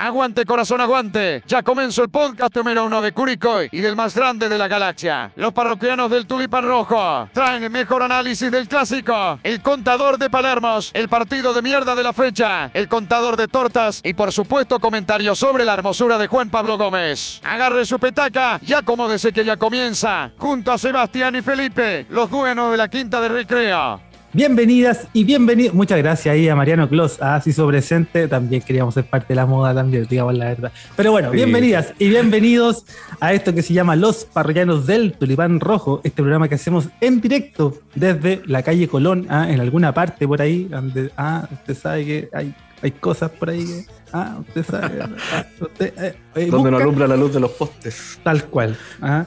Aguante corazón, aguante. Ya comenzó el podcast número uno de Curicoy y del más grande de la galaxia. Los parroquianos del Tulipán Rojo traen el mejor análisis del clásico. El contador de Palermos, el partido de mierda de la fecha, el contador de tortas y por supuesto comentarios sobre la hermosura de Juan Pablo Gómez. Agarre su petaca y acomódese que ya comienza. Junto a Sebastián y Felipe, los dueños de la quinta de recreo. Bienvenidas y bienvenidos. Muchas gracias ahí a Mariano Clos, a hizo presente. También queríamos ser parte de la moda también, digamos la verdad. Pero bueno, bienvenidas y bienvenidos a esto que se llama Los Parroquianos del Tulipán Rojo, este programa que hacemos en directo desde la calle Colón, ah, en alguna parte por ahí, donde, ah, usted sabe que hay, hay cosas por ahí que, ah, usted sabe. Ah, eh, eh, donde no alumbra la luz de los postes. Tal cual. Ah.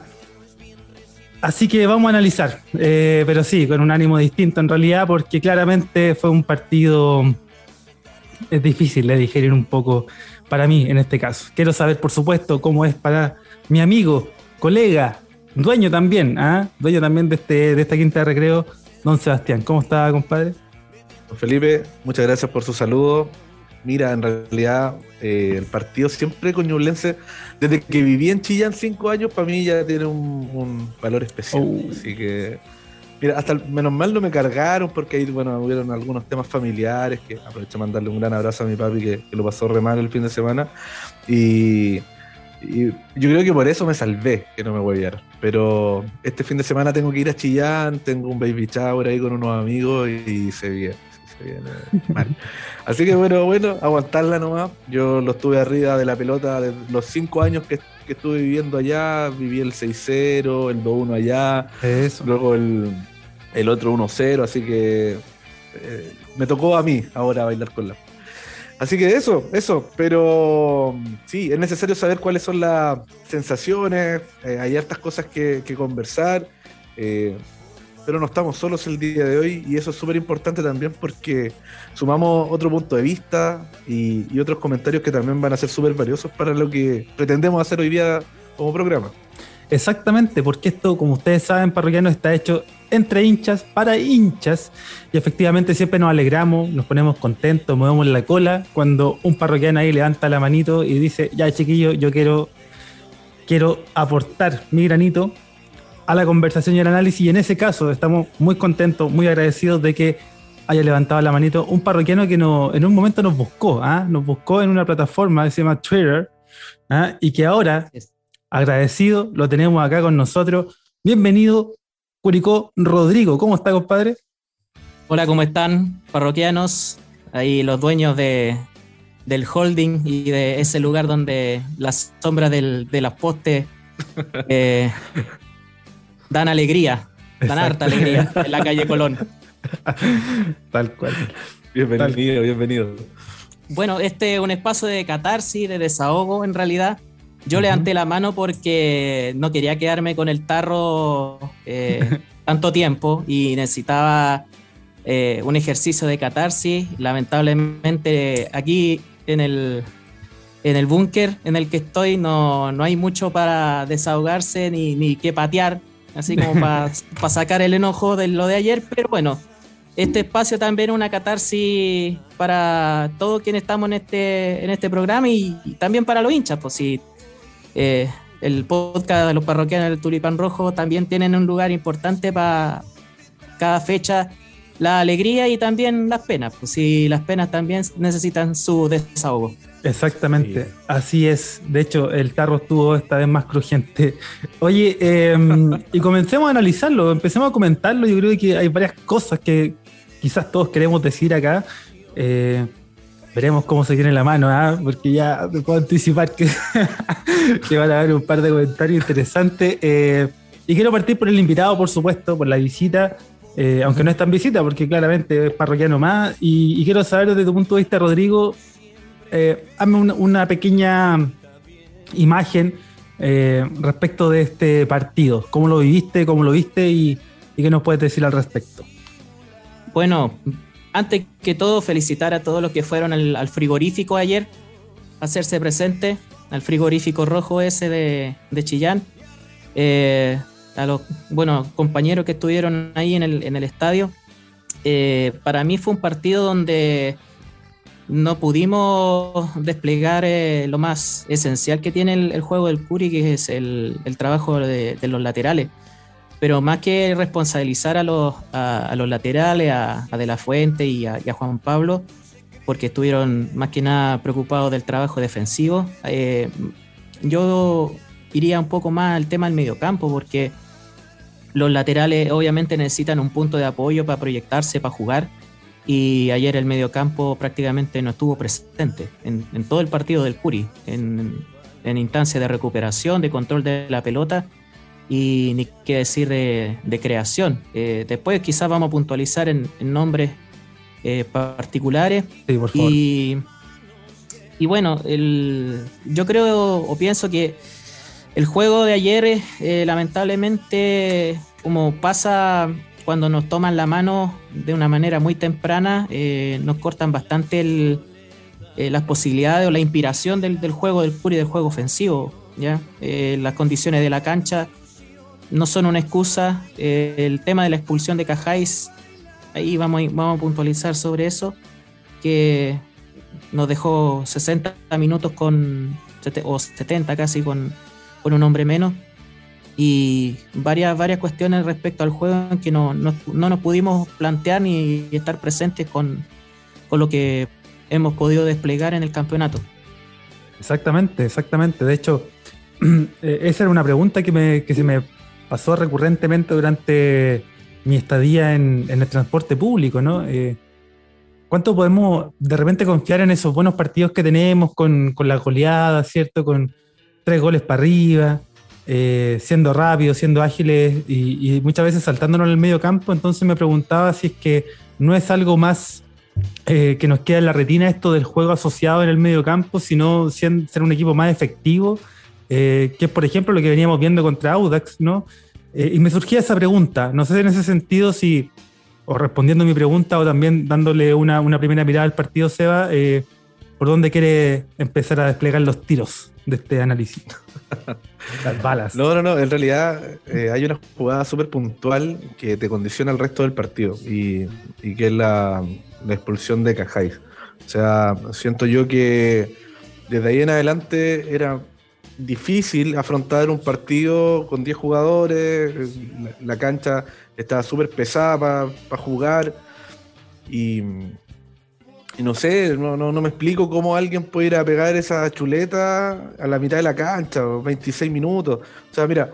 Así que vamos a analizar, eh, pero sí, con un ánimo distinto en realidad, porque claramente fue un partido, es difícil de digerir un poco para mí en este caso. Quiero saber, por supuesto, cómo es para mi amigo, colega, dueño también, ¿ah? dueño también de, este, de esta quinta de recreo, don Sebastián. ¿Cómo está, compadre? Felipe, muchas gracias por su saludo. Mira, en realidad eh, el partido siempre con Ñublense, desde que viví en Chillán cinco años, para mí ya tiene un, valor especial. Oh. Así que, mira, hasta menos mal no me cargaron porque ahí, bueno, hubieron algunos temas familiares que aprovecho de mandarle un gran abrazo a mi papi que, lo pasó re mal el fin de semana. Y, yo creo que por eso me salvé, que no me voy a ir. Pero este fin de semana tengo que ir a Chillán, tengo un baby shower ahí con unos amigos y, se viene. Se viene mal. Así que bueno, bueno, aguantarla nomás. Yo lo estuve arriba de la pelota de los cinco años que, estuve viviendo allá. Viví el 6-0, el 2-1 allá. Luego el, el otro 1-0. Así que eh, me tocó a mí ahora bailar con la. Así que eso, eso. Pero sí, es necesario saber cuáles son las sensaciones. Eh, hay hartas cosas que, conversar. Eh, pero no estamos solos el día de hoy y eso es súper importante también porque sumamos otro punto de vista y, otros comentarios que también van a ser súper valiosos para lo que pretendemos hacer hoy día como programa. Exactamente, porque esto, como ustedes saben, parroquiano está hecho entre hinchas, para hinchas, y efectivamente siempre nos alegramos, nos ponemos contentos, movemos la cola cuando un parroquiano ahí levanta la manito y dice, ya chiquillo, yo quiero, quiero aportar mi granito a la conversación y al análisis. Y en ese caso estamos muy contentos, muy agradecidos de que haya levantado la manito un parroquiano que no, en un momento nos buscó, ¿ah? nos buscó en una plataforma que se llama Twitter ¿ah? y que ahora, agradecido, lo tenemos acá con nosotros. Bienvenido, Curicó Rodrigo. ¿Cómo está, compadre? Hola, ¿cómo están, parroquianos? Ahí los dueños de, del holding y de ese lugar donde las sombras del, de las postes eh, dan alegría, dan harta alegría en la calle Colón. Tal cual. Bienvenido, bienvenido. Bueno, este es un espacio de catarsis, de desahogo en realidad. Yo levanté la mano porque no quería quedarme con el tarro eh, tanto tiempo y necesitaba eh, un ejercicio de catarsis. Lamentablemente aquí en el, en el búnker en el que estoy no, no, hay mucho para desahogarse ni, ni que patear así como para sacar el enojo de lo de ayer, pero bueno, este espacio también es una catarsis para todos quienes estamos en este, en este programa y, también para los hinchas, pues si eh, el podcast de los parroquianos del Tulipán Rojo también tienen un lugar importante para cada fecha la alegría y también las penas, pues si las penas también necesitan su desahogo. Exactamente, así es. De hecho, el tarro estuvo esta vez más crujiente. Oye, em, y comencemos a analizarlo, empecemos a comentarlo. Yo creo que hay varias cosas que quizás todos queremos decir acá. Eh, veremos cómo se tiene la mano, ¿ah? porque ya me puedo anticipar que, que, van a haber un par de comentarios interesantes. Eh, y quiero partir por el invitado, por supuesto, por la visita. Eh, aunque no es tan visita, porque claramente es parroquiano más. Y, quiero saber desde tu punto de vista, Rodrigo, eh, hazme una, pequeña imagen eh, respecto de este partido. ¿Cómo lo viviste? ¿Cómo lo viste? Y, qué nos puedes decir al respecto? Bueno, antes que todo, felicitar a todos los que fueron al, frigorífico ayer, hacerse presente, al frigorífico rojo ese de, Chillán. Eh, a los bueno, compañeros que estuvieron ahí en el, en el estadio. para mí fue un partido donde no pudimos desplegar eh, lo más esencial que tiene el, juego del Curi, que es el, trabajo de, los laterales. Pero más que responsabilizar a los, a, los laterales, a, De La Fuente y a, Juan Pablo, porque estuvieron más que nada preocupados del trabajo defensivo, eh, yo iría un poco más al tema del mediocampo, porque los laterales obviamente necesitan un punto de apoyo para proyectarse, para jugar y ayer el mediocampo prácticamente no estuvo presente en, todo el partido del Curi, en, en instancia de recuperación, de control de la pelota y ni qué decir de, creación. Eh, después quizás vamos a puntualizar en, nombres eh, particulares. Y, y bueno, el, yo creo o pienso que el juego de ayer eh, lamentablemente como pasa cuando nos toman la mano de una manera muy temprana, eh, nos cortan bastante eh, las posibilidades o la inspiración del, juego del Puri del juego ofensivo. ¿ya? Las condiciones de la cancha no son una excusa. el tema de la expulsión de Cajáis, ahí vamos, vamos a puntualizar sobre eso, que nos dejó 60 minutos con, o 70 casi con, con un hombre menos y varias, varias cuestiones respecto al juego que no, no, nos pudimos plantear ni estar presentes con, lo que hemos podido desplegar en el campeonato. Exactamente, exactamente. De hecho, eh, esa era una pregunta que, me, que se me pasó recurrentemente durante mi estadía en, el transporte público, ¿no? Eh, ¿Cuánto podemos de repente confiar en esos buenos partidos que tenemos con, con la goleada, ¿cierto? Con tres goles para arriba. Eh, siendo rápidos, siendo ágiles y, muchas veces saltándonos en el medio campo. Entonces me preguntaba si es que no es algo más eh, que nos queda en la retina esto del juego asociado en el medio campo, sino ser un equipo más efectivo, eh, que es por ejemplo lo que veníamos viendo contra Audax, ¿no? y me surgía esa pregunta, no sé en ese sentido si, o respondiendo a mi pregunta o también dándole una, una primera mirada al partido Seba, por dónde quiere empezar a desplegar los tiros de este análisis. Las balas. No, no, no. En realidad eh, hay una jugada súper puntual que te condiciona el resto del partido y, que es la, expulsión de Cajáis. O sea, siento yo que desde ahí en adelante era difícil afrontar un partido con 10 jugadores. La, cancha estaba súper pesada para jugar y y no sé, no, no, me explico cómo alguien puede ir a pegar esa chuleta a la mitad de la cancha, 26 minutos. O sea, mira,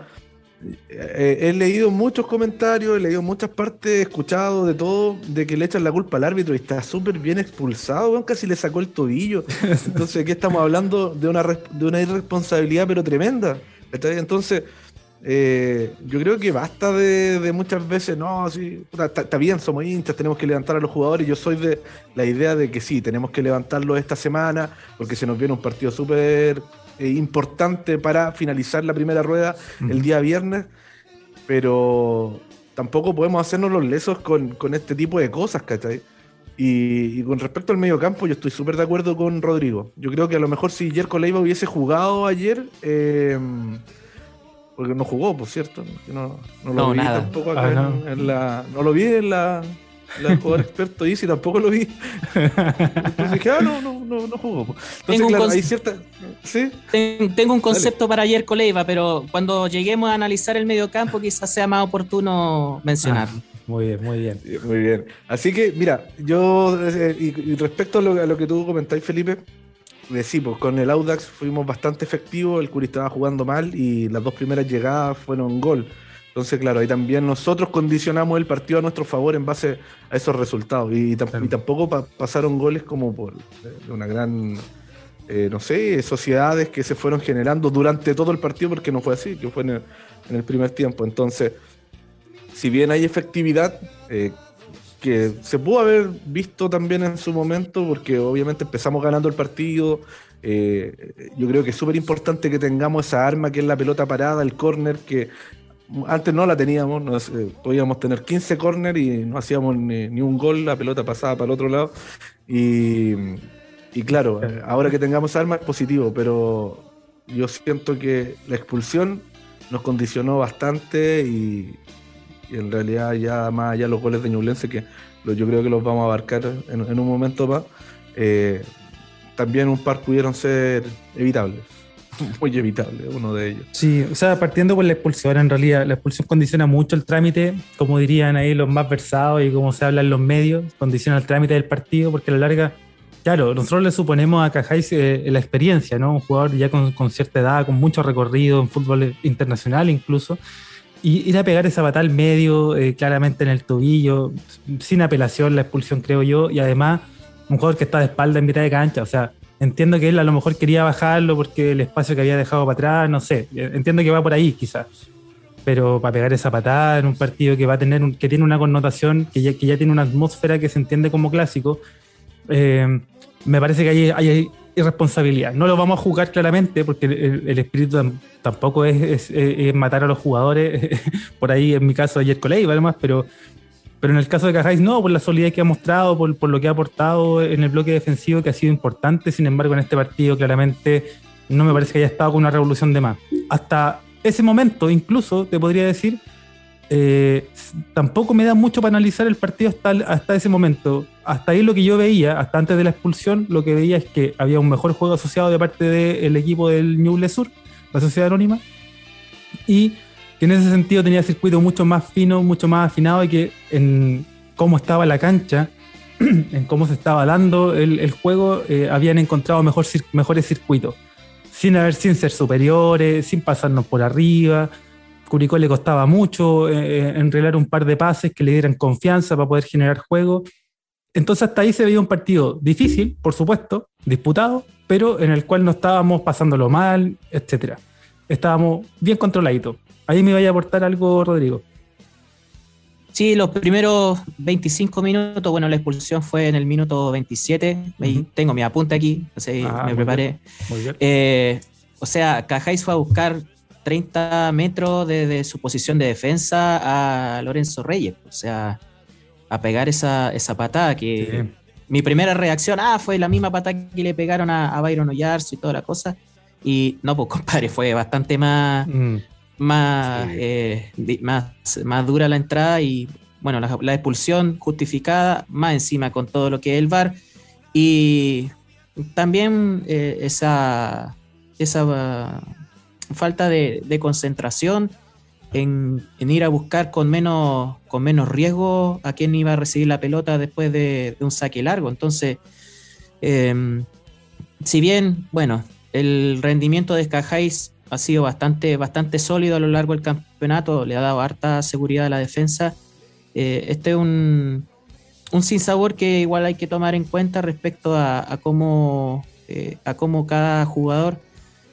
eh, he leído muchos comentarios, he leído muchas partes, he escuchado de todo, de que le echan la culpa al árbitro y está súper bien expulsado, casi le sacó el tobillo. Entonces, aquí estamos hablando de una, de una irresponsabilidad, pero tremenda. Entonces, eh, yo creo que basta de, muchas veces, no, sí, está, bien, somos hinchas, tenemos que levantar a los jugadores. Yo soy de la idea de que sí, tenemos que levantarlo esta semana, porque se nos viene un partido súper eh, importante para finalizar la primera rueda el día viernes, pero tampoco podemos hacernos los lesos con, este tipo de cosas, ¿cachai? Y, con respecto al medio campo, yo estoy súper de acuerdo con Rodrigo. Yo creo que a lo mejor si Jerko Leiva hubiese jugado ayer, eh, porque no jugó, por cierto. No, no lo vi tampoco acá ah, en, la. No lo vi en la. La jugador experto Easy tampoco lo vi. Entonces dije, ah, no, no, no, no jugó. Entonces, claro, hay cierta. ¿Sí? Tengo un concepto para ayer Coleiva, pero cuando lleguemos a analizar el medio campo, quizás sea más oportuno mencionarlo. Ah, muy bien, muy bien. Muy bien. Así que, mira, yo, eh, y, respecto a lo, a lo que tú comentáis, Felipe, sí, pues con el Audax fuimos bastante efectivos, el Curi estaba jugando mal y las dos primeras llegadas fueron gol. Entonces, claro, ahí también nosotros condicionamos el partido a nuestro favor en base a esos resultados. Y, tampoco pasaron goles como por una gran, eh, no sé, sociedades que se fueron generando durante todo el partido, porque no fue así, que fue en el, primer tiempo. Entonces, si bien hay efectividad, eh, que se pudo haber visto también en su momento, porque obviamente empezamos ganando el partido. Eh, yo creo que es súper importante que tengamos esa arma que es la pelota parada, el córner, que antes no la teníamos, eh, podíamos tener 15 córner y no hacíamos ni, un gol, la pelota pasaba para el otro lado. Y, claro, eh, ahora que tengamos arma es positivo, pero yo siento que la expulsión nos condicionó bastante y, y en realidad ya más allá los goles de Ñublense, que yo creo que los vamos a abarcar en, un momento más, eh, también un par pudieron ser evitables. Muy evitable, uno de ellos. Sí, o sea, partiendo por la expulsión, en realidad la expulsión condiciona mucho el trámite, como dirían ahí los más versados y como se habla en los medios, condiciona el trámite del partido, porque a la larga, claro, nosotros le suponemos a Cajáis eh, la experiencia, ¿no? Un jugador ya con, con, cierta edad, con mucho recorrido en fútbol internacional incluso, y ir a pegar esa patada al medio, eh, claramente en el tobillo, sin apelación la expulsión, creo yo, y además un jugador que está de espalda en mitad de cancha, o sea, entiendo que él a lo mejor quería bajarlo porque el espacio que había dejado para atrás, no sé, entiendo que va por ahí quizás, pero para pegar esa patada en un partido que va a tener, que tiene una connotación, que ya, que ya tiene una atmósfera que se entiende como clásico, eh, me parece que hay, hay irresponsabilidad. No lo vamos a jugar claramente porque el, espíritu tampoco es, matar a los jugadores. por ahí, en mi caso, ayer con además, pero, pero en el caso de Cajáis, no, por la solidez que ha mostrado, por, por, lo que ha aportado en el bloque defensivo, que ha sido importante. Sin embargo, en este partido, claramente, no me parece que haya estado con una revolución de más. Hasta ese momento, incluso, te podría decir eh, tampoco me da mucho para analizar el partido hasta, hasta ese momento. Hasta ahí lo que yo veía, hasta antes de la expulsión, lo que veía es que había un mejor juego asociado de parte del equipo del Ñuble Sur, la sociedad anónima, y que en ese sentido tenía circuito mucho más fino, mucho más afinado y que en cómo estaba la cancha, en cómo se estaba dando el, juego, eh, habían encontrado mejor, mejores circuitos, sin, haber, sin ser superiores, sin pasarnos por arriba Curicó le costaba mucho eh, eh, un par de pases que le dieran confianza para poder generar juego. Entonces hasta ahí se veía un partido difícil, por supuesto, disputado, pero en el cual no estábamos pasándolo mal, etc. Estábamos bien controladitos. Ahí me vaya a aportar algo, Rodrigo. Sí, los primeros 25 minutos, bueno, la expulsión fue en el minuto 27. Tengo mi apunte aquí, ah, me preparé. Eh, o sea, Cajáis fue a buscar 30 metros de, su posición de defensa a Lorenzo Reyes. O sea, a pegar esa, esa patada que mi primera reacción, ah, fue la misma patada que le pegaron a, Byron Oyarzo y toda la cosa. Y no, pues compadre, fue bastante más, mm. más, eh, más, más dura la entrada y bueno, la, expulsión justificada, más encima con todo lo que es el VAR. Y también eh, esa, esa falta de, concentración en, ir a buscar con menos, con menos riesgo a quien iba a recibir la pelota después de, un saque largo. Entonces, em, si bien, bueno, el rendimiento de Scajáis ha sido bastante, bastante sólido a lo largo del campeonato, le ha dado harta seguridad a la defensa. Eh, este es un, un sinsabor que igual hay que tomar en cuenta respecto a, cómo, eh, a cómo cada jugador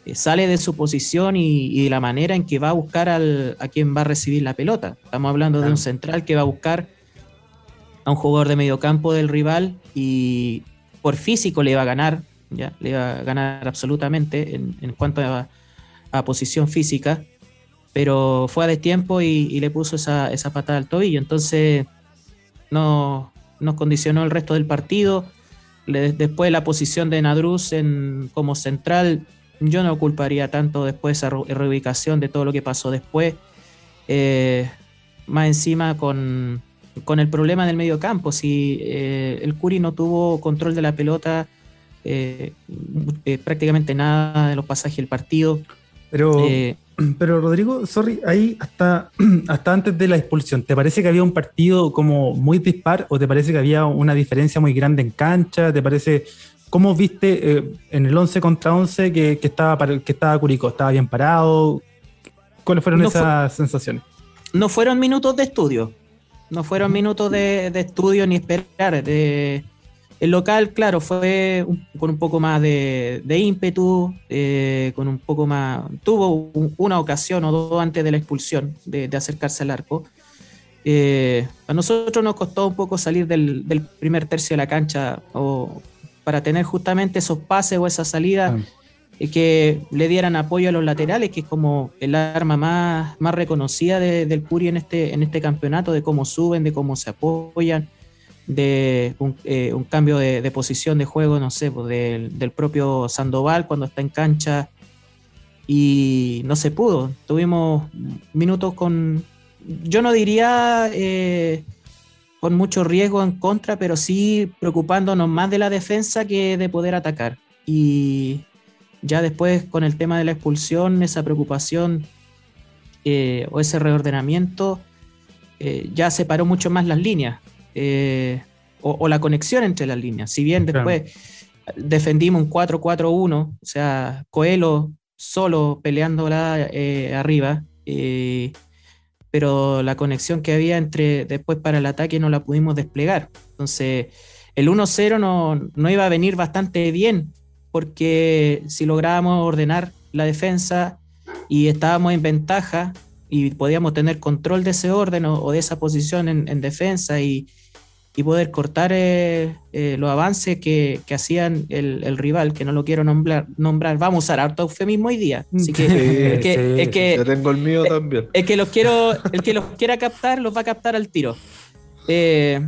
eh, sale de su posición y, de la manera en que va a buscar al, a quien va a recibir la pelota. Estamos hablando de un central que va a buscar a un jugador de medio campo del rival y por físico le va a ganar, ya le va a ganar absolutamente en, cuanto a, posición física, pero fue a destiempo y, y le puso esa, esa, patada al tobillo. Entonces no, nos condicionó el resto del partido. después la posición de Nadruz en, como central yo no culparía tanto después esa reubicación de todo lo que pasó después. Eh, más encima con, el problema del medio campo. Si eh, el Curi no tuvo control de la pelota, eh, prácticamente nada de los pasajes del partido. Pero, pero Rodrigo, sorry, ahí hasta, hasta antes de la expulsión, ¿te parece que había un partido como muy dispar o te parece que había una diferencia muy grande en cancha? ¿Te parece ¿Cómo viste eh, en el 11 contra 11 que, estaba, que estaba Curicó? ¿Estaba bien parado? ¿Cuáles fueron esas sensaciones? No fueron minutos de estudio. No fueron minutos de, estudio ni esperar. el local, claro, fue con un poco más de, ímpetu, eh, con un poco más. Tuvo una ocasión o dos antes de la expulsión de, acercarse al arco. Eh, a nosotros nos costó un poco salir del, del, primer tercio de la cancha o para tener justamente esos pases o esa salida y que le dieran apoyo a los laterales, que es como el arma más, más reconocida del Curi en este, en este campeonato, de cómo suben, de cómo se apoyan, de un, eh, cambio de, posición de juego, no sé, pues del, propio Sandoval cuando está en cancha y no se pudo. Tuvimos minutos con, yo no diría... Eh, con mucho riesgo en contra, pero sí preocupándonos más de la defensa que de poder atacar. Y ya después con el tema de la expulsión, esa preocupación eh, o ese reordenamiento eh, ya separó mucho más las líneas eh, o, la conexión entre las líneas. Si bien después defendimos un 4-4-1, o sea, Coelho solo peleándola arriba, pero la conexión que había entre después para el ataque no la pudimos desplegar. Entonces, el 1-0 no, no iba a venir bastante bien, porque si lográbamos ordenar la defensa y estábamos en ventaja y podíamos tener control de ese orden o, de esa posición en, defensa y, poder cortar eh, eh, los avances que, hacían el, rival, que no lo quiero nombrar, nombrar. vamos a usar harto eufemismo hoy día. Así que, es que, Yo tengo el mío también. Es que los quiero, el que los quiera captar, los va a captar al tiro. Eh,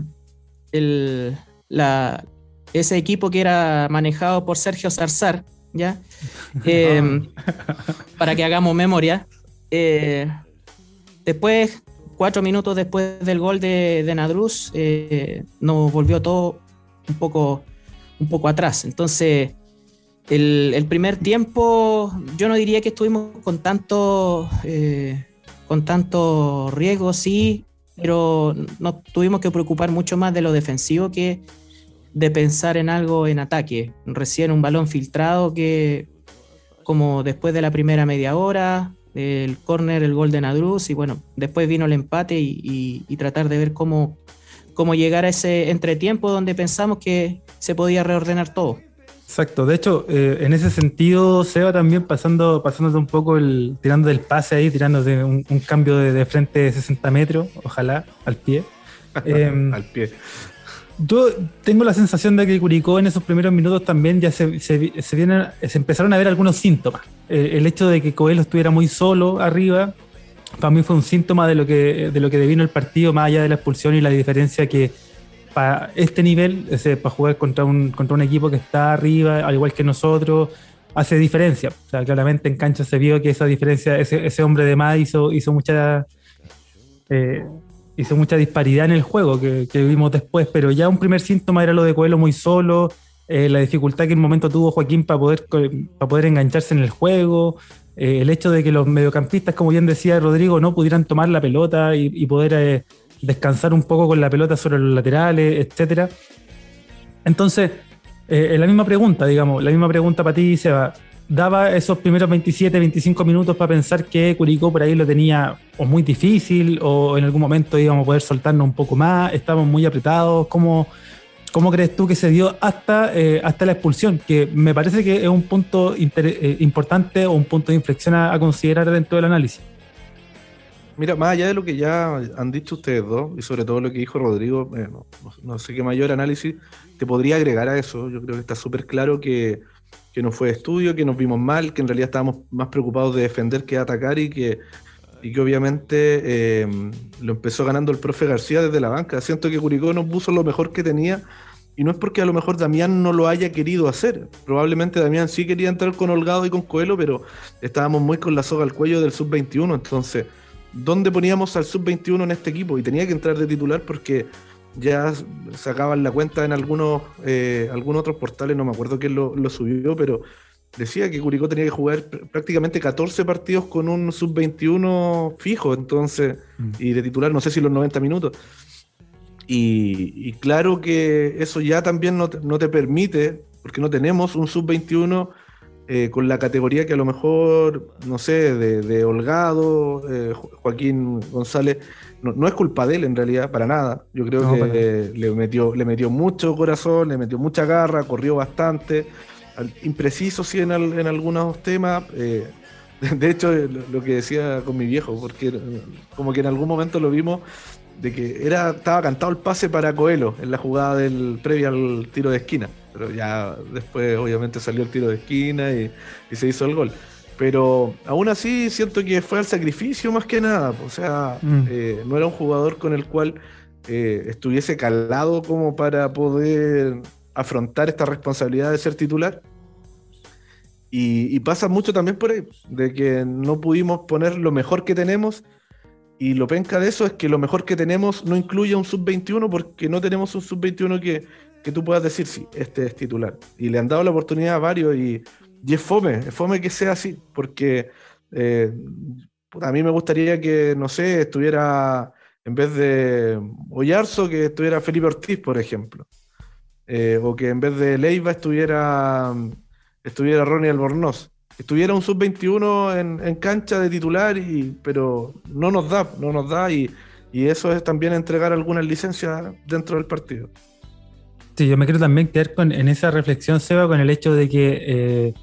ese equipo que era manejado por Sergio Zarzar, ¿ya? para que hagamos memoria. Después, cuatro minutos después del gol de, de Nadruz, eh, nos volvió todo un poco, un poco atrás. Entonces, el, primer tiempo, yo no diría que estuvimos con tanto, eh, con tanto riesgo, sí, pero nos tuvimos que preocupar mucho más de lo defensivo que de pensar en algo en ataque. Recién un balón filtrado que, como después de la primera media hora, el córner, el gol de Nadruz y bueno, después vino el empate y, tratar de ver cómo, cómo llegar a ese entretiempo donde pensamos que se podía reordenar todo. Exacto, de hecho, eh, en ese sentido, Seba también pasando, pasándote un poco el, tirando del pase ahí, tirando de un, cambio de, frente de 60 metros, ojalá, al pie. Em, al pie. Yo tengo la sensación de que Curicó en esos primeros minutos también ya se, se, se empezaron a ver algunos síntomas. El, hecho de que Coelho estuviera muy solo arriba, para mí fue un síntoma de lo que, de lo que devino el partido, más allá de la expulsión y la diferencia que para este nivel, para jugar contra un, contra un equipo que está arriba, al igual que nosotros, hace diferencia. O sea, claramente en cancha se vio que esa diferencia, ese, ese hombre de más hizo, hizo mucha... Eh, hizo mucha disparidad en el juego que, vimos después, pero ya un primer síntoma era lo de Coelho muy solo, eh, la dificultad que en un momento tuvo Joaquín para poder, poder engancharse en el juego, eh, el hecho de que los mediocampistas, como bien decía Rodrigo, no pudieran tomar la pelota y, poder eh, descansar un poco con la pelota sobre los laterales, etcétera. Entonces, la misma pregunta, digamos, la misma pregunta para ti, Seba daba esos primeros 27, 25 minutos para pensar que Curicó por ahí lo tenía o muy difícil o en algún momento íbamos a poder soltarnos un poco más, estábamos muy apretados. ¿Cómo, cómo crees tú que se dio hasta, eh, hasta la expulsión? Que me parece que es un punto eh, importante o un punto de inflexión a, considerar dentro del análisis. Mira, más allá de lo que ya han dicho ustedes dos, y sobre todo lo que dijo Rodrigo, eh, no, sé qué mayor análisis te podría agregar a eso. Yo creo que está súper claro que que no fue estudio, que nos vimos mal, que en realidad estábamos más preocupados de defender que de atacar y que, y que obviamente em, lo empezó ganando el profe García desde la banca. Siento que Curicó nos puso lo mejor que tenía y no es porque a lo mejor Damián no lo haya querido hacer. Probablemente Damián sí quería entrar con Holgado y con Coelho, pero estábamos muy con la soga al cuello del sub-21. Entonces, ¿dónde poníamos al sub-21 en este equipo? Y tenía que entrar de titular porque ya sacaban la cuenta en algunos, eh, algunos otros portales, no me acuerdo quién lo, subió, pero decía que Curicó tenía que jugar prácticamente 14 partidos con un sub-21 fijo, entonces, mm. y de titular no sé si los 90 minutos. Y, claro que eso ya también no te, permite, porque no tenemos un sub-21 eh, con la categoría que a lo mejor, no sé, de, Holgado, eh, Joaquín González, no, es culpa de él en realidad, para nada. Yo creo que le, metió, le metió mucho corazón, le metió mucha garra, corrió bastante. impreciso sí en, en algunos temas. Eh, de hecho, lo, que decía con mi viejo, porque como que en algún momento lo vimos de que era estaba cantado el pase para Coelho en la jugada del previa al tiro de esquina. Pero ya después obviamente salió el tiro de esquina y, y se hizo el gol. Pero aún así siento que fue al sacrificio más que nada. O sea, mm. eh, no era un jugador con el cual eh, estuviese calado como para poder afrontar esta responsabilidad de ser titular. Y, pasa mucho también por ahí, de que no pudimos poner lo mejor que tenemos y lo penca de eso es que lo mejor que tenemos no incluye un sub-21 porque no tenemos un sub-21 que, que tú puedas decir, sí, este es titular. Y le han dado la oportunidad a varios y, y es fome, es fome que sea así, porque eh, a mí me gustaría que, no sé, estuviera en vez de Oyarzo, que estuviera Felipe Ortiz, por ejemplo. Eh, o que en vez de Leiva estuviera, estuviera Ronnie Albornoz. Estuviera un sub-21 en, cancha de titular, y, pero no nos da, no nos da, y, eso es también entregar algunas licencias dentro del partido. Sí, yo me quiero también quedar con, en esa reflexión, Seba, con el hecho de que eh,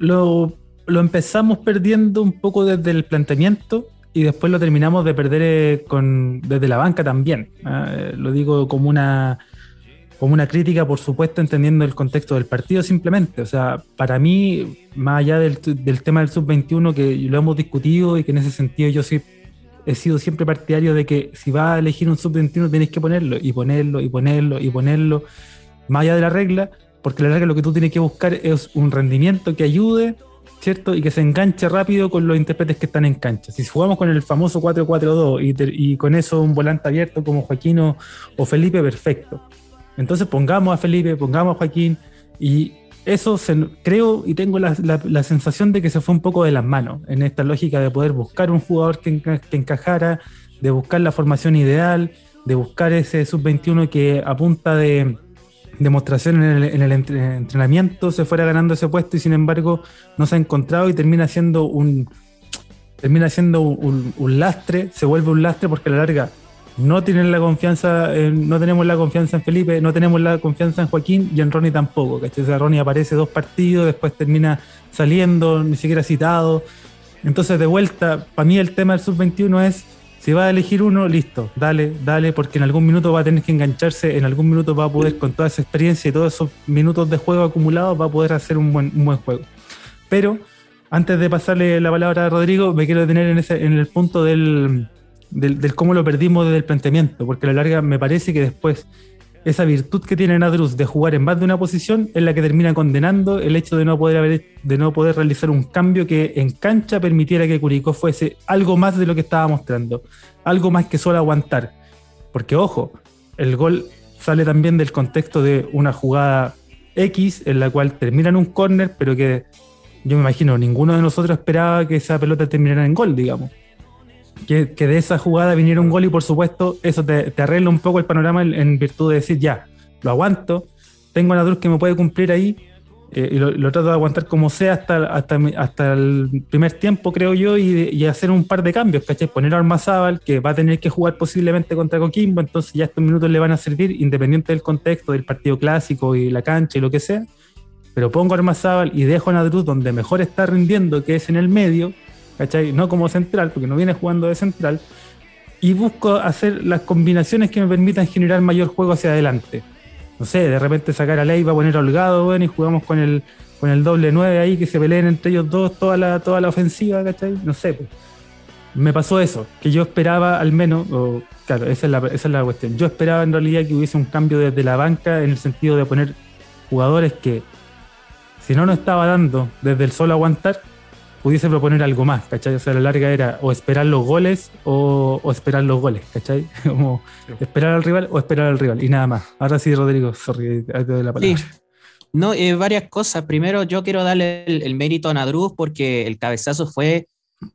lo, lo empezamos perdiendo un poco desde el planteamiento y después lo terminamos de perder eh, con, desde la banca también. Ah, eh, lo digo como una, como una crítica, por supuesto, entendiendo el contexto del partido simplemente. O sea, para mí, más allá del, tema del sub-21, que lo hemos discutido y que en ese sentido yo sí he sido siempre partidario de que si vas a elegir un sub-21 tienes que ponerlo y ponerlo y ponerlo y ponerlo, más allá de la regla, porque la regla lo que tú tienes que buscar es un rendimiento que ayude ¿cierto? Y que se enganche rápido con los intérpretes que están en cancha. Si jugamos con el famoso 4-4-2 y, con eso un volante abierto como Joaquín o, Felipe, perfecto. Entonces pongamos a Felipe, pongamos a Joaquín y eso creo y tengo la, la, sensación de que se fue un poco de las manos en esta lógica de poder buscar un jugador que, que encajara, de buscar la formación ideal, de buscar ese sub-21 que apunta de demostración en el, entrenamiento se fuera ganando ese puesto y sin embargo no se ha encontrado y termina siendo un termina siendo un, lastre, se vuelve un lastre porque a la larga no tienen la confianza, no tenemos la confianza en Felipe, no tenemos la confianza en Joaquín y en Ronnie tampoco. O Ronnie aparece dos partidos, después termina saliendo, ni siquiera citado. Entonces, de vuelta, para mí el tema del sub-21 es si va a elegir uno, listo, dale, dale, porque en algún minuto va a tener que engancharse, en algún minuto va a poder, con toda esa experiencia y todos esos minutos de juego acumulados, va a poder hacer un buen, juego. Pero, antes de pasarle la palabra a Rodrigo, me quiero detener en, ese, en el punto del, del, cómo lo perdimos desde el planteamiento, porque a la larga me parece que después esa virtud que tiene Nadruz de jugar en más de una posición es la que termina condenando el hecho de no poder de no poder realizar un cambio que en cancha permitiera que Curicó fuese algo más de lo que estaba mostrando, algo más que solo aguantar. Porque ojo, el gol sale también del contexto de una jugada X en la cual termina en un córner, pero que yo me imagino ninguno de nosotros esperaba que esa pelota terminara en gol, digamos que, de esa jugada viniera un gol y por supuesto eso te, arregla un poco el panorama en, virtud de decir ya, lo aguanto, tengo a Nadruz que me puede cumplir ahí eh, y lo, trato de aguantar como sea hasta, hasta, hasta el primer tiempo, creo yo, y, hacer un par de cambios, ¿cachai? Poner a Armazábal, que va a tener que jugar posiblemente contra Coquimbo, entonces ya estos minutos le van a servir, independiente del contexto, del partido clásico y la cancha y lo que sea. Pero pongo a Armazábal y dejo a Nadruz donde mejor está rindiendo, que es en el medio, No como central, porque no viene jugando de central. Y busco hacer las combinaciones que me permitan generar mayor juego hacia adelante. No sé, de repente sacar a Leiva, poner a Holgado, bueno, y jugamos con el, con el doble 9 ahí, que se peleen entre ellos dos toda la, toda la ofensiva, ¿cachai? No sé, pues. Me pasó eso, que yo esperaba al menos, claro, esa es, la, esa es la cuestión. Yo esperaba en realidad que hubiese un cambio desde la banca en el sentido de poner jugadores que, si no nos estaba dando desde el solo aguantar, pudiese proponer algo más, ¿cachai? O sea, la larga era o esperar los goles o, esperar los goles, ¿cachai? Como esperar al rival o esperar al rival y nada más. Ahora sí, Rodrigo, sorry, te doy la palabra. No, eh, varias cosas. Primero, yo quiero darle el, mérito a Nadruz porque el cabezazo fue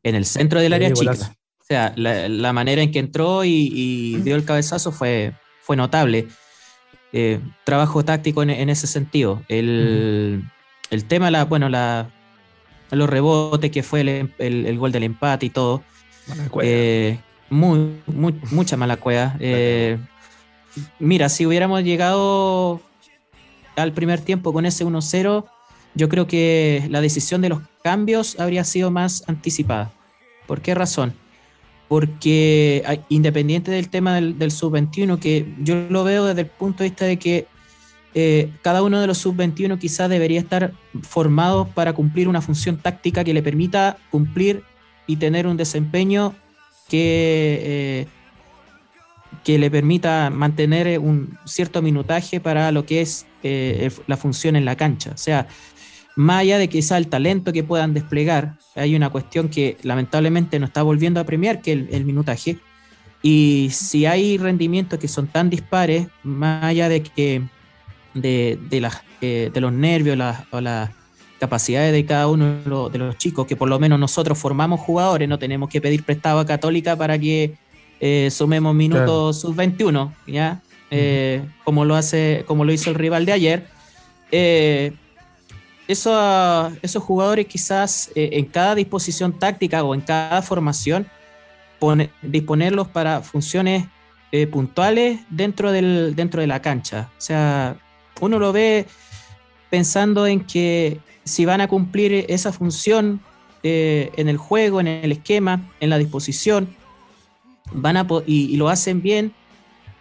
en el centro del área chica. O sea, la, manera en que entró y, dio el cabezazo fue, fue notable. Eh, trabajo táctico en, ese sentido. El, el tema, la, bueno, la, los rebotes, que fue el, gol del empate y todo. Eh, muy, mucha mala cueva. Eh, mira, si hubiéramos llegado al primer tiempo con ese 1-0, yo creo que la decisión de los cambios habría sido más anticipada. ¿Por qué razón? Porque independiente del tema del, del sub-21, que yo lo veo desde el punto de vista de que eh, cada uno de los sub-21 quizás debería estar formado para cumplir una función táctica que le permita cumplir y tener un desempeño que, eh, que le permita mantener un cierto minutaje para lo que es eh, la función en la cancha. O sea, más allá de quizá el talento que puedan desplegar, hay una cuestión que lamentablemente no está volviendo a premiar, que es el, minutaje. Y si hay rendimientos que son tan dispares, más allá de que de, de, eh, de los nervios o las capacidades de cada uno de los, chicos, que por lo menos nosotros formamos jugadores, no tenemos que pedir prestado a Católica para que eh, sumemos minutos sub-21, ¿ya? Eh, como, lo hace, como lo hizo el rival de ayer. Eh, esos jugadores quizás en cada disposición táctica o en cada formación disponerlos para funciones puntuales dentro, del, dentro de la cancha. O sea, uno lo ve pensando en que si van a cumplir esa función eh, en el juego, en el esquema, en la disposición, van a y lo hacen bien,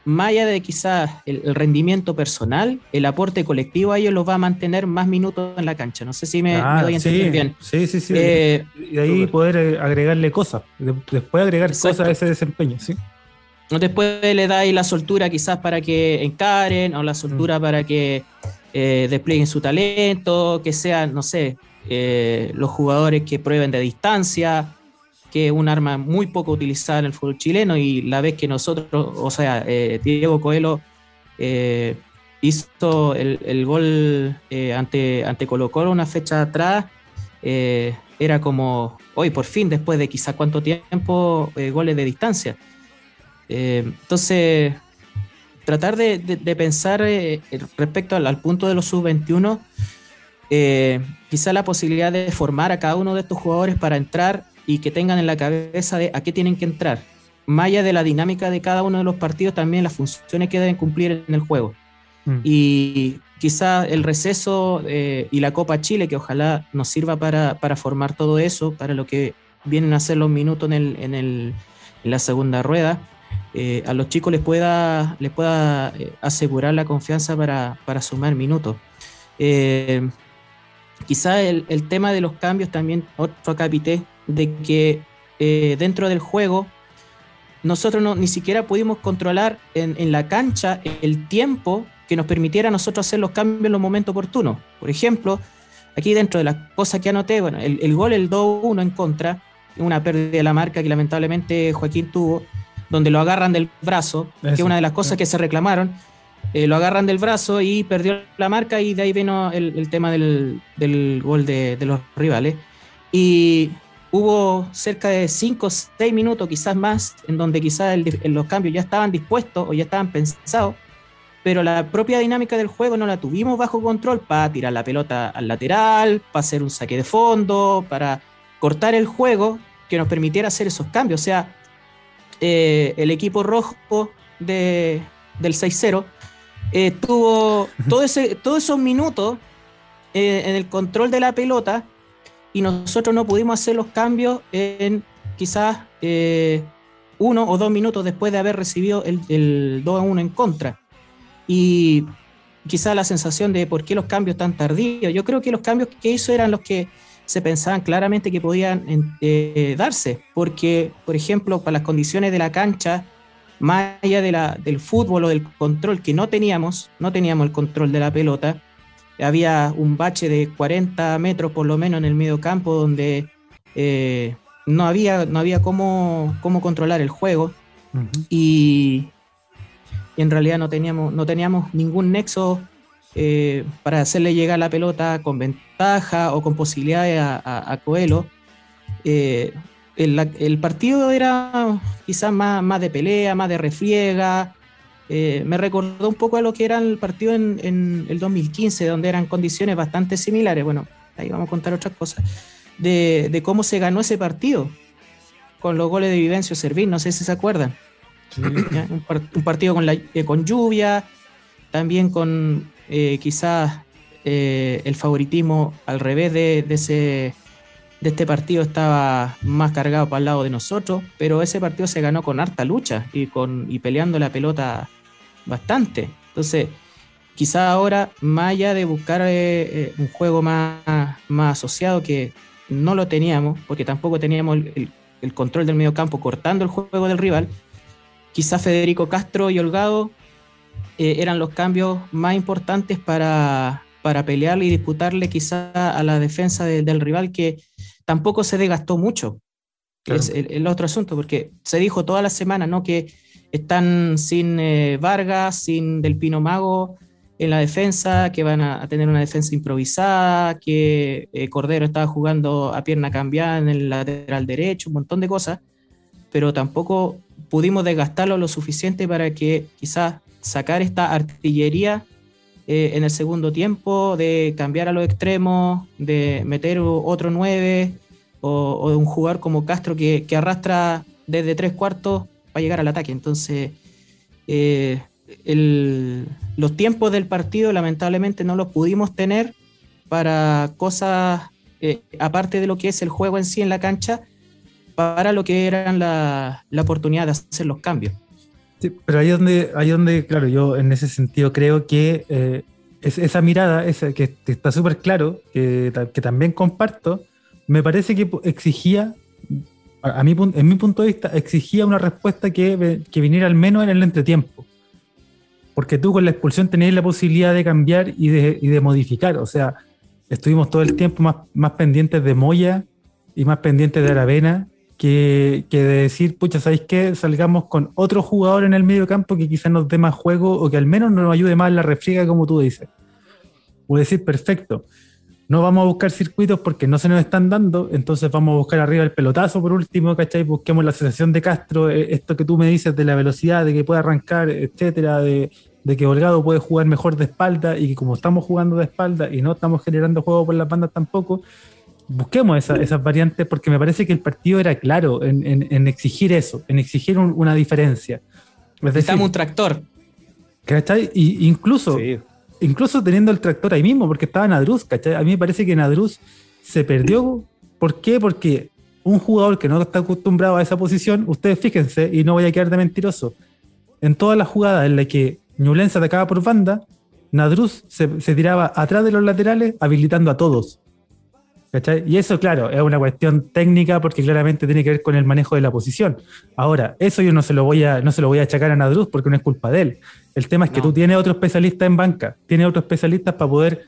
más allá de quizás el, rendimiento personal, el aporte colectivo a ellos los va a mantener más minutos en la cancha. No sé si me, doy a entender bien. Sí, sí, sí. Eh, y ahí poder agregarle cosas, después agregar cosas a ese desempeño, ¿sí? Después le dais la soltura quizás para que encaren o la soltura mm. para que eh, desplieguen su talento, que sean, no sé, los jugadores que prueben de distancia, que es un arma muy poco utilizada en el fútbol chileno y la vez que nosotros, o sea, eh, Diego Coelho eh, hizo el, gol eh, ante, ante Colo Colo una fecha atrás, era como, hoy por fin, después de quizá cuánto tiempo, goles de distancia. Entonces, tratar de, pensar respecto al, al, punto de los sub-21, quizá la posibilidad de formar a cada uno de estos jugadores para entrar y que tengan en la cabeza de a qué tienen que entrar. Más allá de la dinámica de cada uno de los partidos, también las funciones que deben cumplir en el juego. Mm. Y quizá el receso eh, y la Copa Chile, que ojalá nos sirva para, formar todo eso, para lo que vienen a ser los minutos en, el, en, la segunda rueda, eh, a los chicos les pueda, les pueda eh, asegurar la confianza para, para sumar minutos. quizá el, el, tema de los cambios también, otro capité, de que eh, dentro del juego nosotros no, ni siquiera pudimos controlar en, la cancha el tiempo que nos permitiera a nosotros hacer los cambios en los momentos oportunos. Por ejemplo, aquí dentro de las cosas que anoté, bueno, el, gol, el 2-1 en contra, una pérdida de la marca que lamentablemente Joaquín tuvo, donde lo agarran del brazo, que es una de las cosas que se reclamaron, eh, lo agarran del brazo y perdió la marca y de ahí vino el, tema del, gol de, de, los rivales. Y hubo cerca de 5 o 6 minutos, quizás más, en donde quizás los cambios ya estaban dispuestos o ya estaban pensados, pero la propia dinámica del juego no la tuvimos bajo control para tirar la pelota al lateral, para hacer un saque de fondo, para cortar el juego que nos permitiera hacer esos cambios. O sea, eh, el equipo rojo de, del 6-0 eh, tuvo todo ese, todos esos minutos eh, en el control de la pelota y nosotros no pudimos hacer los cambios en quizás eh, uno o dos minutos después de haber recibido el, el 2 a 1 en contra. Y quizás la sensación de por qué los cambios tan tardíos. Yo creo que los cambios que hizo eran los que se pensaban claramente que podían eh, darse, porque, por ejemplo, para las condiciones de la cancha, más allá de la, del fútbol o del control que no teníamos, no teníamos el control de la pelota, había un bache de 40 metros por lo menos en el medio campo donde eh, no había, no había cómo, cómo controlar el juego. Y, en realidad no teníamos, no teníamos ningún nexo eh, para hacerle llegar la pelota con ventaja o con posibilidades a, a, Coelho. Eh, el, el, partido era quizás más, más de pelea, más de refriega, eh, me recordó un poco a lo que era el partido en, el 2015, donde eran condiciones bastante similares. Bueno, ahí vamos a contar otras cosas. De, cómo se ganó ese partido con los goles de Vivencio Servín, no sé si se acuerdan. Un, partido con, la, eh, con lluvia, también con eh, quizás el favoritismo al revés de, ese, de este partido estaba más cargado para el lado de nosotros, pero ese partido se ganó con harta lucha y, con, y peleando la pelota bastante. Entonces, quizá ahora, más allá de buscar eh, eh, un juego más, más asociado que no lo teníamos, porque tampoco teníamos el, control del medio campo cortando el juego del rival, quizá Federico Castro y Holgado eh, eran los cambios más importantes para, para pelearle y disputarle quizá a la defensa del rival que tampoco se desgastó mucho. Es el, otro asunto, porque se dijo toda la semana ¿no? que están sin eh, Vargas, sin Del Pino Mago en la defensa, que van a, tener una defensa improvisada, que eh, Cordero estaba jugando a pierna cambiada en el lateral derecho, un montón de cosas, pero tampoco pudimos desgastarlo lo suficiente para que quizás sacar esta artillería eh, en el segundo tiempo, de cambiar a los extremos, de meter otro 9 o, de un jugador como Castro que, arrastra desde tres cuartos para llegar al ataque. Entonces, eh, los tiempos del partido lamentablemente no los pudimos tener para cosas eh, aparte de lo que es el juego en sí en la cancha, para lo que eran la, la oportunidad de hacer los cambios. Sí, pero ahí donde, ahí donde, claro, yo en ese sentido creo que eh, esa mirada, esa, que, está súper claro, que, que, también comparto, me parece que exigía, a mí, en mi punto de vista, exigía una respuesta que, que viniera al menos en el entretiempo. Porque tú con la expulsión tenías la posibilidad de cambiar y de, y de modificar. O sea, estuvimos todo el tiempo más, más pendientes de Moya y más pendientes de Aravena que, de decir, pucha, ¿sabéis qué? Salgamos con otro jugador en el medio campo que quizás nos dé más juego o que al menos nos ayude más en la refriega, como tú dices. O decir, perfecto, no vamos a buscar circuitos porque no se nos están dando, entonces vamos a buscar arriba el pelotazo por último, ¿cachai? Busquemos la sensación de Castro, eh, esto que tú me dices de la velocidad, de que puede arrancar, etcétera, de, de que Holgado puede jugar mejor de espalda y que como estamos jugando de espalda y no estamos generando juego por las bandas tampoco, busquemos esas variantes porque me parece que el partido era claro en, exigir eso, en exigir una diferencia. Necesitamos un tractor. ¿Cachai? Y incluso, incluso teniendo el tractor ahí mismo, porque estaba Nadruz, ¿cachai? A mí me parece que Nadruz se perdió. ¿Por qué? Porque un jugador que no está acostumbrado a esa posición, ustedes fíjense, y no voy a quedar de mentiroso, en todas las jugadas en las que Ñublense atacaba por banda, Nadruz se, se tiraba atrás de los laterales, habilitando a todos. Y eso, claro, es una cuestión técnica porque claramente tiene que ver con el manejo de la posición. Ahora, eso yo no se lo voy a, no se lo voy a achacar a Nadruz porque no es culpa de él. El tema es que tú tienes otro especialista en banca, tienes otros especialistas para poder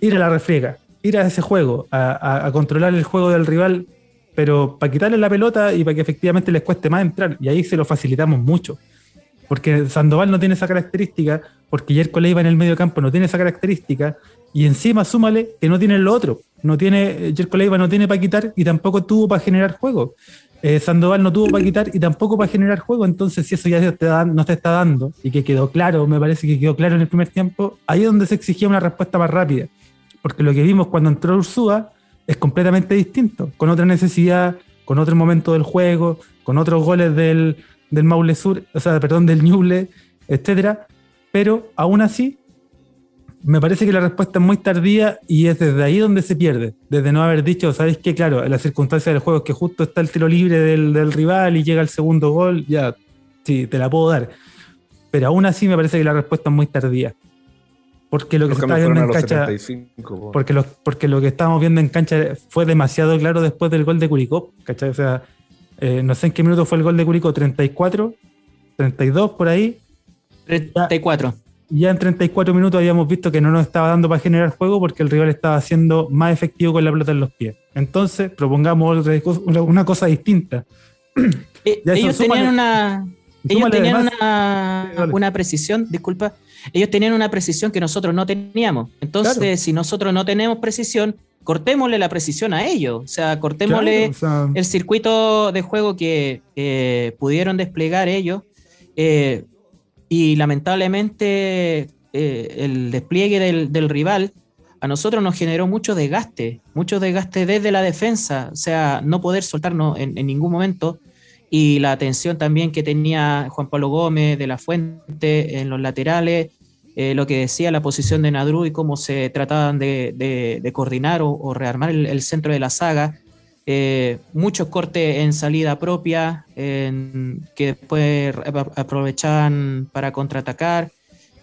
ir a la refriega, ir a ese juego, a, controlar el juego del rival, pero para quitarle la pelota y para que efectivamente les cueste más entrar. Y ahí se lo facilitamos mucho. Porque Sandoval no tiene esa característica, porque Jerko Leiva en el medio campo no tiene esa característica, y encima súmale que no tiene lo otro. No tiene, Jerko Leiva no tiene para quitar y tampoco tuvo para generar juego. Eh, Sandoval no tuvo para quitar y tampoco para generar juego, entonces si eso ya no te está dando y que quedó claro, me parece que quedó claro en el primer tiempo, ahí es donde se exigía una respuesta más rápida, porque lo que vimos cuando entró Ursúa es completamente distinto, con otra necesidad, con otro momento del juego, con otros goles del, del Maule Sur, o sea, perdón, del Ñuble, etcétera, pero aún así me parece que la respuesta es muy tardía y es desde ahí donde se pierde, desde no haber dicho, ¿sabéis qué? Claro, en la circunstancia del juego es que justo está el tiro libre del, rival y llega el segundo gol, ya, sí, te la puedo dar. Pero aún así me parece que la respuesta es muy tardía. Porque lo que se viendo en cancha. Porque lo, porque lo que estábamos viendo en cancha fue demasiado claro después del gol de Curicó. ¿cachai? O sea, eh, no sé en qué minuto fue el gol de Curicó, 34, 32 por ahí. 34 ya en 34 minutos habíamos visto que no nos estaba dando para generar juego porque el rival estaba siendo más efectivo con la pelota en los pies. Entonces, propongamos una cosa distinta. Eh, ellos tenían una. Ellos tenían una, precisión, disculpa, ellos tenían una precisión que nosotros no teníamos. Entonces, si nosotros no tenemos precisión, cortémosle la precisión a ellos. O sea, cortémosle el circuito de juego que pudieron desplegar ellos. Eh, y lamentablemente eh, el despliegue del, rival a nosotros nos generó mucho desgaste, mucho desgaste desde la defensa, o sea, no poder soltarnos en, ningún momento y la atención también que tenía Juan Pablo Gómez de la Fuente en los laterales, eh, lo que decía la posición de Nadru y cómo se trataban de, coordinar o, rearmar el, centro de la saga. Eh, muchos cortes en salida propia, que después aprovechaban para contraatacar.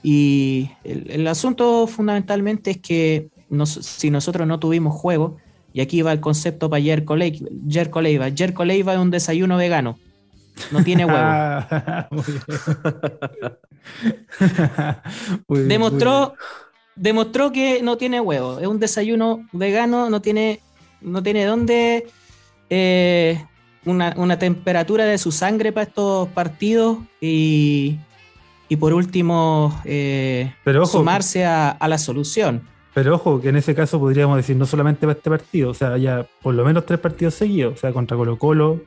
Y el, asunto fundamentalmente es que si nosotros no tuvimos juego, y aquí va el concepto para Jerko Leiva. Jerko Leiva es un desayuno vegano. No tiene huevo. Demostró, demostró que no tiene huevo. Es un desayuno vegano, no tiene, no tiene dónde eh, una, temperatura de su sangre para estos partidos y, y por último eh, sumarse a, la solución. Pero ojo, que en ese caso podríamos decir no solamente para este partido, o sea, ya por lo menos tres partidos seguidos, o sea, contra Colo Colo,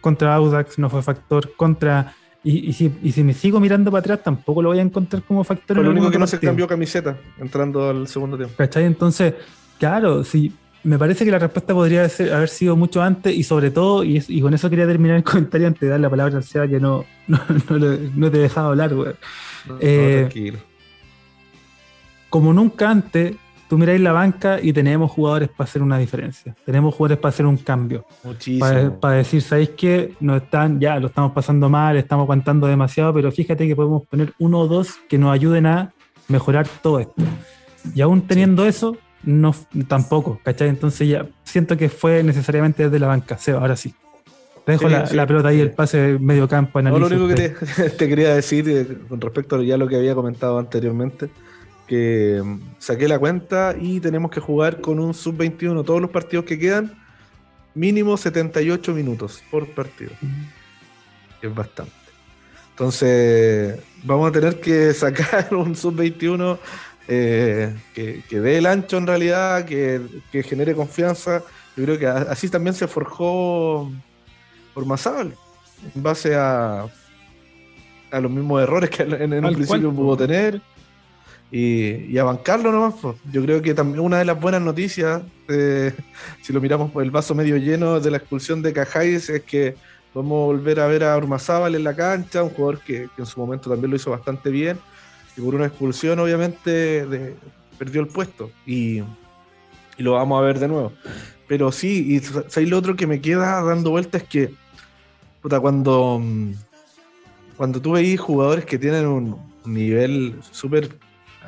contra Audax no fue factor, contra y, si, me sigo mirando para atrás, tampoco lo voy a encontrar como factor. lo único que no se cambió camiseta entrando al segundo tiempo. ¿Cachai? Entonces, claro, sí, me parece que la respuesta podría haber sido mucho antes y sobre todo, y, con eso quería terminar el comentario antes de dar la palabra al SEA que no, no, te he dejado hablar, güey. Eh. Como nunca antes, tú miráis la banca y tenemos jugadores para hacer una diferencia. Tenemos jugadores para hacer un cambio. Muchísimo. Para, decir, ¿sabéis qué? No están, ya lo estamos pasando mal, estamos aguantando demasiado, pero fíjate que podemos poner uno o dos que nos ayuden a mejorar todo esto. Y aún teniendo eso, no tampoco, ¿cachai? Entonces ya siento que fue necesariamente desde la banca. Seba, ahora sí. Te dejo la, pelota ahí, el pase medio campo. No, lo único que te, te, quería decir eh, con respecto a ya lo que había comentado anteriormente que mm, saqué la cuenta y tenemos que jugar con un sub-21 todos los partidos que quedan, mínimo 78 minutos por partido. Es bastante. Entonces, vamos a tener que sacar un sub-21 eh, que, dé el ancho en realidad, que, genere confianza. Yo creo que así también se forjó por Masal, en base a, a los mismos errores que en, en un principio pudo tener y, a bancarlo nomás. Yo creo que también una de las buenas noticias, eh, si lo miramos por el vaso medio lleno de la expulsión de Cajáis, es que podemos volver a ver a Ormazábal en la cancha, un jugador que, en su momento también lo hizo bastante bien, y por una expulsión obviamente perdió el puesto, y, lo vamos a ver de nuevo. Pero sí, y lo otro que me queda dando vuelta es que, puta, cuando, cuando tú veis jugadores que tienen un nivel súper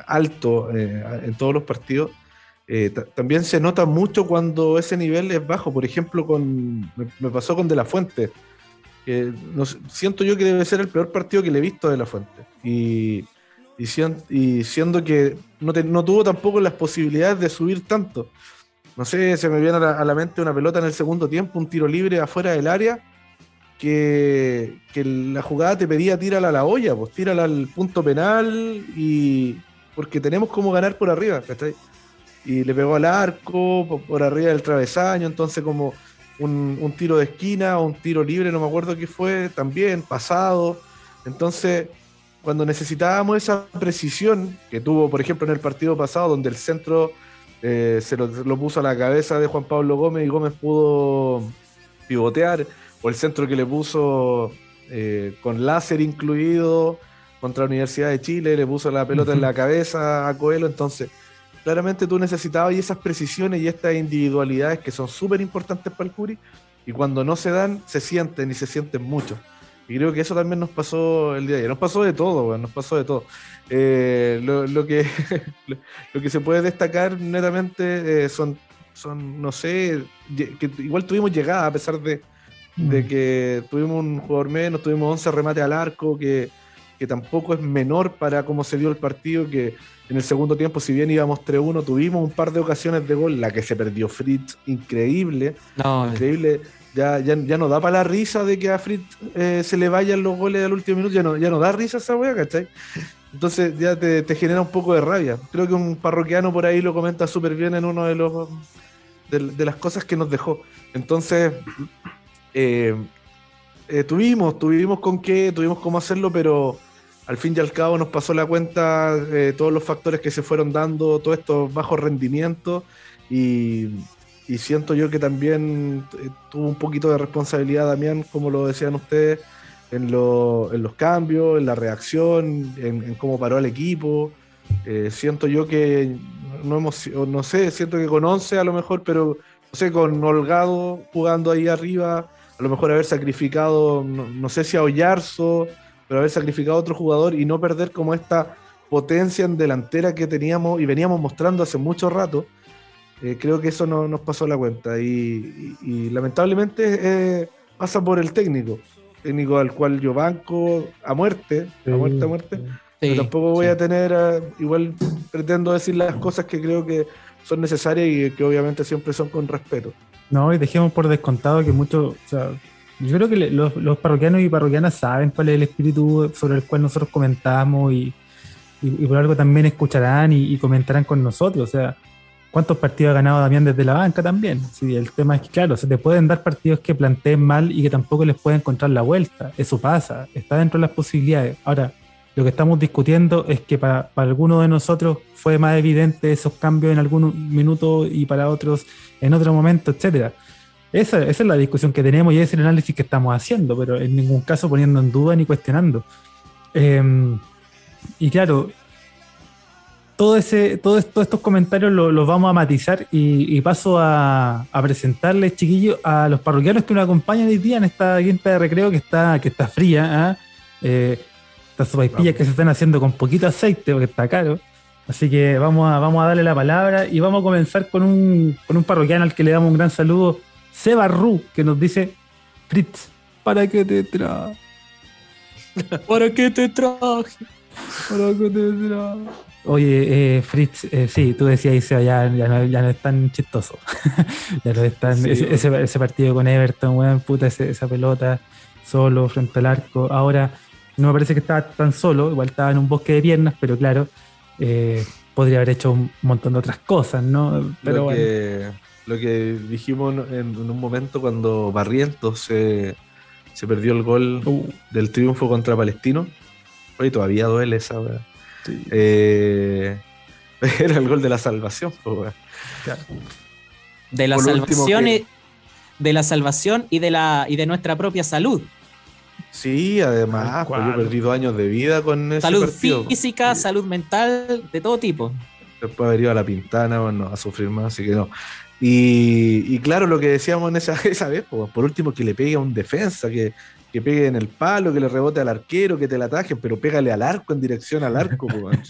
alto eh, en todos los partidos, eh, también se nota mucho cuando ese nivel es bajo. Por ejemplo, con me, pasó con De La Fuente. siento yo que debe ser el peor partido que le he visto de La Fuente. Y, y, siendo, que no, no, tuvo tampoco las posibilidades de subir tanto. No sé, se me viene a la, mente una pelota en el segundo tiempo, un tiro libre afuera del área, que, que la jugada te pedía tírala a la olla, pues tírala al punto penal y, porque tenemos como ganar por arriba, ¿cachai? Y le pegó al arco, por, arriba del travesaño, entonces como un, tiro de esquina o un tiro libre, no me acuerdo qué fue, también pasado. Entonces, cuando necesitábamos esa precisión que tuvo, por ejemplo, en el partido pasado, donde el centro eh, se lo, puso a la cabeza de Juan Pablo Gómez y Gómez pudo pivotear, o el centro que le puso eh, con láser incluido, contra la Universidad de Chile, le puso la pelota en la cabeza a Coelho, entonces claramente tú necesitabas y esas precisiones y estas individualidades que son súper importantes para el Curi, y cuando no se dan, se sienten y se sienten mucho. Y creo que eso también nos pasó el día de ayer. Nos pasó de todo, nos pasó de todo. Eh, lo, que, lo que se puede destacar netamente eh, son, son, no sé, que igual tuvimos llegada a pesar de, de mm. que tuvimos un jugador menos, tuvimos 11 remates al arco, que, que tampoco es menor para cómo se dio el partido, que en el segundo tiempo, si bien íbamos 3-1, tuvimos un par de ocasiones de gol, la que se perdió Fritz, increíble, increíble, ya, ya, ya, no da para la risa de que a Fritz eh, se le vayan los goles al último minuto, ya no, ya no da risa esa wea, ¿cachai? Entonces ya te, genera un poco de rabia. Creo que un parroquiano por ahí lo comenta súper bien en uno de los de, las cosas que nos dejó. Entonces, eh, eh, tuvimos, tuvimos con qué, tuvimos cómo hacerlo, pero al fin y al cabo nos pasó la cuenta todos los factores que se fueron dando, todos estos bajos rendimientos y, siento yo que también eh, tuvo un poquito de responsabilidad Damián, como lo decían ustedes, en, los cambios, en la reacción, en, cómo paró el equipo. Eh, siento yo que no hemos, no sé, siento que con 11 a lo mejor, pero no sé, con Holgado jugando ahí arriba, a lo mejor haber sacrificado, no, sé si a Ollarzo pero haber sacrificado a otro jugador y no perder como esta potencia en delantera que teníamos y veníamos mostrando hace mucho rato, eh, creo que eso no, nos pasó la cuenta. Y, lamentablemente eh, pasa por el técnico, técnico al cual yo banco a muerte, a muerte, a muerte. pero tampoco voy a tener, igual pretendo decir las cosas que creo que son necesarias y que obviamente siempre son con respeto. No, y dejemos por descontado que muchos, o sea, yo creo que los, los, parroquianos y parroquianas saben cuál es el espíritu sobre el cual nosotros comentamos y, y, por algo también escucharán y, comentarán con nosotros. O sea, ¿cuántos partidos ha ganado Damián desde la banca también? Sí, el tema es que, claro, se te pueden dar partidos que planteen mal y que tampoco les pueden encontrar la vuelta. Eso pasa, está dentro de las posibilidades. Ahora, lo que estamos discutiendo es que para, para algunos de nosotros fue más evidente esos cambios en algunos minutos y para otros en otro momento, etcétera. Esa, esa, es la discusión que tenemos y es el análisis que estamos haciendo, pero en ningún caso poniendo en duda ni cuestionando. Em, y claro, todo ese, todos estos comentarios los vamos a matizar y, paso a, presentarles, chiquillos, a los parroquianos que nos acompañan hoy día en esta quinta de recreo que está, que está fría. ¿ah? Eh, estas sopaipillas que se están haciendo con poquito aceite porque está caro. Así que vamos a, vamos a darle la palabra y vamos a comenzar con un, con un parroquiano al que le damos un gran saludo, Seba Ru, que nos dice, Fritz, ¿para qué te traje? ¿Para qué te traje? ¿Para qué te traje? Oye, eh, Fritz, eh, sí, tú decías, ya, ya, no, ya no es tan chistoso. ya no es tan, ese, ese, partido con Everton, weón, puta, esa pelota solo frente al arco. Ahora no me parece que estaba tan solo, igual estaba en un bosque de piernas, pero claro, eh, podría haber hecho un montón de otras cosas, ¿no? Pero lo, que, lo que dijimos en, un momento cuando Barrientos se, perdió el gol uh. del triunfo contra Palestino, hoy todavía duele esa, eh, era el gol de la salvación, De la salvación y, de la salvación y de la y de nuestra propia salud. Sí, además, pues yo he perdido años de vida con ese Salud física, salud mental, de todo tipo. Después haber ido a la pintana, bueno, a sufrir más, así que no. Y, claro, lo que decíamos en esa, esa vez, pues, por último, que le pegue a un defensa, que, pegue en el palo, que le rebote al arquero, que te la ataje, pero pégale al arco en dirección al arco. Pues,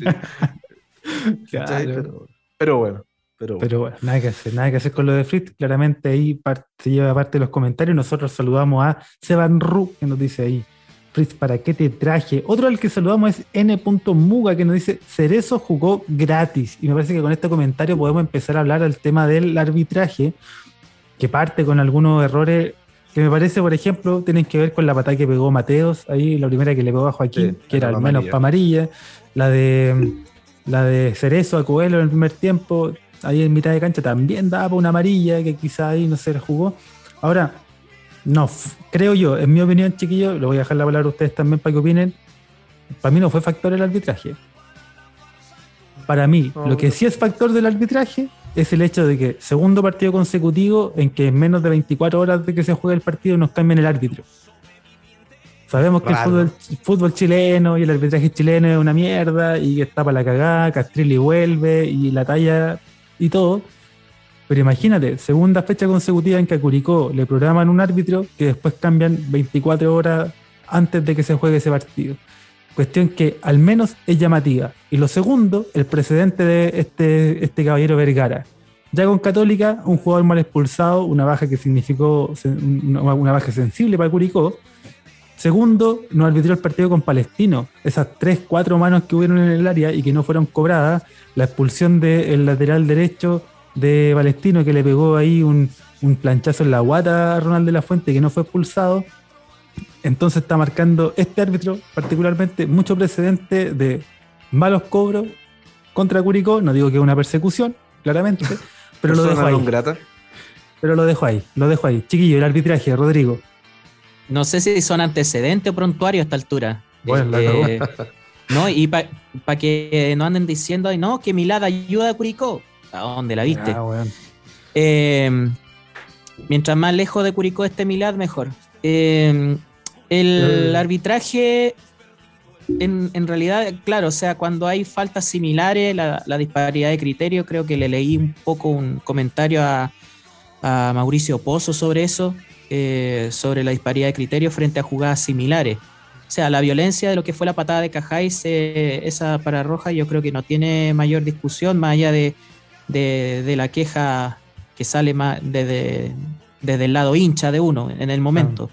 pero bueno. Pero bueno. nada que hacer, nada que hacer con lo de Fritz. Claramente ahí se lleva parte de los comentarios. Nosotros saludamos a Seban Ru, que nos dice ahí, Fritz, ¿para qué te traje? Otro al que saludamos es N.Muga, que nos dice, Cerezo jugó gratis. Y me parece que con este comentario podemos empezar a hablar del tema del arbitraje, que parte con algunos errores que me parece, por ejemplo, tienen que ver con la patada que pegó Mateos, ahí la primera que le pegó a Joaquín, que era al menos para amarilla, la de la de Cerezo a Coelho en el primer tiempo, ahí en mitad de cancha también daba una amarilla que quizá ahí no se la jugó. Ahora, no, creo yo, en mi opinión, chiquillo, lo voy a dejar la palabra a ustedes también para que opinen. Para mí no fue factor el arbitraje. Para mí, lo que sí es factor del arbitraje es el hecho de que segundo partido consecutivo en que en menos de 24 horas de que se juegue el partido nos cambien el árbitro. Sabemos que el fútbol, chileno y el arbitraje chileno es una mierda y que está para la cagada, Castrilli vuelve y la talla y todo. Pero imagínate, segunda fecha consecutiva en que a Curicó le programan un árbitro que después cambian 24 horas antes de que se juegue ese partido. Cuestión que al menos es llamativa. Y lo segundo, el precedente de este, este caballero Vergara. Ya con Católica, un jugador mal expulsado, una baja que significó una baja sensible para Curicó. Segundo, no arbitró el partido con Palestino. Esas tres, cuatro manos que hubieron en el área y que no fueron cobradas la expulsión del lateral derecho de Palestino que le pegó ahí un, planchazo en la guata a Ronald de la Fuente que no fue expulsado. Entonces está marcando este árbitro particularmente mucho precedente de malos cobros contra Curicó. No digo que es una persecución, claramente, pero lo dejo ahí. Pero lo dejo ahí, lo dejo ahí. Chiquillo, el arbitraje, Rodrigo. No sé si son antecedentes o prontuarios a esta altura. Bueno, eh, ¿no? Y para que no anden diciendo, no, que Milad ayuda a Curicó. ¿A dónde la viste? Ah, em, mientras más lejos de Curicó esté Milad, mejor. Em, el arbitraje, en, realidad, claro, o sea, cuando hay faltas similares, la, disparidad de criterio, creo que le leí un poco un comentario a, a Mauricio Pozo sobre eso, eh, sobre la disparidad de criterio frente a jugadas similares. O sea, la violencia de lo que fue la patada de Cajáis, esa para roja, yo creo que no tiene mayor discusión, más allá de, la queja que sale más desde, el lado hincha de uno en el momento.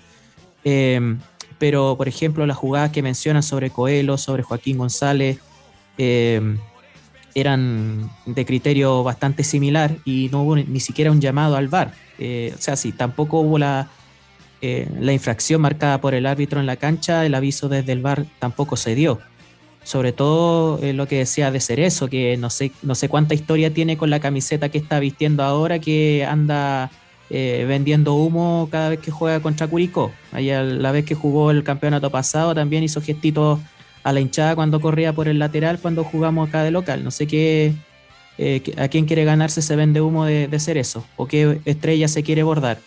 Eh, pero, por ejemplo, las jugadas que mencionan sobre Coelho, sobre Joaquín González, eh, eran de criterio bastante similar y no hubo ni siquiera un llamado al VAR. Eh, o sea, sí, tampoco hubo la, eh, la infracción marcada por el árbitro en la cancha, el aviso desde el VAR tampoco se dio. Sobre todo eh, lo que decía de Cerezo, que no sé, no sé cuánta historia tiene con la camiseta que está vistiendo ahora, que anda vendiendo humo cada vez que juega contra Curicó. Allá la vez que jugó el campeonato pasado también hizo gestitos a la hinchada cuando corría por el lateral cuando jugamos acá de local. No sé qué, eh, a quién quiere ganarse se vende humo de, de Cerezo o qué estrella se quiere bordar.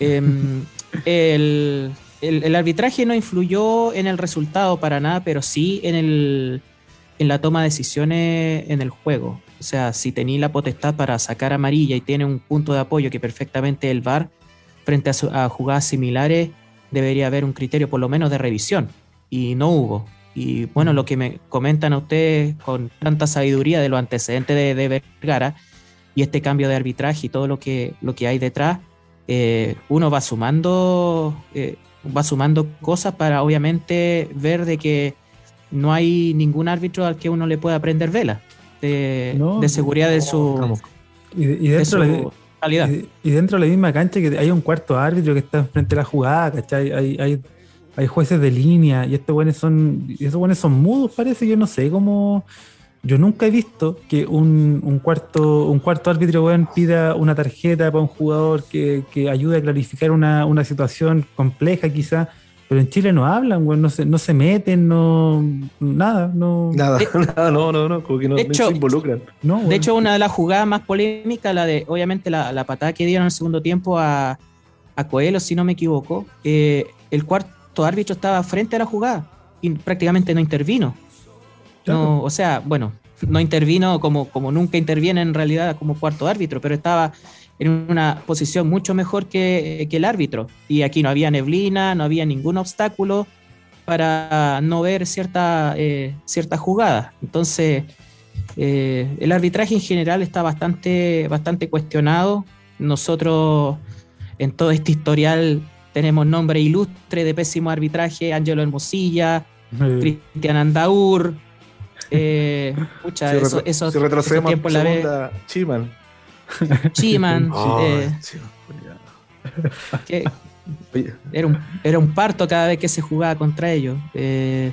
Em, el, arbitraje no influyó en el resultado para nada, pero sí en, el, en la toma de decisiones en el juego. O sea, si tenía la potestad para sacar amarilla y tiene un punto de apoyo que perfectamente el VAR, frente a, a jugadas similares, debería haber un criterio por lo menos de revisión. Y no hubo. Y bueno, lo que me comentan a ustedes con tanta sabiduría de los antecedentes de, Vergara y este cambio de arbitraje y todo lo que, lo que hay detrás, eh, uno va sumando, eh, va sumando cosas para obviamente ver de que no hay ningún árbitro al que uno le pueda prender vela de, seguridad de su, y, dentro de su calidad. Y, dentro de la misma cancha que hay un cuarto árbitro que está enfrente de la jugada, ¿cachai? Hay, hay hay jueces de línea y estos buenos son, esos buenos son mudos, parece. Yo no sé cómo. Yo nunca he visto que un, cuarto, un cuarto árbitro pida una tarjeta para un jugador que, ayude a clarificar una, situación compleja, quizá. Pero en Chile no hablan, no se, no se meten, no. Nada, no. Nada, nada, no, no, no, como que no, se involucran. de hecho, una de las jugadas más polémicas, la de, obviamente, la, la patada que dieron en el segundo tiempo a, a Coelho, si no me equivoco, eh, el cuarto árbitro estaba frente a la jugada y prácticamente no intervino. No, o sea, bueno, no intervino como, como nunca interviene en realidad como cuarto árbitro, pero estaba en una posición mucho mejor que, el árbitro. Y aquí no había neblina, no había ningún obstáculo para no ver cierta, eh, cierta jugada. Entonces, eh, el arbitraje en general está bastante, bastante cuestionado. Nosotros en todo este historial tenemos nombre ilustre de pésimo arbitraje, Angelo Hermosilla, Cristian Andaur. Eh, si eso, eso, si retrocedemos la vez. Chiman. Chiman. eh, era, un, era un parto cada vez que se jugaba contra ellos. Eh,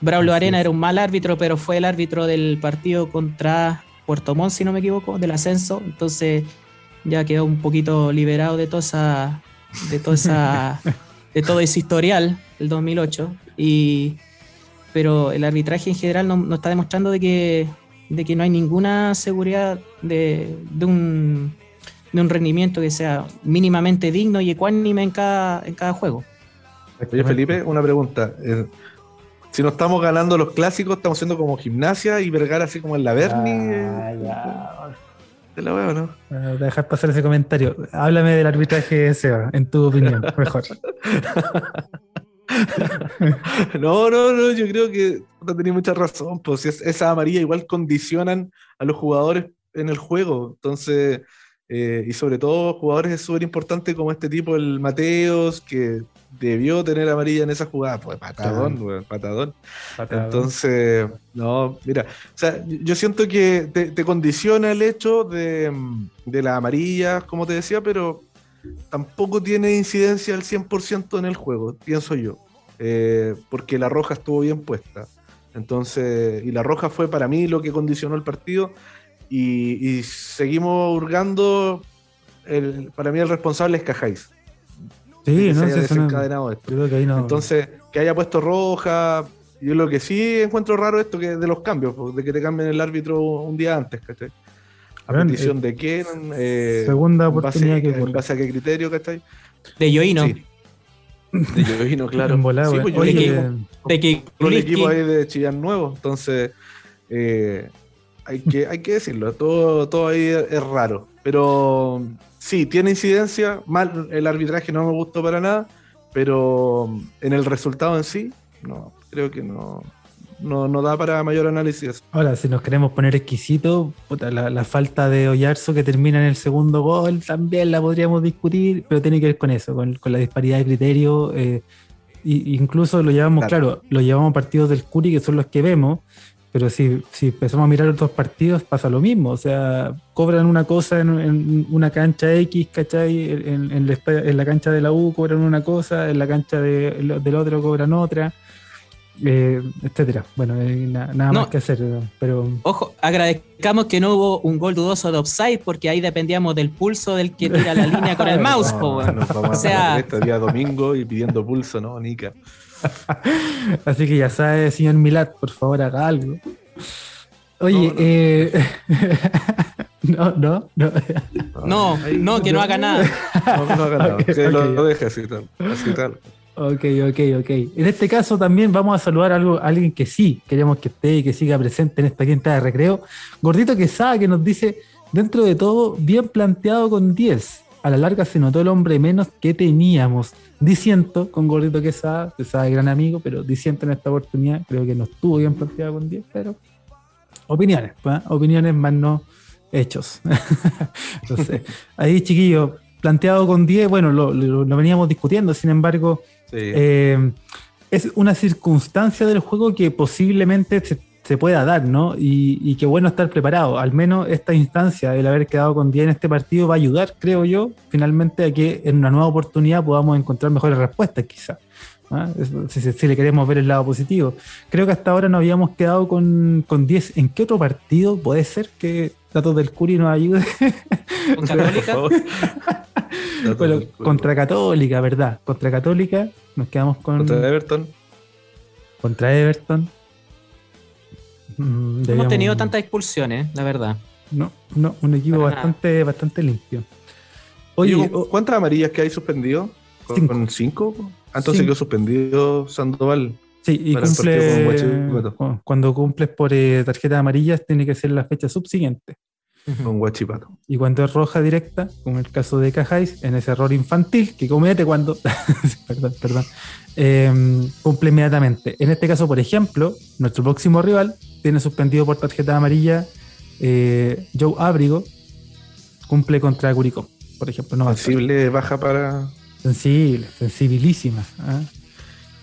Braulio Arena era un mal árbitro, pero fue el árbitro del partido contra Puerto Montt, si no me equivoco, del ascenso. Entonces ya quedó un poquito liberado de toda esa de, toda esa, de todo ese historial del 2008. Y, pero el arbitraje en general no, está demostrando de que, de que no hay ninguna seguridad de, de, un, de un rendimiento que sea mínimamente digno y ecuánime en cada, en cada juego. Oye, Felipe, una pregunta. Eh, si no estamos ganando los clásicos, estamos siendo como gimnasia y Vergara así como en la Berni. Ah, te la veo, ¿no? Bueno, dejar pasar ese comentario. Háblame del arbitraje, Seba, en tu opinión, mejor. no, no, no, yo creo que no tenía mucha razón. Pues esa amarilla igual condicionan a los jugadores en el juego. Entonces, eh, y sobre todo jugadores es súper importante como este tipo, el Mateos, que debió tener amarilla en esa jugada. Pues patadón, patadón. Entonces, no, mira, o sea, yo siento que te, condiciona el hecho de, de la amarilla, como te decía, pero tampoco tiene incidencia al 100% en el juego, pienso yo. Eh, porque la roja estuvo bien puesta. Entonces, y la roja fue para mí lo que condicionó el partido. Y, seguimos hurgando. El, para mí el responsable es Cajáis. Sí, no, se desencadenado esto. Entonces, que haya puesto roja. Yo lo que sí encuentro raro esto que de los cambios, de que te cambien el árbitro un día antes, ¿cachai? A petición eh, de quién, eh, segunda oportunidad que en base a qué criterio, ¿cachai? De Yoino. Sí. De Yoino, claro. sí, pues, Oye, de que un equipo ahí de Chillán nuevo, entonces eh, hay que, hay que decirlo, todo, todo ahí es raro. Pero sí, tiene incidencia. Mal, el arbitraje no me gustó para nada, pero en el resultado en sí, no, creo que no, no, da para mayor análisis. Ahora, si nos queremos poner exquisito, la, falta de Oyarzo que termina en el segundo gol también la podríamos discutir, pero tiene que ver con eso, con, la disparidad de criterio. Eh, incluso lo llevamos, claro. lo llevamos a partidos del Curi, que son los que vemos, pero si, si empezamos a mirar otros partidos pasa lo mismo, o sea, cobran una cosa en, en una cancha X, ¿cachai? En, en, la, en, la, cancha de la U cobran una cosa, en la cancha de, del otro cobran otra. Eh, etcétera. Bueno, eh, na, nada no, más que hacer, pero... Ojo, agradezcamos que no hubo un gol dudoso de offside porque ahí dependíamos del pulso del que tira la línea con el mouse. No, po, no, o sea... Este día domingo y pidiendo pulso, ¿no, Nica? Así que ya sabe, señor Milat, por favor, haga algo. Oye, no, eh... no, no, no. No, no, que no haga nada. No, no haga nada. Okay, que okay. lo deje así tal. Así tal. Ok, ok, ok. En este caso también vamos a saludar a, algo, a alguien que sí queremos que esté y que siga presente en esta quinta de recreo. Gordito Quesada que nos dice, dentro de todo, bien planteado con 10. A la larga se notó el hombre menos que teníamos. Diciendo con Gordito Quesada, Quesada es gran amigo, pero diciendo en esta oportunidad, creo que no estuvo bien planteado con 10, pero opiniones, ¿eh? opiniones más no hechos. Entonces, ahí chiquillo, planteado con 10, bueno, lo, lo, lo veníamos discutiendo, sin embargo, Sí. Eh, es una circunstancia del juego que posiblemente se, se pueda dar, ¿no? Y, y qué bueno estar preparado. Al menos esta instancia, el haber quedado con 10 en este partido, va a ayudar, creo yo, finalmente a que en una nueva oportunidad podamos encontrar mejores respuestas, quizás. ¿Ah? Si, si, si, le queremos ver el lado positivo. Creo que hasta ahora nos habíamos quedado con, con 10. ¿En qué otro partido puede ser que Datos del Curi nos ayude? ¿Con Católica? bueno, contra Católica, ¿verdad? Contra Católica nos quedamos con. Contra Everton. Contra Everton. Mm, Hemos tenido tantas expulsiones, la verdad. No, no, un equipo Para bastante, nada. bastante limpio. Oye, Oye, ¿cuántas amarillas que hay suspendido? ¿Con cinco? ¿Con cinco? Entonces quedó suspendido Sandoval. Sí, y cumple, cuando cumples por eh, tarjetas amarillas tiene que ser la fecha subsiguiente. Con Guachipato. Y cuando es roja directa, como el caso de Cajáis, en ese error infantil que comete cuando. perdón, perdón. Eh, cumple inmediatamente. En este caso, por ejemplo, nuestro próximo rival tiene suspendido por tarjeta amarilla eh, Joe Abrigo, cumple contra Curicó, por ejemplo. No Sensible baja para. Sensible, sensibilísima. ¿eh?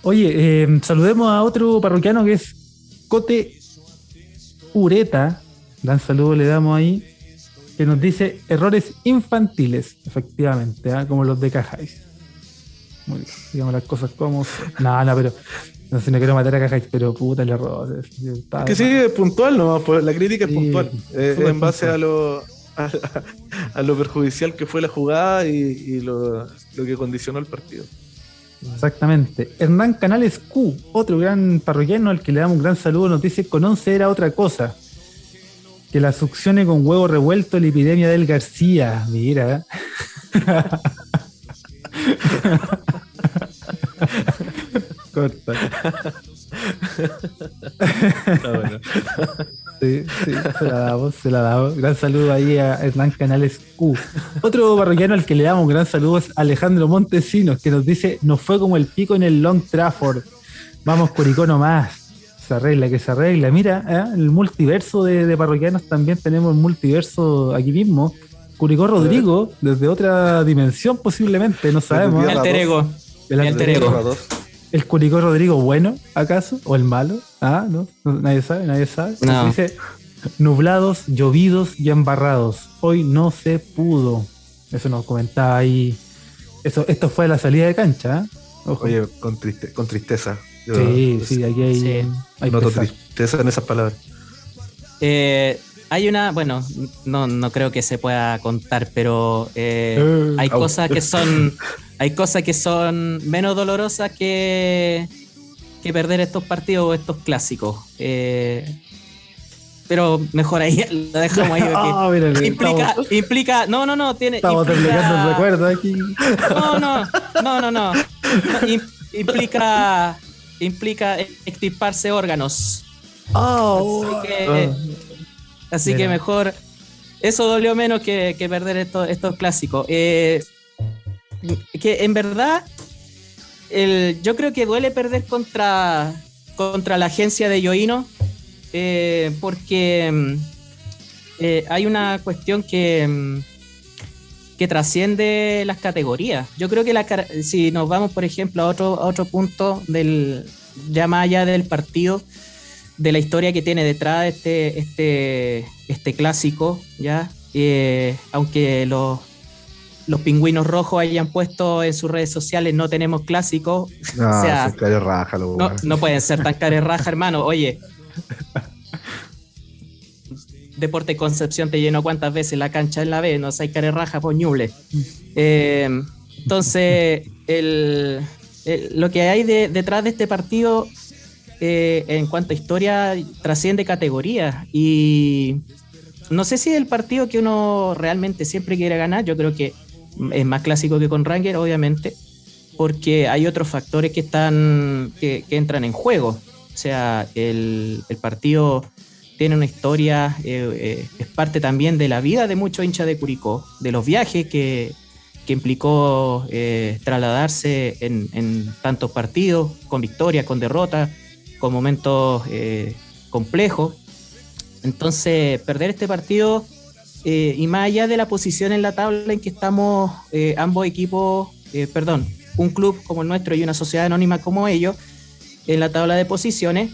Oye, eh, saludemos a otro parroquiano que es Cote Ureta. Gran saludo le damos ahí. Que nos dice errores infantiles, efectivamente, ¿eh? como los de Cajáis. Muy bien, digamos las cosas como. No, no, pero. No sé, no quiero matar a Cajáis, pero puta el error. Es que sí, es puntual, ¿no? Pues la crítica es sí, puntual. Eh, en base puntual. a lo, a, a, lo perjudicial que fue la jugada y, y lo, lo que condicionó el partido. Exactamente. Hernán Canales Q, otro gran parroquiano al que le damos un gran saludo, nos dice: con 11 era otra cosa. Que la succione con huevo revuelto la epidemia del García. Mira. Corta. Está bueno. Sí, sí, se la damos, se la damos. Gran saludo ahí a Hernán Canales Q. Otro parroquiano al que le damos un gran saludo es Alejandro Montesinos, que nos dice, nos fue como el pico en el Long Trafford. Vamos, Curicó nomás. Se arregla, que se arregla. Mira, ¿eh? el multiverso de, de, parroquianos también tenemos el multiverso aquí mismo. Curicó Rodrigo, desde otra dimensión posiblemente, no sabemos. El alter ego. El alter ego. ¿El Curicó Rodrigo bueno, acaso? ¿O el malo? Ah, ¿no? Nadie sabe, nadie sabe. No. Dice, nublados, llovidos y embarrados. Hoy no se pudo. Eso nos comentaba ahí. Eso, esto fue la salida de cancha. ¿eh? Ojo. Oye, con, triste, con tristeza. Yo, sí, sí, aquí hay, sí. hay Noto pesar. tristeza en esas palabras. Eh, hay una, bueno, no, no creo que se pueda contar, pero eh, uh, hay cosas que son hay cosas que son menos dolorosas que, que perder estos partidos o estos clásicos. Eh, pero mejor ahí lo dejamos ahí. oh, implica, estamos, implica, no, no, no, tiene. Estamos implica, el recuerdo aquí. No, no, no, no, no. implica, implica extirparse órganos. Oh, así que, oh. así que mejor. Eso dolió menos que, que perder estos, estos clásicos. Eh, que en verdad el, yo creo que duele perder contra, contra la agencia de Yoino eh, porque eh, hay una cuestión que, que trasciende las categorías. Yo creo que si nos vamos, por ejemplo, a otro, a otro punto del, ya más allá del partido, de la historia que tiene detrás este, este, este clásico, ¿ya? Eh, aunque los, los pingüinos rojos hayan puesto en sus redes sociales no tenemos clásicos, No, o sea, raja, no, pueden ser tan raja, hermano. Oye, Deporte Concepción te llenó cuántas veces la cancha en la B, no hay raja por Ñuble. Eh, entonces, el- el- lo que hay de- detrás de este partido eh, en cuanto a historia trasciende categorías y no sé si es el partido que uno realmente siempre quiere ganar, yo creo que es más clásico que con Ranger, obviamente, porque hay otros factores que están que, entran en juego. O sea, el, el partido tiene una historia, eh, eh, es parte también de la vida de muchos hinchas de Curicó, de los viajes que, que implicó eh, trasladarse en, en tantos partidos, con victorias, con derrotas, con momentos eh, complejos. Entonces, perder este partido, eh, y más allá de la posición en la tabla en que estamos eh, ambos equipos, eh, perdón, un club como el nuestro y una sociedad anónima como ellos, en la tabla de posiciones,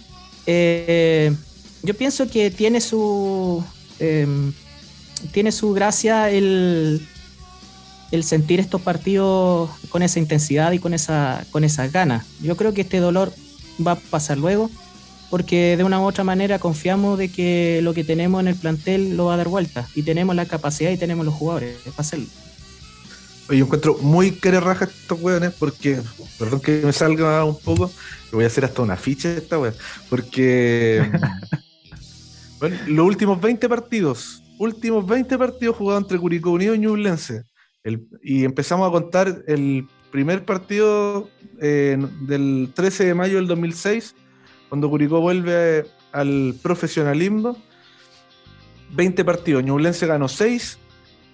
yo pienso que tiene su, eh, tiene su gracia el, el sentir estos partidos con esa intensidad y con esa con esas ganas. Yo creo que este dolor va a pasar luego, porque de una u otra manera confiamos de que lo que tenemos en el plantel lo va a dar vuelta y tenemos la capacidad y tenemos los jugadores para hacerlo. Oye, yo encuentro muy care raja estos weones porque, perdón que me salga un poco, voy a hacer hasta una ficha de esta wea, porque bueno, los últimos 20 partidos, últimos 20 partidos jugados entre Curicó Unido y Ñublense, el- y empezamos a contar el primer partido eh, del 13 de mayo del 2006, cuando Curicó vuelve al profesionalismo, 20 partidos, Ñublense ganó 6,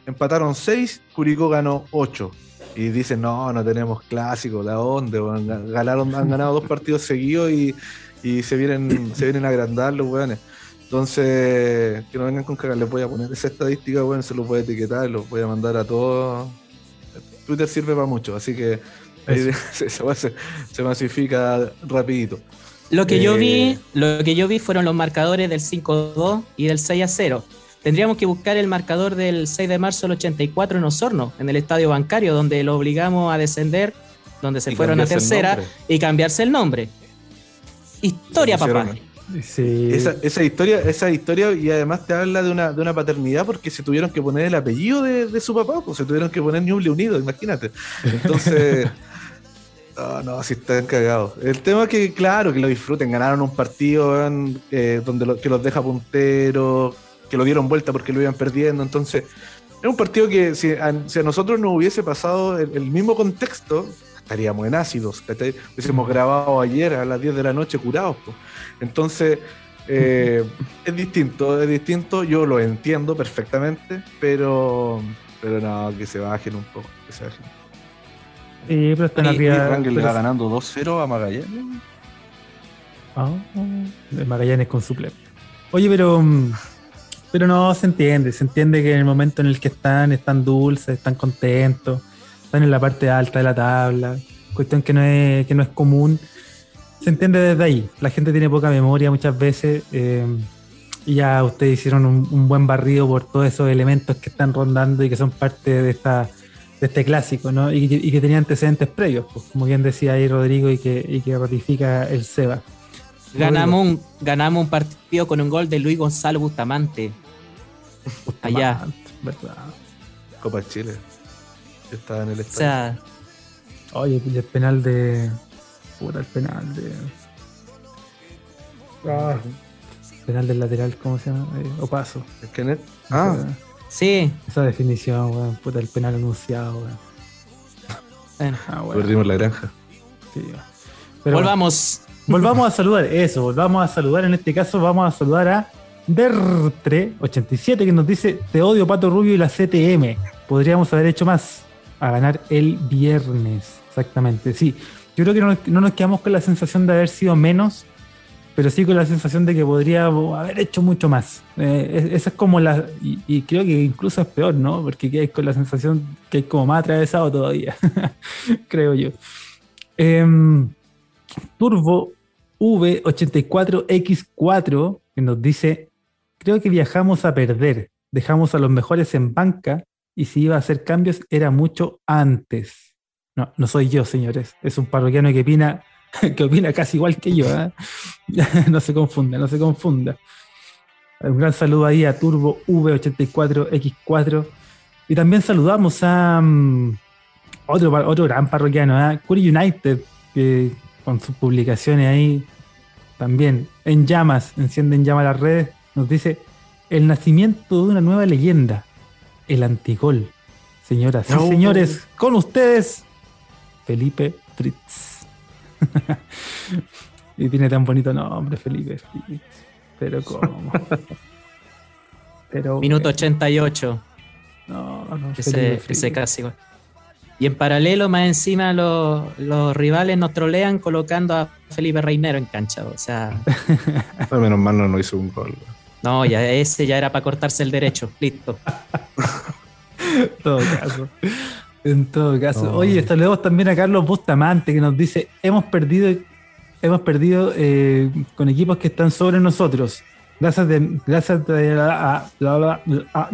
empataron 6, Curicó ganó 8. Y dicen, no, no tenemos clásico, ¿la dónde? Ganaron, han ganado dos partidos seguidos y, y se, vienen, se vienen a agrandar los weones. Entonces, que no vengan con cagar, les voy a poner esa estadística, weón, se los voy a etiquetar, los voy a mandar a todos. Twitter sirve para mucho, así que ahí se, se, se- se masifica rapidito. Lo que yo Eh, vi, lo que yo vi fueron los marcadores del 5-2 y del 6-0. Tendríamos que buscar el marcador del 6 de marzo del 84 en Osorno, en el estadio bancario, donde lo obligamos a descender, donde se Y fueron a tercera y cambiarse el nombre. Historia, papá. Sí. Esa, esa historia, esa historia y además te habla de una, de una paternidad porque se tuvieron que poner el apellido de, de su papá, pues se tuvieron que poner Ñuble Unido, imagínate. Entonces, no, no, si están cagados. El tema es que, claro, que lo disfruten, ganaron un partido eh, donde lo- que los deja punteros, que lo dieron vuelta porque lo iban perdiendo, entonces es un partido que si a, si a nosotros nos hubiese pasado el, el mismo contexto, estaríamos en ácidos. Hubiésemos grabado ayer a las 10 de la noche curados. pues. Entonces, eh, es distinto, es distinto, yo lo entiendo perfectamente, pero, pero no, que se bajen un poco, que se bajen. Sí, pero están arriba. Rangel le va ganando 2-0 a Magallanes. Ah, de Magallanes con suple. Oye, pero, mm, pero no se entiende. Se entiende que en el momento en el que están, están dulces, están contentos, están en la parte alta de la tabla. Cuestión que no es, que no es común. Se entiende desde ahí. La gente tiene poca memoria muchas veces. eh, y ya ustedes hicieron un, un buen barrido por todos esos elementos que están rondando y que son parte de esta de este clásico, ¿no? Y, que- y que tenía antecedentes previos, pues, como bien decía ahí Rodrigo y que, y que ratifica el Seba. Ganamos un, ganamos un partido con un gol de Luis Gonzalo Bustamante. Allá. ¿verdad? Copa Chile. Yo estaba en el O estadio. sea, Oye, el penal de. Puta, el penal de. Ah, penal del lateral, ¿cómo se llama? Eh, Opaso. ¿Es que net? Ah, sí. Esa definición, weón. Puta, el penal anunciado, weón. Bueno, Ah, perdimos la granja. Sí. Pero volvamos. Volvamos a saludar, eso, volvamos a saludar. En este caso, vamos a saludar a Dertre87 que nos dice: Te odio, Pato Rubio y la CTM. Podríamos haber hecho más a ganar el viernes. Exactamente, sí. Yo creo que no nos quedamos con la sensación de haber sido menos, pero sí con la sensación de que podríamos haber hecho mucho más. Eh, es- esa es como la. Y, creo que incluso es peor, ¿no? Porque quedáis con la sensación que hay como más atravesado todavía, creo yo. Em, Turbo V84X4 que nos dice, creo que viajamos a perder, dejamos a los mejores en banca y si iba a hacer cambios era mucho antes. No, no soy yo, señores, es un parroquiano que opina, que opina casi igual que yo. ¿eh? no se confunda, no se confunda. Un gran saludo ahí a Turbo V84X4. Y también saludamos a um, otro, otro gran parroquiano, ¿eh? Curry United, que con sus publicaciones ahí también en llamas, encienden llamas las redes, nos dice el nacimiento de una nueva leyenda, el antigol. Señoras y No. señores, con ustedes, Felipe Fritz. y tiene tan bonito nombre, Felipe Fritz. Pero cómo. Pero Minuto 88. No, no, Ese, Felipe ese. Y en paralelo, más encima, los, los rivales nos trolean colocando a Felipe Reinero en cancha. O sea, Ah, menos mal no, no hizo un gol. no, ya ese ya era para cortarse el derecho. Listo. En todo caso. En todo caso. No. Oye, saludamos también a Carlos Bustamante que nos dice, hemos perdido, hemos perdido eh, con equipos que están sobre nosotros. Gracias de, gracias de, a- a- a- a-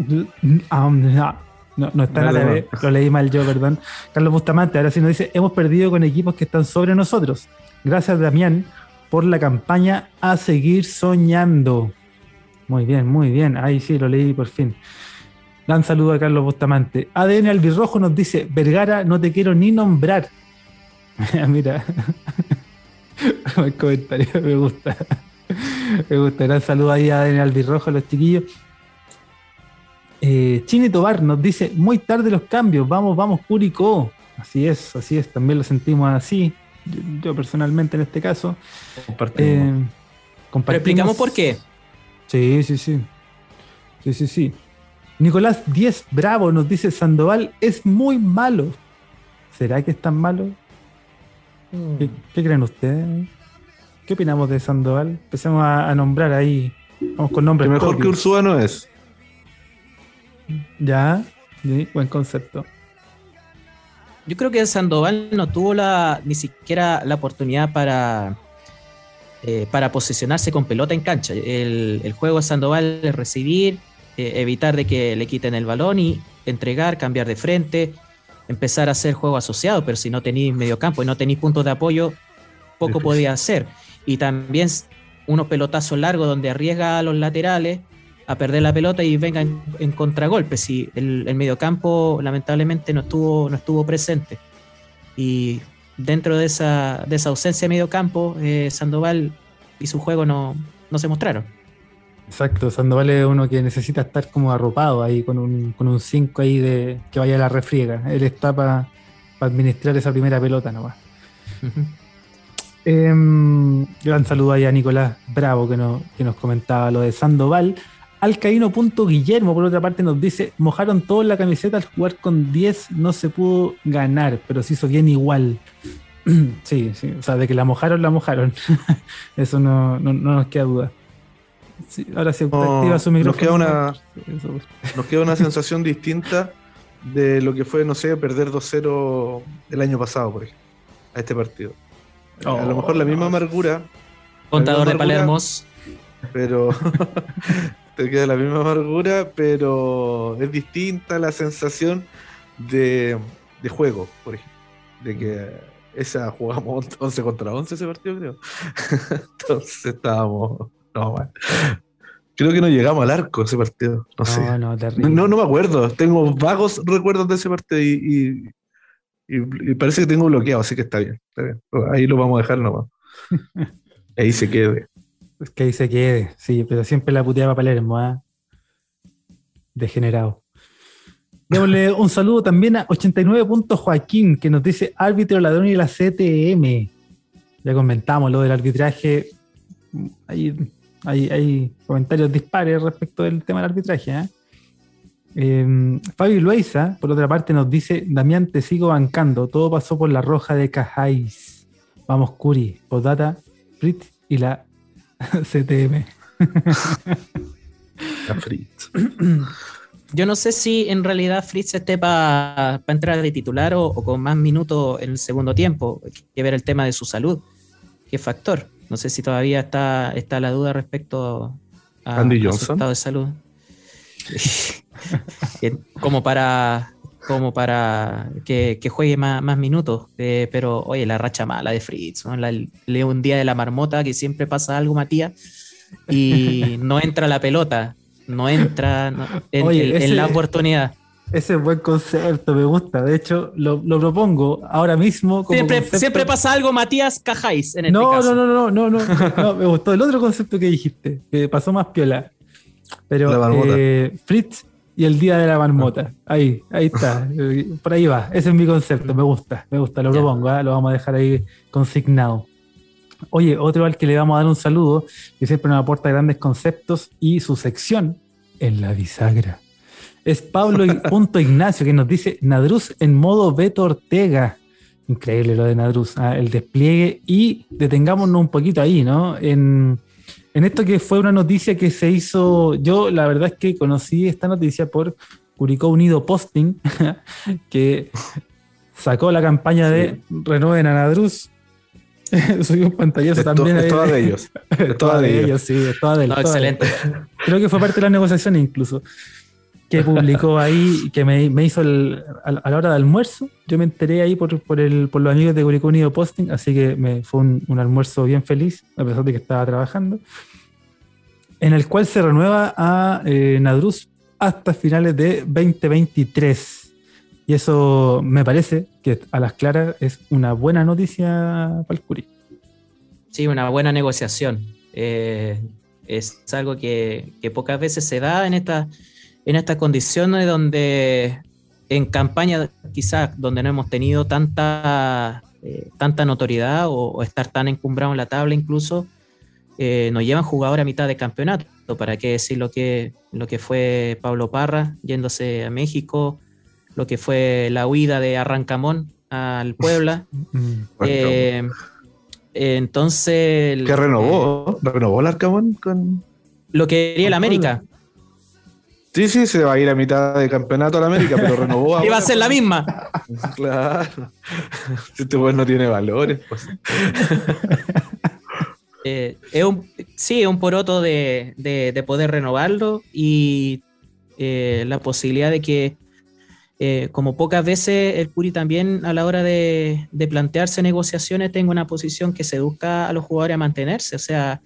a- no, no está en Dale, árabe, lo leí mal yo, perdón. Carlos Bustamante, ahora sí nos dice, hemos perdido con equipos que están sobre nosotros. Gracias, Damián, por la campaña a seguir soñando. Muy bien, muy bien. Ahí sí, lo leí por fin. Dan saludo a Carlos Bustamante. ADN Albirrojo nos dice, Vergara, no te quiero ni nombrar. Mira. El comentario me gusta. Me gusta. Gran saludo ahí a ADN Albirrojo, a los chiquillos. Eh, Chini Tobar nos dice, muy tarde los cambios, vamos, vamos, Curicó. Así es, así es, también lo sentimos así. Yo, yo personalmente en este caso. Compartimos. Eh, Pero compartimos- explicamos por qué. Sí, sí, sí. Sí, sí, sí. Nicolás 10 Bravo nos dice Sandoval es muy malo. ¿Será que es tan malo? ¿Qué, qué creen ustedes? ¿Qué opinamos de Sandoval? Empecemos a, a nombrar ahí. Vamos con que nombres. mejor que. Ursúa no es. Ya, sí, buen concepto. Yo creo que Sandoval no tuvo la, ni siquiera la oportunidad para, eh, para posicionarse con pelota en cancha. El, el juego de Sandoval es recibir, eh, evitar de que le quiten el balón y entregar, cambiar de frente, empezar a hacer juego asociado, pero si no tenéis medio campo y no tenéis puntos de apoyo, poco Difícil. podía hacer. Y también unos pelotazos largos donde arriesga a los laterales a perder la pelota y venga en, en contragolpe. Si el, el mediocampo lamentablemente no estuvo, no estuvo presente. Y dentro de esa, de esa ausencia de mediocampo, eh, Sandoval y su juego no, no se mostraron. Exacto, Sandoval es uno que necesita estar como arropado ahí con un 5 con un cinco ahí de que vaya a la refriega. Él está para administrar esa primera pelota nomás. Em, gran saludo ahí a Nicolás Bravo que, no- que nos comentaba lo de Sandoval. Alcaíno.guillermo, por otra parte, nos dice: mojaron todos la camiseta al jugar con 10, no se pudo ganar, pero se hizo bien igual. sí, sí, o sea, de que la mojaron, la mojaron. Eso no, no, no nos queda duda. Sí, ahora sí, No, activa su nos micrófono. queda una- Eso, Nos queda una sensación distinta de lo que fue, no sé, perder 2-0 el año pasado, por ejemplo, a este partido. a lo mejor la misma amargura, Contador de amargura. Palermos. pero te queda la misma amargura, pero es distinta la sensación de, de juego, por ejemplo. De que esa jugamos 11 contra 11 ese partido, creo. Entonces estábamos. No, mal. Creo que no llegamos al arco ese partido. No, sé. No, no, terrible. No, no me acuerdo. Tengo vagos recuerdos de ese partido y, y, y- y parece que tengo bloqueado, así que está bien. está bien. Ahí lo vamos a dejar nomás. Ahí se quede. Es que ahí se quede, sí, pero siempre la puteaba Palermo, ¿ah? Degenerado. Démosle un saludo también a 89 puntos Joaquín, que nos dice árbitro ladrón y la CTM. Ya comentamos lo del arbitraje. Hay, hay, hay comentarios dispares respecto del tema del arbitraje. ¿eh? Eh, Fabio Luisa, por otra parte, nos dice: Damián, te sigo bancando. Todo pasó por la roja de Cajáis. Vamos, Curi, Podata, Fritz y la CTM. A Fritz. Yo no sé si en realidad Fritz esté para entrar de titular o, o con más minutos en el segundo tiempo. Hay que ver el tema de su salud. ¿Qué factor? No sé si todavía está, está la duda respecto a, Andy a su estado de salud. como para como para que, que juegue más, más minutos. Eh, pero, oye, la racha mala de Fritz, ¿no? La- leo un día de la marmota que siempre pasa algo, Matías, y no entra la pelota. No entra no- en, Oye, en- la oportunidad. Ese es buen concepto, me gusta. De hecho, lo, lo propongo ahora mismo. Como Siempre, pasa algo, Matías Cajáis, en este No, caso. no, no, no, no, no, no. Me gustó el otro concepto que dijiste, que pasó más piola. Pero La marmota. eh, Fritz y el día de la marmota. Ahí, ahí está. Por ahí va. Ese es mi concepto. Me gusta, me gusta. Lo Ya. propongo. ¿ah? Lo vamos a dejar ahí consignado. Oye, otro al que le vamos a dar un saludo, que siempre nos aporta grandes conceptos y su sección en la bisagra. Es Pablo Punto Ignacio que nos dice Nadruz en modo Beto Ortega. Increíble lo de Nadruz, ah, el despliegue y detengámonos un poquito ahí, ¿no? En, en esto que fue una noticia que se hizo, yo la verdad es que conocí esta noticia por Curicó Unido Posting, que sacó la campaña de Renueven a Nadruz. Subió un pantallazo también. es toda de ellos. Es toda de ellos. sí, es toda de él, No, toda de él. excelente. Creo que fue parte de las negociaciones incluso. Que publicó ahí, que me, me hizo el- a, la hora de almuerzo. Yo me enteré ahí por, por, el, por los amigos de Curicó Unido Posting, así que me, fue un, un almuerzo bien feliz, a pesar de que estaba trabajando. En el cual se renueva a eh, Nadruz hasta finales de 2023. Y eso me parece que a las claras es una buena noticia para el Curi. Sí, una buena negociación. Eh, es algo que, que pocas veces se da en, esta, en estas condiciones donde en campaña quizás donde no hemos tenido tanta, eh, tanta notoriedad o, o estar tan encumbrado en la tabla incluso, eh, nos llevan jugadores a mitad de campeonato. ¿Para qué decir lo que, lo que fue Pablo Parra yéndose a México? Lo que fue la huida de Arrancamón al Puebla. Eh, entonces. que renovó, renovó el Arcamón con. Lo que quería el América. Sí, sí, se va a ir a mitad de campeonato a la América, pero renovó. Iba a ahora, ser la misma. Claro. Este weón no tiene valores. Pues. Eh, es un, sí, es un poroto de, de- de poder renovarlo y eh, la posibilidad de que, eh, como pocas veces, el Curi también a la hora de, de plantearse negociaciones tenga una posición que seduzca a los jugadores a mantenerse. O sea,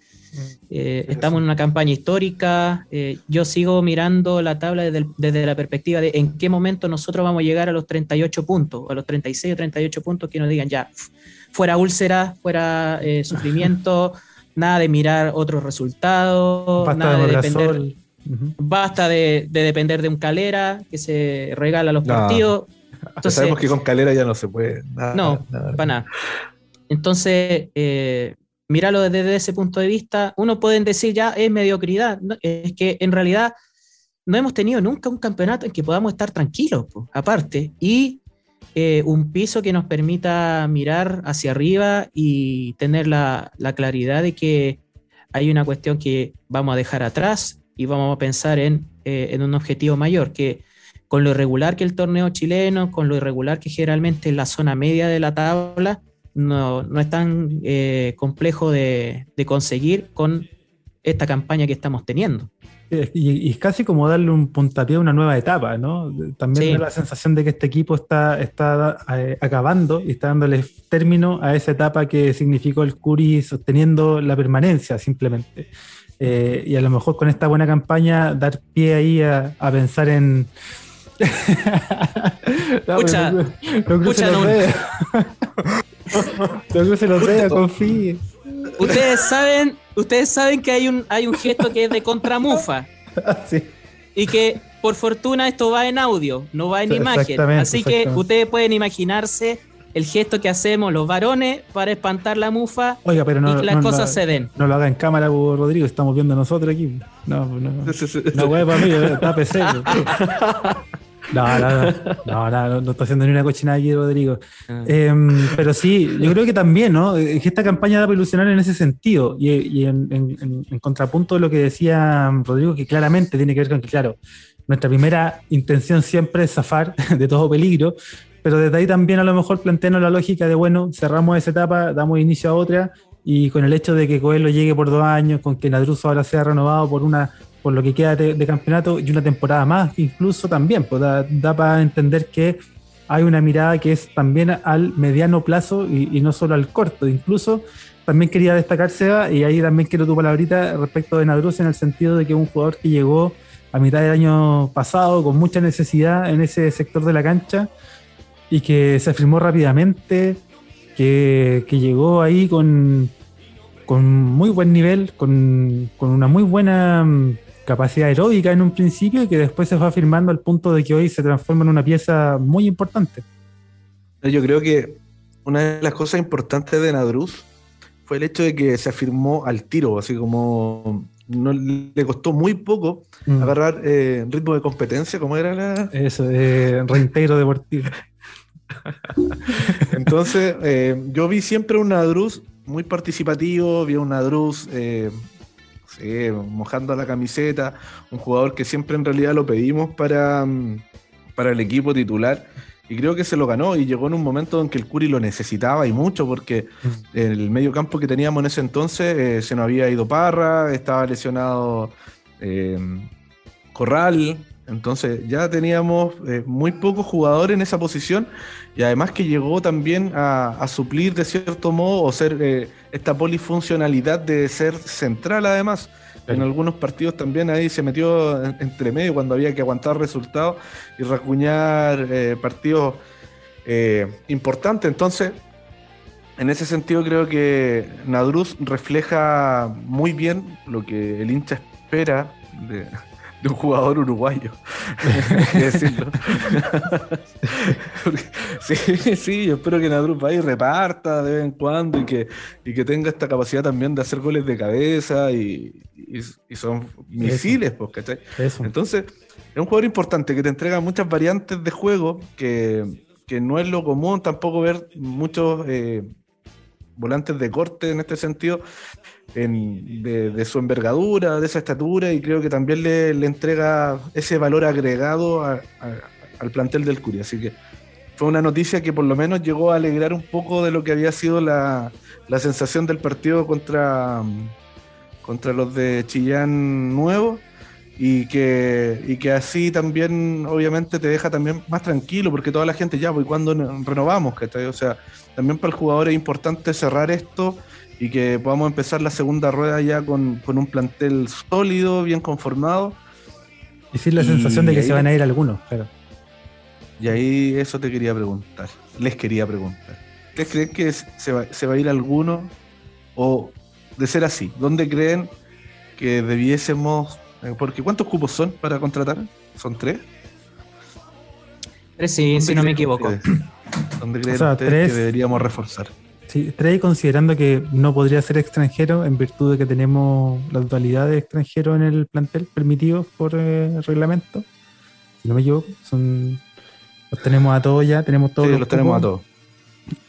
eh, estamos en una campaña histórica. eh, yo sigo mirando la tabla desde, el- desde la perspectiva de en qué momento nosotros vamos a llegar a los 38 puntos, a los 36 o 38 puntos que nos digan ya, fuera úlcera, fuera eh, sufrimiento, nada de mirar otros resultados, Basta nada de depender, basta de, de depender de un calera que se regala los No. partidos. Entonces, sabemos que con Calera ya no se puede. Nada, no, nada. para nada. Entonces, eh, míralo desde ese punto de vista, uno pueden decir ya es mediocridad, es que en realidad no hemos tenido nunca un campeonato en que podamos estar tranquilos, aparte, y eh, un piso que nos permita mirar hacia arriba y tener la, la claridad de que hay una cuestión que vamos a dejar atrás y vamos a pensar en, eh, en un objetivo mayor, que con lo irregular que el torneo chileno, con lo irregular que generalmente es la zona media de la tabla, no, no es tan eh, complejo de, de conseguir con esta campaña que estamos teniendo. Eh, Y, y es casi como darle un puntapié a una nueva etapa, ¿no? También Sí. da la sensación de que este equipo está, está eh, acabando y está dándole término a esa etapa que significó el Curi sosteniendo la permanencia simplemente. Eh, y a lo mejor con esta buena campaña dar pie ahí a, a pensar en... No, Pucha, no, no pucha, no. cruce los dedos, confíe. Ustedes saben, ustedes saben que hay un, hay un gesto que es de contramufa Sí. y que por fortuna esto va en audio, no va en imagen. Así que ustedes pueden imaginarse el gesto que hacemos los varones para espantar la mufa Oiga, pero no, y que las no- cosas no- se den. no lo haga en cámara, Rodrigo, estamos viendo nosotros aquí. No, no. No, güey, para mí, está PC. No, no, no, no, no, estoy haciendo ni una cochinada aquí, Rodrigo. Em, pero sí, yo creo que también, ¿no? Eh, Que esta campaña da para ilusionar en ese sentido y, en, contrapunto de lo que decía Rodrigo, que claramente tiene que ver con que, claro, nuestra primera intención siempre es zafar de todo peligro, pero desde ahí también a lo mejor plantearnos la lógica de, bueno, cerramos esa etapa, damos inicio a otra y con el hecho de que Coelho llegue por dos años, con que Nadruz ahora sea renovado por una por lo que queda de, campeonato y una temporada más, incluso también, pues da, para entender que hay una mirada que es también al mediano plazo y, no solo al corto. Incluso también quería destacar, Seba, y ahí también quiero tu palabrita respecto de Nadruz en el sentido de que un jugador que llegó a mitad del año pasado con mucha necesidad en ese sector de la cancha y que se afirmó rápidamente, que, llegó ahí con, con muy buen nivel, con, una muy buena capacidad aeróbica en un principio y que después se fue afirmando al punto de que hoy se transforma en una pieza muy importante. Yo creo que una de las cosas importantes de Nadruz fue el hecho de que se afirmó al tiro, así como no le costó muy poco mm. agarrar eh, ritmo de competencia, como era la. Eso, eh, reintegro deportivo. Entonces, eh, yo vi siempre un Nadruz muy participativo, vi un Nadruz eh, mojando la camiseta, un jugador que siempre en realidad lo pedimos para, mm, para el equipo titular. Y creo que se lo ganó y llegó en un momento en que el Curi lo necesitaba y mucho porque mm. el medio campo que teníamos en ese entonces eh, se nos había ido Parra, estaba lesionado Corral, entonces ya teníamos eh, muy pocos jugadores en esa posición y además que llegó también a, suplir de cierto modo o ser eh, esta polifuncionalidad de ser central además. En algunos partidos también ahí se metió entre medio cuando había que aguantar resultados y racuñar eh, partidos importantes. Entonces, en ese sentido creo que Nadruz refleja muy bien lo que el hincha espera de, de un jugador uruguayo. decirlo. sí, sí, yo espero que Nadruz vaya y reparta de vez en cuando y que, y que tenga esta capacidad también de hacer goles de cabeza y, son misiles, pues, ¿cachai? Entonces, es un jugador importante que te entrega muchas variantes de juego que, no es lo común tampoco ver muchos eh, volantes de corte en este sentido de, su envergadura, de esa estatura, y creo que también le, entrega ese valor agregado al plantel del Curia. Así que fue una noticia que por lo menos llegó a alegrar un poco de lo que había sido la, sensación del partido contra, contra los de Chillán Nuevo. Y que, y que así también obviamente te deja también más tranquilo porque toda la gente ya, pues cuando renovamos, O sea, también para el jugador es importante cerrar esto y que podamos empezar la segunda rueda ya con, un plantel sólido, bien conformado. Y sin la sensación de que se van a ir algunos, claro. Y ahí eso te quería preguntar, les quería preguntar. ¿Ustedes creen que se va, se va a ir alguno? O de ser así, ¿dónde creen que debiésemos... Eh, porque ¿cuántos cupos son para contratar? ¿Son tres? Tres, sí, si no me equivoco. ¿Dónde creen ustedes que deberíamos reforzar? Sí, trae considerando que no podría ser extranjero en virtud de que tenemos la totalidad de extranjeros en el plantel permitidos por eh, reglamento. Si no me equivoco, son, los tenemos a todos ya, tenemos todos. Sí, los, tenemos a todos.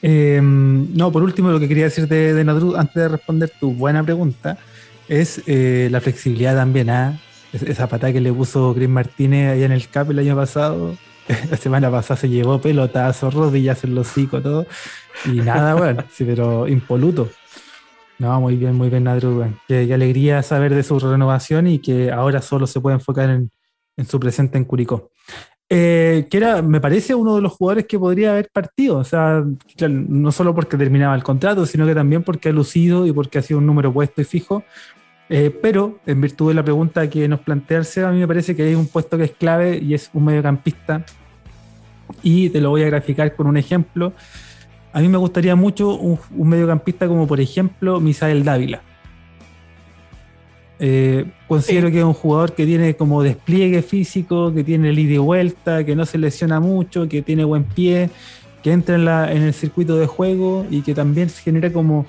Em, no, por último, lo que quería decir de, de antes de responder tu buena pregunta, es eh, la flexibilidad también. ¿ah? Esa patada que le puso Chris Martínez allá en el CAP el año pasado, la semana pasada se llevó pelotazo, rodillas en los hocico, todo. Y nada, bueno, sí, pero impoluto. No, muy bien, muy bien, Nadru. Qué, alegría saber de su renovación y que ahora solo se puede enfocar en, su presente en Curicó. Eh, que era, me parece, uno de los jugadores que podría haber partido. O sea, no solo porque terminaba el contrato, sino que también porque ha lucido y porque ha sido un número puesto y fijo. Eh, pero, en virtud de la pregunta que nos plantea el a mí me parece que hay un puesto que es clave y es un mediocampista. Y te lo voy a graficar con un ejemplo. A mí me gustaría mucho un, mediocampista como por ejemplo Misael Dávila. Eh, considero que es un jugador que tiene como despliegue físico, que tiene el ida y vuelta, que no se lesiona mucho, que tiene buen pie, que entra en, el circuito de juego y que también genera como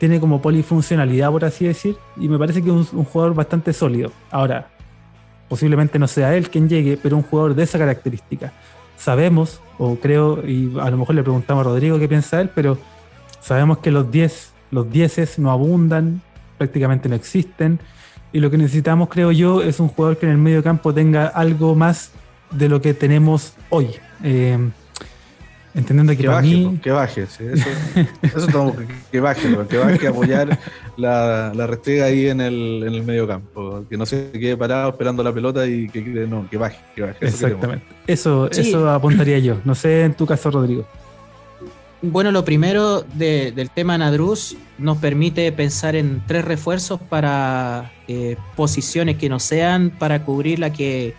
tiene como polifuncionalidad, por así decir, y me parece que es un, jugador bastante sólido. Ahora, posiblemente no sea él quien llegue, pero un jugador de esa característica sabemos, o creo, y a lo mejor le preguntamos a Rodrigo qué piensa él, pero sabemos que los 10 los dieces no abundan, prácticamente no existen, y lo que necesitamos, creo yo, es un jugador que en el medio campo tenga algo más de lo que tenemos hoy. Eh, Entendiendo que, Que para baje, mí. po, que baje. sí, eso, eso tengo que, que baje, que baje a apoyar la, la restrega ahí en el, en el medio campo. Que no se quede parado esperando la pelota y que quede- no, que baje, que baje. eso. Exactamente. Eso, Sí. eso apuntaría yo. No sé en tu caso, Rodrigo. Bueno, lo primero de- del tema Nadruz nos permite pensar en tres refuerzos para eh, posiciones que no sean para cubrir la que,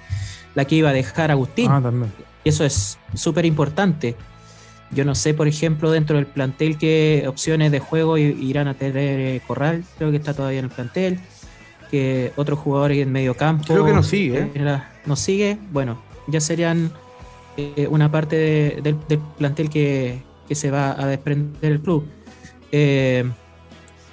la que iba a dejar Agustín. Ah, también. Y eso es súper importante. Yo no sé, por ejemplo, dentro del plantel qué opciones de juego irán a tener eh, Corral, creo que está todavía en el plantel, que otros jugadores en medio campo. Creo que no sigue, ¿eh? Era- no sigue, bueno, ya serían eh, una parte de- del, del plantel que, que se va a desprender el club. Eh,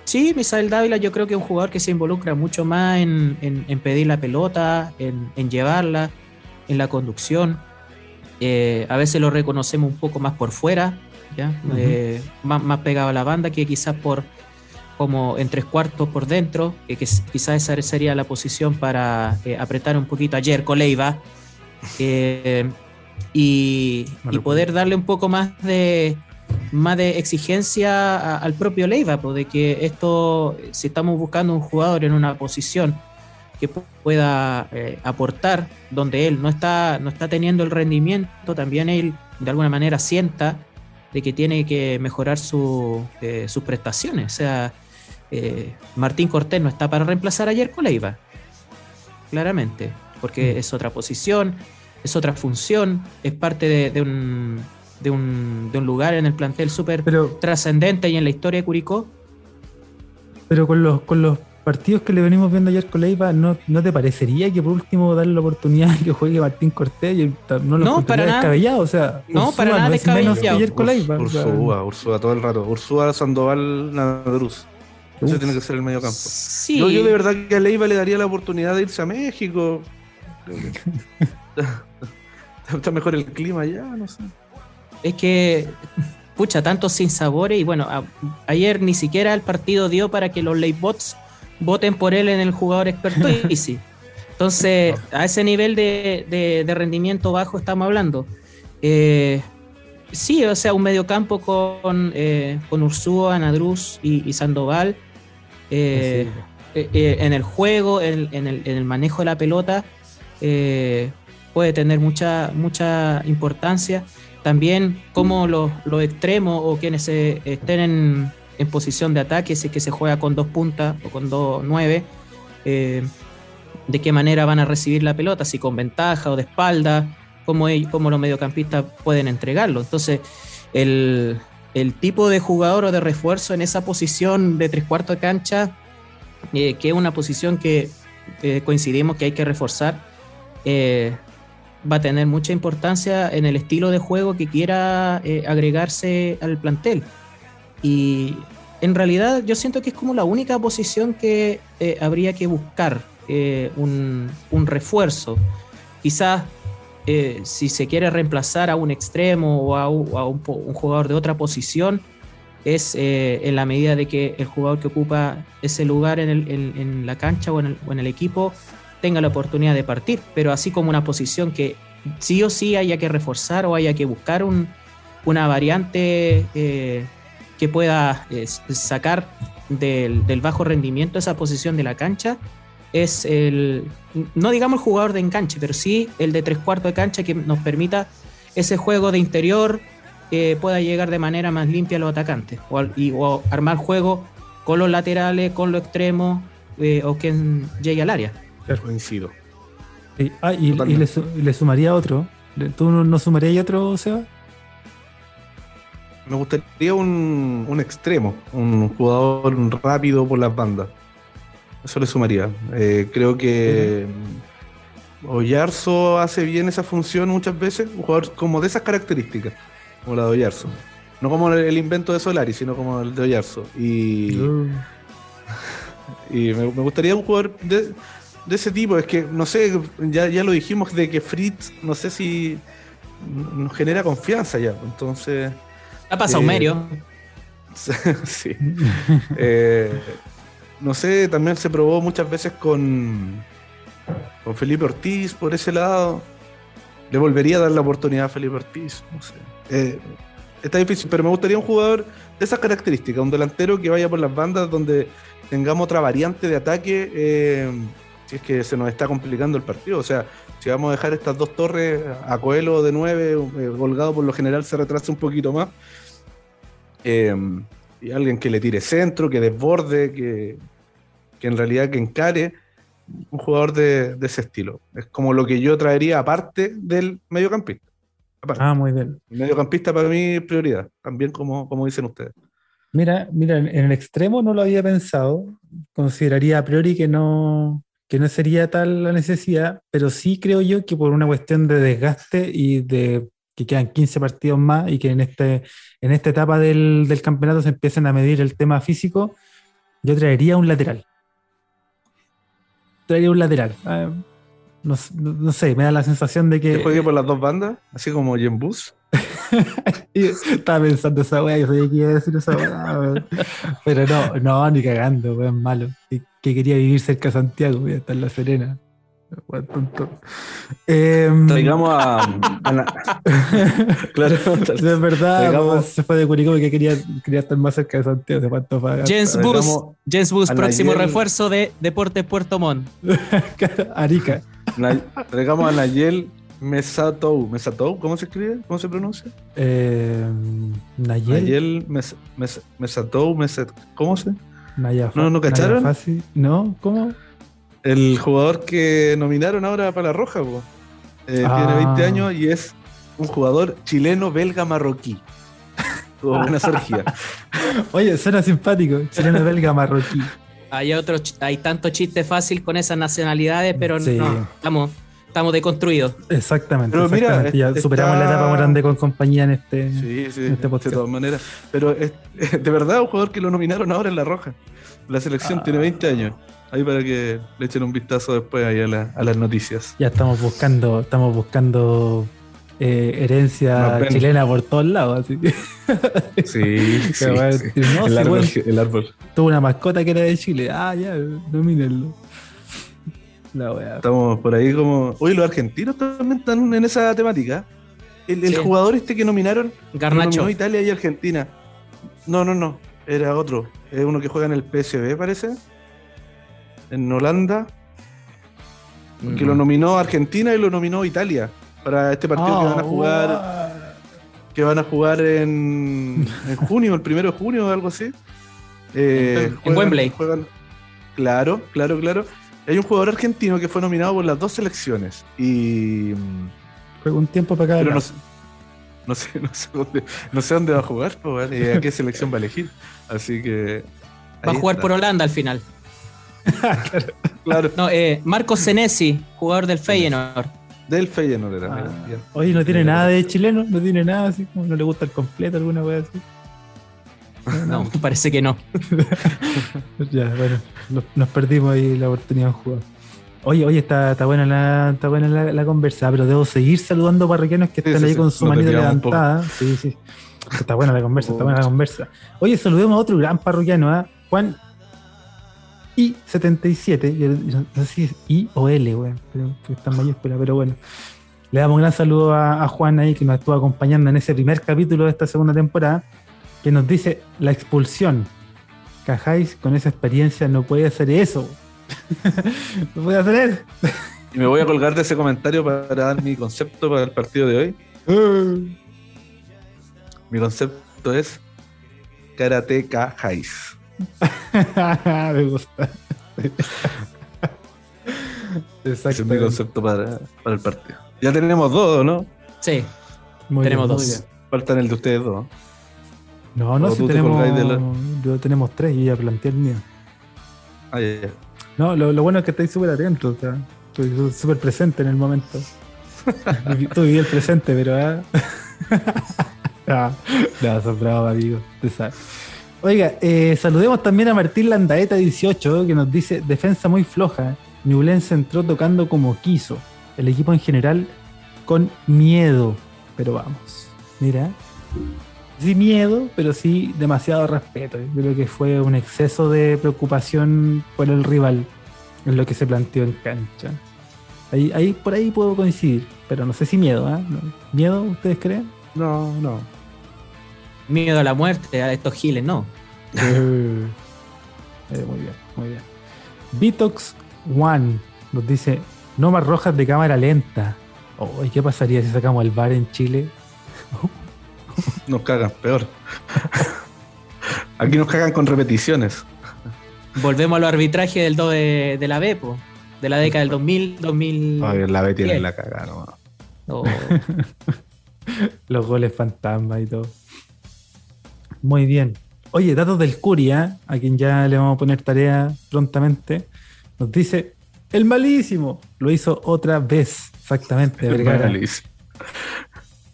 sí, Misael Dávila yo creo que es un jugador que se involucra mucho más en, en- en pedir la pelota, en, en llevarla, en la conducción. Eh, a veces lo reconocemos un poco más por fuera, ¿ya? Ujú. Eh, más, más pegado a la banda que quizás por como en tres cuartos por dentro, que, que quizás esa sería la posición para eh, apretar un poquito a Jerko Leiva eh, y, y poder darle un poco más de más de exigencia a- al propio Leiva, pues, de que esto, si estamos buscando un jugador en una posición que pu- pueda eh, aportar donde él no está, no está teniendo el rendimiento, también él de alguna manera sienta de que tiene que mejorar su, eh, sus prestaciones. O sea, eh, Martín Cortés no está para reemplazar a Yerko Leiva, claramente, porque Mm. es otra posición, es otra función, es parte de, de un, de, un, de un lugar en el plantel súper trascendente y en la historia de Curicó. pero con los, con los partidos que le venimos viendo ayer con Leiva, ¿no, ¿no te parecería que por último darle la oportunidad que juegue Martín Cortés? Ta- no lo No, para nada. descabellado, o sea, No, para nada es menos que ayer con Leiva. Ursúa, Ursúa todo el rato. Ursúa, Sandoval, Nadruz. Ese Uf. tiene que ser el medio campo. Sí, Yo, yo de verdad que a Leiva le daría la oportunidad de irse a México. Está mejor el clima allá, no sé. es que, pucha, tantos sin sabores y bueno, a- ayer ni siquiera el partido dio para que los bots voten por él en el jugador experto Easy. Entonces, a ese nivel de, de- de rendimiento bajo estamos hablando. Eh, sí, o sea, un mediocampo con, eh, con Ursúa, Nadruz y, y Sandoval. eh, eh, eh, en el juego, en, en el, en el manejo de la pelota, eh, puede tener mucha, mucha importancia. También como los, los extremos o quienes estén en, en posición de ataque, si es que se juega con dos puntas o con dos nueve, eh, de qué manera van a recibir la pelota, si con ventaja o de espalda, cómo, ellos- cómo los mediocampistas pueden entregarlo. Entonces, el, el tipo de jugador o de refuerzo en esa posición de tres cuartos de cancha, eh, que es una posición que eh, coincidimos que hay que reforzar, va a tener mucha importancia en el estilo de juego que quiera agregarse al plantel. Y en realidad yo siento que es como la única posición que eh, habría que buscar eh, un, un refuerzo. Quizás eh, si se quiere reemplazar a un extremo o a, un, jugador de otra posición, es en la medida de que el jugador que ocupa ese lugar en, el- en- la cancha o en, el, equipo tenga la oportunidad de partir, pero así como una posición que sí o sí haya que reforzar o haya que buscar un- una variante que pueda eh, sacar del, del bajo rendimiento esa posición de la cancha, es el, no digamos el jugador de enganche, pero sí el de tres cuartos de cancha que nos permita ese juego de interior que pueda llegar de manera más limpia a los atacantes o, al- y, o armar juego con los laterales, con los extremos eh, o quien llegue al área. Coincido. Sí. Ah, y, le, su- y le sumaría otro. ¿Tú no, no sumarías otro, Seba? Me gustaría un, un extremo, un jugador rápido por las bandas. Eso le sumaría. Eh, creo que Oyarzo hace bien esa función muchas veces, un jugador como de esas características, como la de Oyarzo. No como el, el invento de Solari, sino como el de Oyarzo. Y, y me, me gustaría un jugador de, de ese tipo. Es que, no sé, ya, ya lo dijimos de que Fritz, no sé si nos genera confianza ya. Entonces... Ha pasado Eh, medio. sí. Eh, no sé, también se probó muchas veces con, con Felipe Ortiz por ese lado. le volvería a dar la oportunidad a Felipe Ortiz. No sé. Eh, está difícil, pero me gustaría un jugador de esas características, un delantero que vaya por las bandas donde tengamos otra variante de ataque. eh, si es que se nos está complicando el partido. O sea, si vamos a dejar estas dos torres a Coelho de 9, eh, Holgado por lo general se retrasa un poquito más. Eh, y alguien que le tire centro, que desborde, que, que en realidad que encare. Un jugador de, de ese estilo. Es como lo que yo traería aparte del mediocampista. Aparte. Ah, muy bien. El mediocampista para mí es prioridad, también como, como dicen ustedes. Mira, mira, en el extremo no lo había pensado. Consideraría a priori que no, que no sería tal la necesidad, pero sí creo yo que por una cuestión de desgaste y de que quedan 15 partidos más y que en, este, en esta etapa del, del campeonato se empiecen a medir el tema físico, yo traería un lateral. Traería un lateral. Ah, no, sé, me da la sensación de Que que. juegue por las dos bandas, así como Jen Bus. Estaba pensando esa weá, yo sabía que iba a decir esa weá. Pero no, no, ni cagando, weón, malo. Que, que quería vivir cerca de Santiago, voy a estar en La Serena. Em, Traigamos a. a la- claro, es verdad, traigamos- se fue de Curicó porque quería, quería estar más cerca de Santiago, de Antofagasta. Jens Bus, Jens Bus, próximo Nayel. refuerzo de Deportes Puerto Montt. Arica. Na- traigamos a Nayel Mesatou. ¿Mesatou? ¿Cómo se escribe? ¿Cómo se pronuncia? Em, Nayel. Nayel Mes- Mes- Mesatou. Mesat- ¿Cómo se? Naya ¿No- no cacharon? Naya Fasi. ¿No? ¿Cómo? El jugador que nominaron ahora para la Roja. Eh, Ah. tiene 20 años y es un jugador chileno, belga, marroquí. Tuvo buena surgida. Oye, suena simpático. Chileno belga marroquí. Hay, hay tanto chiste fácil con esas nacionalidades, pero Sí. no, estamos, estamos deconstruidos. Exactamente. Pero mira, ya está- superamos la etapa grande con compañía en este. Sí, sí, en este de todas maneras. Pero es, de verdad, un jugador que lo nominaron ahora en la Roja. La selección Ah. tiene 20 años. Ahí para que le echen un vistazo después ahí a, la- a las noticias. Ya estamos buscando, estamos buscando eh, herencia chilena por todos lados. Así que, Sí, sí, que, bueno, sí. no, el, sí, árbol, bueno, el árbol. tuvo una mascota que era de Chile. Ah, ya, nomínenlo. La weá. Estamos por ahí como. Oye, los argentinos también están en esa temática. El, el Sí. jugador este que nominaron Garnacho. nominó Italia y Argentina. No, no, no. Era otro. Es uno que juega en el PSV, parece. En Holanda. Que lo nominó Argentina y lo nominó Italia. Para este partido que Ah, van a jugar. Que van a jugar en, en junio, el primero de junio o algo así. Eh, En Wembley. juegan- claro, claro, claro. Hay un jugador argentino que fue nominado por las dos selecciones. Y. Juega un tiempo para cada Pero no, no sé, no sé dónde, no sé dónde va a jugar, pues, ¿vale? y a qué selección va a elegir. Así que. Va a jugar está. por Holanda al final. Claro, No, eh, Marco Senesi, jugador del Feyenoord. del Feyenoord era, mira, Ah. Oye, no tiene nada de chileno, no tiene nada así, como no le gusta el completo, alguna wea así. No, parece que no. Ya, bueno, nos, nos perdimos ahí la oportunidad de jugar. Oye, oye, está, está buena, la, está buena la, la conversa, pero debo seguir saludando parroquianos que Sí, están sí, ahí sí, con su lo manita levantada. Sí, sí. Está buena la conversa, está buena la conversa. Oye, saludemos a otro gran parroquiano, ¿ah? Juan I77. yo No sé si es I o L, weón, pero está en mayúscula, pero bueno. Le damos un gran saludo a, a Juan ahí que nos estuvo acompañando en ese primer capítulo de esta segunda temporada, que nos dice la expulsión. Cajáis con esa experiencia no puede hacer eso. no puede hacer eso. Y me voy a colgar de ese comentario para dar mi concepto para el partido de hoy. Mi concepto es Karateka Jais. Me gusta. Ese es Exacto. mi concepto para, para el partido. Ya tenemos dos, ¿no? Sí, Muy tenemos bien, dos. Faltan el de ustedes dos. No, no, si tú te tenemos, la- yo tenemos tres y ya planteé el mío. Ah, ya, ya. No, lo, lo bueno es que estáis súper atentos, o sea, estoy súper presente en el momento. Viví- Tú viví el presente, pero. ah. no, no, son bravos, amigos. usted sabe. Oiga, eh, saludemos también a Martín Landaeta 18, que nos dice: defensa muy floja. Ñublense entró tocando como quiso. El equipo en general con miedo. Pero vamos, mira. Sí miedo, pero sí demasiado respeto. Yo creo que fue un exceso de preocupación por el rival en lo que se planteó en cancha. Ahí, ahí, por ahí puedo coincidir, pero no sé si miedo, ¿ah? ¿Miedo ustedes creen? No, no. Miedo a la muerte, a estos giles, no. Eh, muy bien, muy bien. Vitox One nos dice: No más rojas de cámara lenta. Oh, ¿y ¿Qué pasaría si sacamos el bar en Chile? Nos cagan, peor. Aquí nos cagan con repeticiones. Volvemos a los arbitrajes del 2 de, de la B, po, de la década del 2000, 2000. Ay, la B tiene la cagada, no. Oh, Los goles fantasma y todo. Muy bien. Oye, datos del Curia, a quien ya le vamos a poner tarea prontamente, nos dice: El malísimo lo hizo otra vez. Exactamente, Vergara. Malísimo.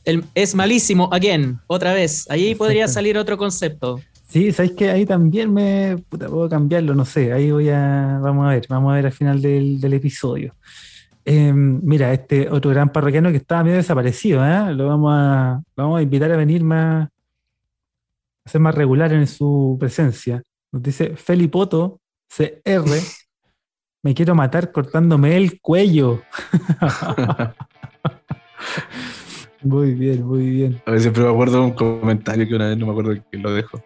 el- es malísimo, again, otra vez. Ahí podría salir otro concepto. Sí, sabéis que ahí también me puta, puedo cambiarlo, no sé. Ahí voy a. Vamos a ver, vamos a ver al final del, del episodio. Eh, mira, este otro gran parroquiano que estaba medio desaparecido, ¿eh? Lo vamos a, lo vamos a invitar a venir más. A ser más regular en su presencia. Nos dice Felipoto CR. Me quiero matar cortándome el cuello. muy bien, muy bien. A ver, siempre me acuerdo de un comentario que una vez no me acuerdo quién lo dejo.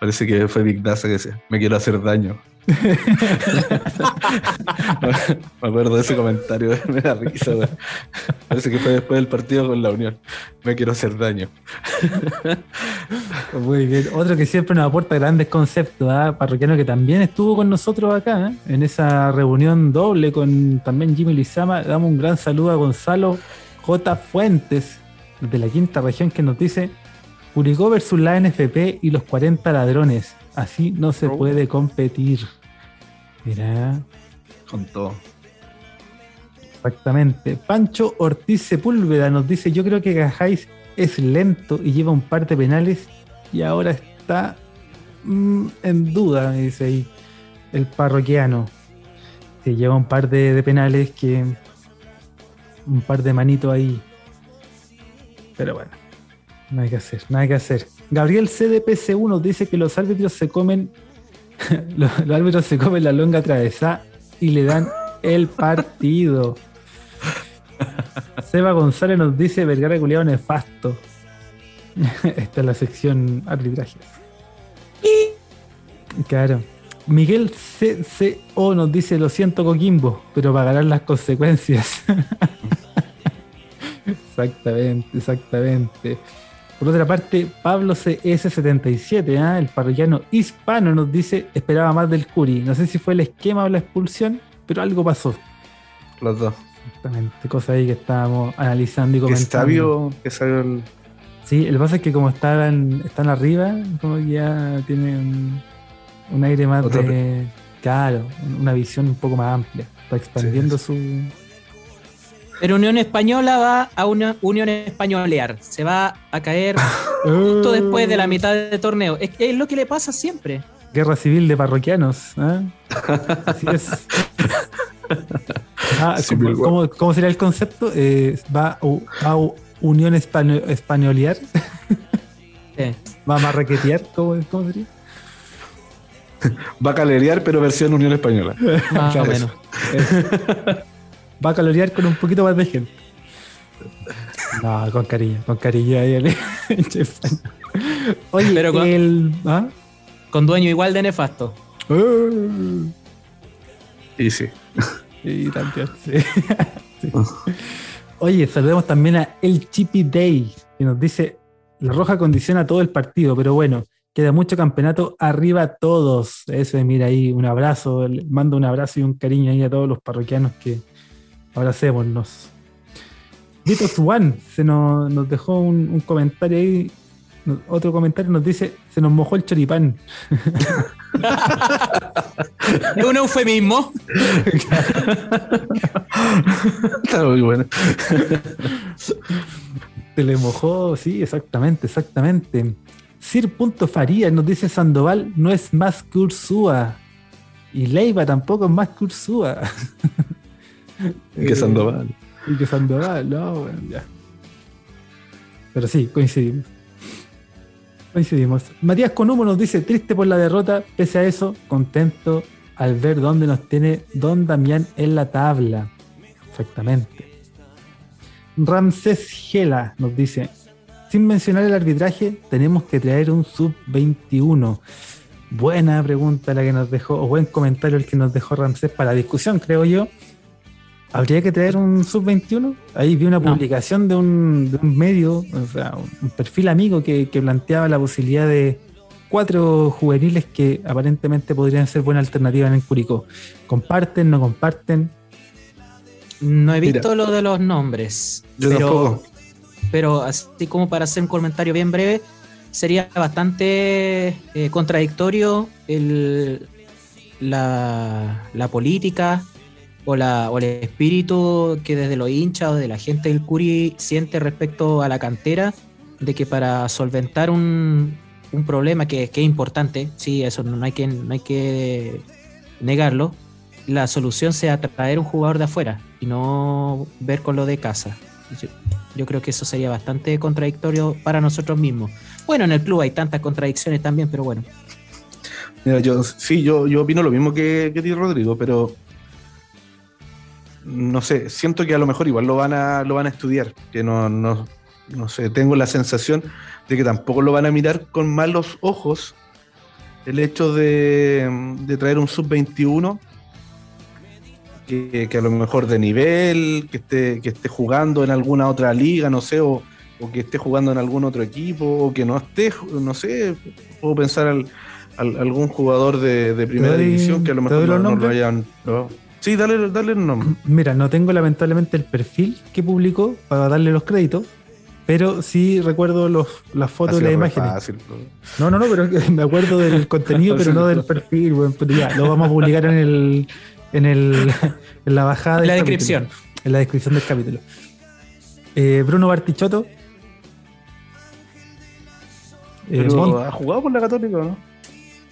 Parece que fue Big Daza que decía, me quiero hacer daño. Me acuerdo de ese comentario, me da risa. Parece que fue después del partido con la Unión. Me quiero hacer daño. Muy bien. Otro que siempre nos aporta grandes conceptos, ¿ah? parroquiano que también estuvo con nosotros acá, ¿eh? en esa reunión doble con también Jimmy Lizama. Damos un gran saludo a Gonzalo J. Fuentes, de la quinta región, que nos dice: Curicó versus la NFP y los 40 ladrones. Así no se Oh. puede competir. Mira, Con todo. exactamente. Pancho Ortiz Sepúlveda nos dice: Yo creo que Gajáis es lento y lleva un par de penales y ahora está mm, en duda, me dice ahí el parroquiano. Se lleva un par de, de penales que. Un par de manitos ahí. Pero bueno, nada que hacer, nada que hacer. Gabriel CDPC1 dice que los árbitros se comen. los, árbitros se comen la longa atravesada y le dan el partido. Seba González nos dice Vergara culiado nefasto. Esta es la sección arbitraje. Claro. Miguel CCO nos dice lo siento Coquimbo, pero pagarán las consecuencias. exactamente, exactamente. Por otra parte, Pablo CS77, ¿ah? el parroquiano hispano, nos dice esperaba más del Curi. No sé si fue el esquema o la expulsión, pero algo pasó. Los dos. Exactamente, cosa ahí que estábamos analizando y comentando. sabio, qué sabio el. Sí, el pasa es que como están, están arriba, como que ya tiene un, aire más de. Claro, una visión un poco más amplia. Está expandiendo su. Pero Unión Española va a una Unión Españolear. Se va a caer justo después de la mitad del torneo. Es, es lo que le pasa siempre. Guerra civil de parroquianos. ¿ah? Así es. Ah, ¿cómo, War. cómo- cómo sería el concepto? Eh, va a, Unión Españo- Españolear. Sí. Va a marraquetear. ¿Cómo, cómo sería? Va a calerear, pero versión Unión Española. Más o menos. Va a calorear con un poquito más de gente. No, con cariño, con cariño. ahí el- Oye, Pero con- el. ¿ah? Con dueño igual de nefasto. Y sí. Y también, sí. Sí. Oye, saludemos también a El Chippy Day, que nos dice: La roja condiciona todo el partido, pero bueno, queda mucho campeonato arriba todos. Eso es, mira ahí, un abrazo, mando un abrazo y un cariño ahí a todos los parroquianos que abracémonos. Vito One se nos, nos dejó un, un comentario ahí. Otro comentario nos dice: Se nos mojó el choripán. Es un eufemismo. Está muy bueno. Se le mojó, sí, exactamente, exactamente. Sir.Farías nos dice Sandoval no es más que Ursúa. Y Leiva tampoco es más que Ursúa. Que Eh, Sandoval. Y que Sandoval, no, bueno, ya. Pero sí, coincidimos. Coincidimos. Matías Conumo nos dice, triste por la derrota, pese a eso, contento al ver dónde nos tiene Don Damián en la tabla. Perfectamente. Ramsés Gela nos dice, sin mencionar el arbitraje, tenemos que traer un sub-21. Buena pregunta la que nos dejó, o buen comentario el que nos dejó Ramsés para la discusión, creo yo. ¿Habría que traer un sub-21? Ahí vi una publicación de un, medio, o sea, un perfil amigo que, planteaba la posibilidad de cuatro juveniles que aparentemente podrían ser buena alternativa en el Curicó. ¿Comparten, no comparten? No he visto lo de los nombres. Yo pero, pero así como para hacer un comentario bien breve, sería bastante eh, contradictorio el, la, la política o, la, o el espíritu que desde los hinchas o de la gente del Curi siente respecto a la cantera, de que para solventar un, un problema que, que, es importante, sí, eso no hay que, no hay que negarlo, la solución sea traer un jugador de afuera y no ver con lo de casa. Yo, creo que eso sería bastante contradictorio para nosotros mismos. Bueno, en el club hay tantas contradicciones también, pero bueno. Mira, yo sí, yo, yo opino lo mismo que, que ti, Rodrigo, pero no sé, siento que a lo mejor igual lo van a, lo van a estudiar, que no, no, no sé, tengo la sensación de que tampoco lo van a mirar con malos ojos el hecho de, traer un sub-21 que, a lo mejor de nivel, que esté, que esté jugando en alguna otra liga, no sé, o, que esté jugando en algún otro equipo, o que no esté, no sé, puedo pensar al, algún jugador de, primera división que a lo mejor no, lo hayan Sí, dale, dale el nombre. Mira, no tengo lamentablemente el perfil que publicó para darle los créditos, pero sí recuerdo los, las fotos y las imágenes. no, no, no, pero me acuerdo del contenido, pero no del perfil. Bueno, pero ya, lo vamos a publicar en el, en el en la bajada. En la descripción. en la descripción del capítulo. Eh, Bruno Bartichotto. Eh, ¿Ha jugado por la Católica o no?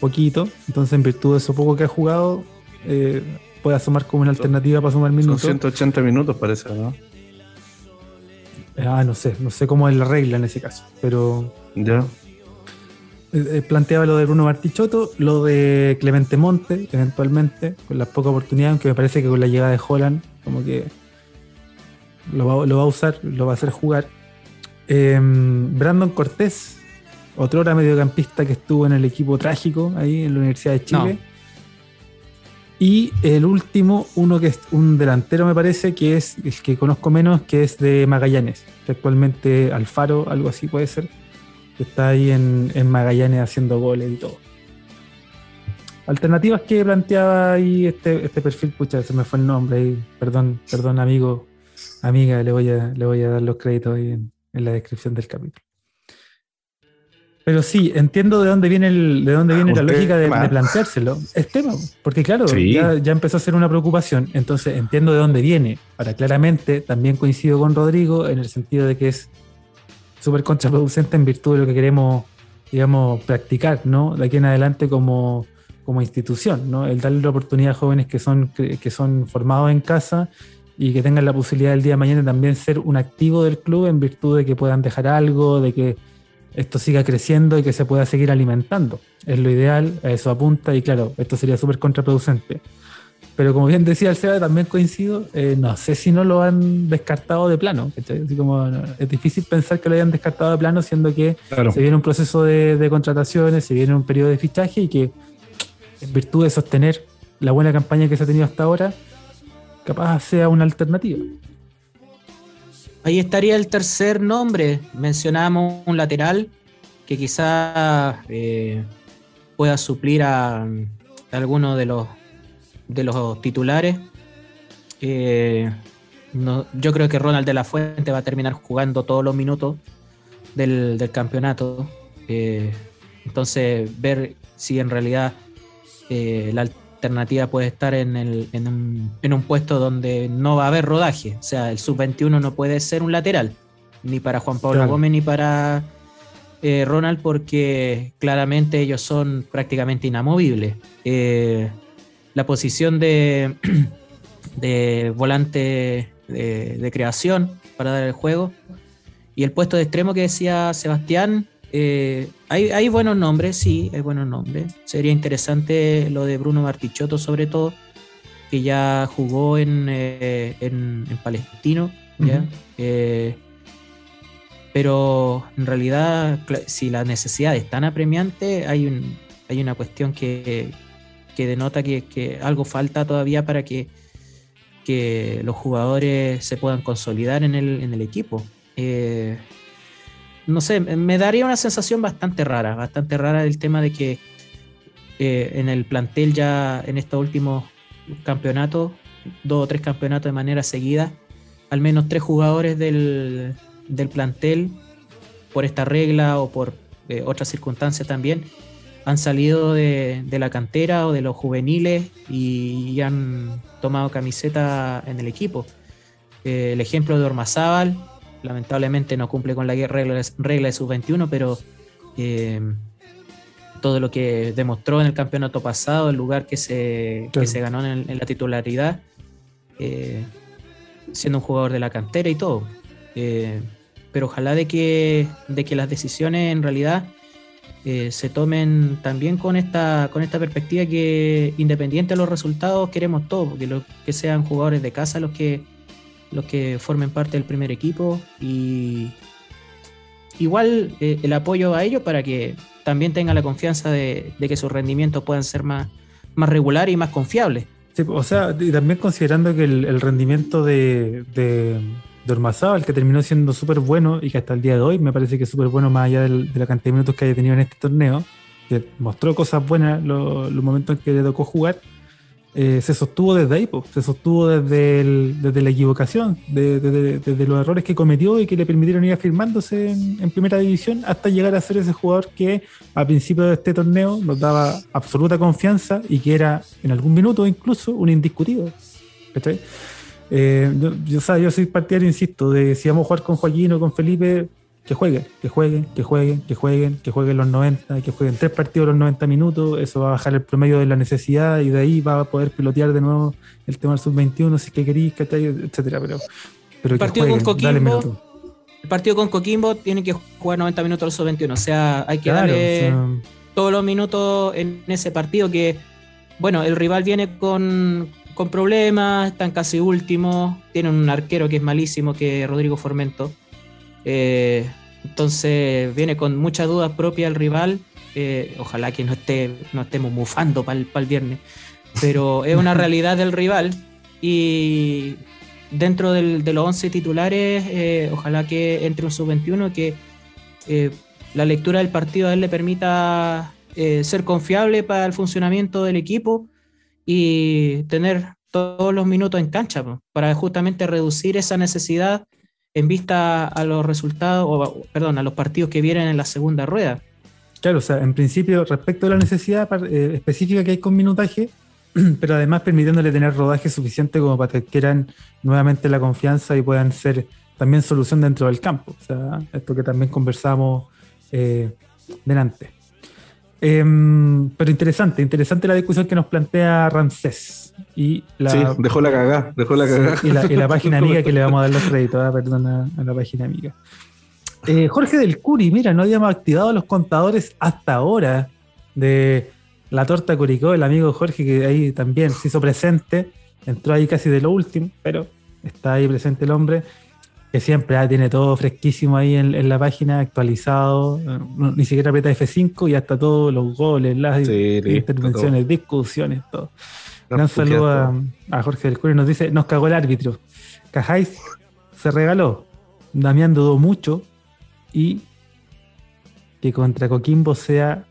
Poquito. Entonces, en virtud de eso poco que ha jugado, eh, puede asomar como una alternativa para sumar minutos. Son 180 minutos parece, ¿no? Ah, no sé, no sé cómo es la regla en ese caso, pero... Ya. Eh, eh, planteaba lo de Bruno Martichoto, lo de Clemente Monte, eventualmente, con las pocas oportunidades, aunque me parece que con la llegada de Holland, como que lo va, a usar, lo va a hacer jugar. Em, Brandon Cortés, otro hora mediocampista que estuvo en el equipo trágico ahí en la Universidad de Chile. Y el último, uno que es un delantero, me parece, que es el que conozco menos, que es de Magallanes, que actualmente Alfaro, algo así puede ser, que está ahí en, Magallanes haciendo goles y todo. Alternativas que planteaba ahí este, este perfil, pucha, se me fue el nombre ahí, perdón, perdón amigo, amiga, le voy a, le voy a dar los créditos ahí en la descripción del capítulo. Pero sí, entiendo de dónde viene el, de dónde viene la lógica de, planteárselo. Es tema, porque claro, ya, empezó a ser una preocupación. Entonces entiendo de dónde viene. Ahora, claramente, también coincido con Rodrigo en el sentido de que es súper contraproducente en virtud de lo que queremos, digamos, practicar, ¿no? De aquí en adelante como, como institución, ¿no? El darle la oportunidad a jóvenes que son, que son formados en casa y que tengan la posibilidad el día de mañana también ser un activo del club en virtud de que puedan dejar algo, de que esto siga creciendo y que se pueda seguir alimentando. Es lo ideal, a eso apunta y claro, esto sería súper contraproducente. Pero como bien decía el Seba, también coincido, eh, no sé si no lo han descartado de plano. Así como, es difícil pensar que lo hayan descartado de plano, siendo que se viene un proceso de, de, contrataciones, se viene un periodo de fichaje y que en virtud de sostener la buena campaña que se ha tenido hasta ahora, capaz sea una alternativa. Ahí estaría el tercer nombre. Mencionamos un lateral que quizá eh, pueda suplir a, alguno de los, de los titulares. Eh, yo creo que Ronald de la Fuente va a terminar jugando todos los minutos del, campeonato. Eh, entonces, ver si en realidad la, alternativa puede estar en, el, en, un, en, un, puesto donde no va a haber rodaje. O sea, el sub-21 no puede ser un lateral, ni para Juan Pablo Gómez ni para eh, Ronald, porque claramente ellos son prácticamente inamovibles. Eh, la posición de, de volante de, de creación para dar el juego y el puesto de extremo que decía Sebastián eh, hay, buenos nombres, sí, hay buenos nombres. Sería interesante lo de Bruno Martichotto, sobre todo. que ya jugó en, eh, en, en Palestino, ¿ya? Eh, pero en realidad, si la necesidad es tan apremiante, hay, un, hay una cuestión que, que denota que, que algo falta todavía para que, que los jugadores se puedan consolidar en el, en el equipo. Eh, no sé, me daría una sensación bastante rara, bastante rara el tema de que eh, en el plantel ya en estos últimos campeonatos, dos o tres campeonatos de manera seguida, al menos tres jugadores del, del plantel, por esta regla o por eh, otras circunstancias también, han salido de, de la cantera o de los juveniles y, han tomado camiseta en el equipo. Eh, el ejemplo de Ormazábal, lamentablemente no cumple con la regla, regla de sub-21, pero eh, todo lo que demostró en el campeonato pasado, el lugar que se, que se ganó en, en la titularidad, eh, siendo un jugador de la cantera y todo. Eh, pero ojalá de que, de que las decisiones en realidad eh, se tomen también con esta, con esta perspectiva que independiente de los resultados queremos todo, porque lo, que sean jugadores de casa los que, los que formen parte del primer equipo y igual eh, el apoyo a ellos para que también tengan la confianza de, de que sus rendimientos puedan ser más, más regulares y más confiables. Sí, o sea, y también considerando que el, el rendimiento de, de, de Ormazábal, que terminó siendo súper bueno y que hasta el día de hoy me parece que es súper bueno más allá del- de la cantidad de minutos que haya tenido en este torneo, que mostró cosas buenas lo- los momentos en que le tocó jugar, eh, se sostuvo desde ahí, po, se sostuvo desde, desde la equivocación, de- de- de- desde los errores que cometió y que le permitieron ir afirmándose en, primera división hasta llegar a ser ese jugador que a principio de este torneo nos daba absoluta confianza y que era en algún minuto incluso un indiscutido. Eh, yo, yo, yo soy partidario, insisto, de si vamos a jugar con Joaquín o con Felipe, que jueguen, que jueguen, que jueguen, que jueguen, que jueguen los 90, que jueguen tres partidos los 90 minutos, eso va a bajar el promedio de la necesidad y de ahí va a poder pilotear de nuevo el tema del sub-21 si es que queréis, ¿cachai? etcétera, pero, pero que Partido con jueguen, Coquimbo. El partido con Coquimbo tiene que jugar 90 minutos al sub-21, o sea, hay que Claro, darle o sea, todos los minutos en ese partido que, bueno, el rival viene con, con problemas, están casi últimos, tienen un arquero que es malísimo, que es Rodrigo Formento. Eh, entonces viene con muchas dudas propias el rival. eh, ojalá que no, esté, no estemos mufando para el, viernes. Pero es una realidad del rival. Y dentro del- de los 11 titulares, eh, ojalá que entre un sub-21 que eh, la lectura del partido a él le permita eh, ser confiable para el funcionamiento del equipo y tener todos los minutos en cancha para justamente reducir esa necesidad en vista a los resultados, o, perdón, a los partidos que vienen en la segunda rueda. Claro, o sea, en principio, respecto a la necesidad eh, específica que hay con minutaje, pero además permitiéndole tener rodaje suficiente como para que adquieran nuevamente la confianza y puedan ser también solución dentro del campo. O sea, esto que también conversamos eh, delante. Em, pero interesante, interesante la discusión que nos plantea Ramsés. Y la, Sí, dejó la cagá, dejó la cagá. y la, y la página amiga que le vamos a dar los créditos, ah, perdón, a, a la página amiga. Eh, Jorge del Curi, mira, no habíamos activado los contadores hasta ahora de la torta Curicó, el amigo Jorge que ahí también se hizo presente, entró ahí casi de lo último, pero está ahí presente el hombre, que siempre ah, tiene todo fresquísimo ahí en, en la página, actualizado, eh, no- ni siquiera aprieta F5 y hasta todos los goles, las Sí, intervenciones, discusiones, todo. Gran saludo a, a Jorge del Curi. Nos dice: Nos cagó el árbitro. Cajáis se regaló. Damián dudó mucho y que contra Coquimbo sea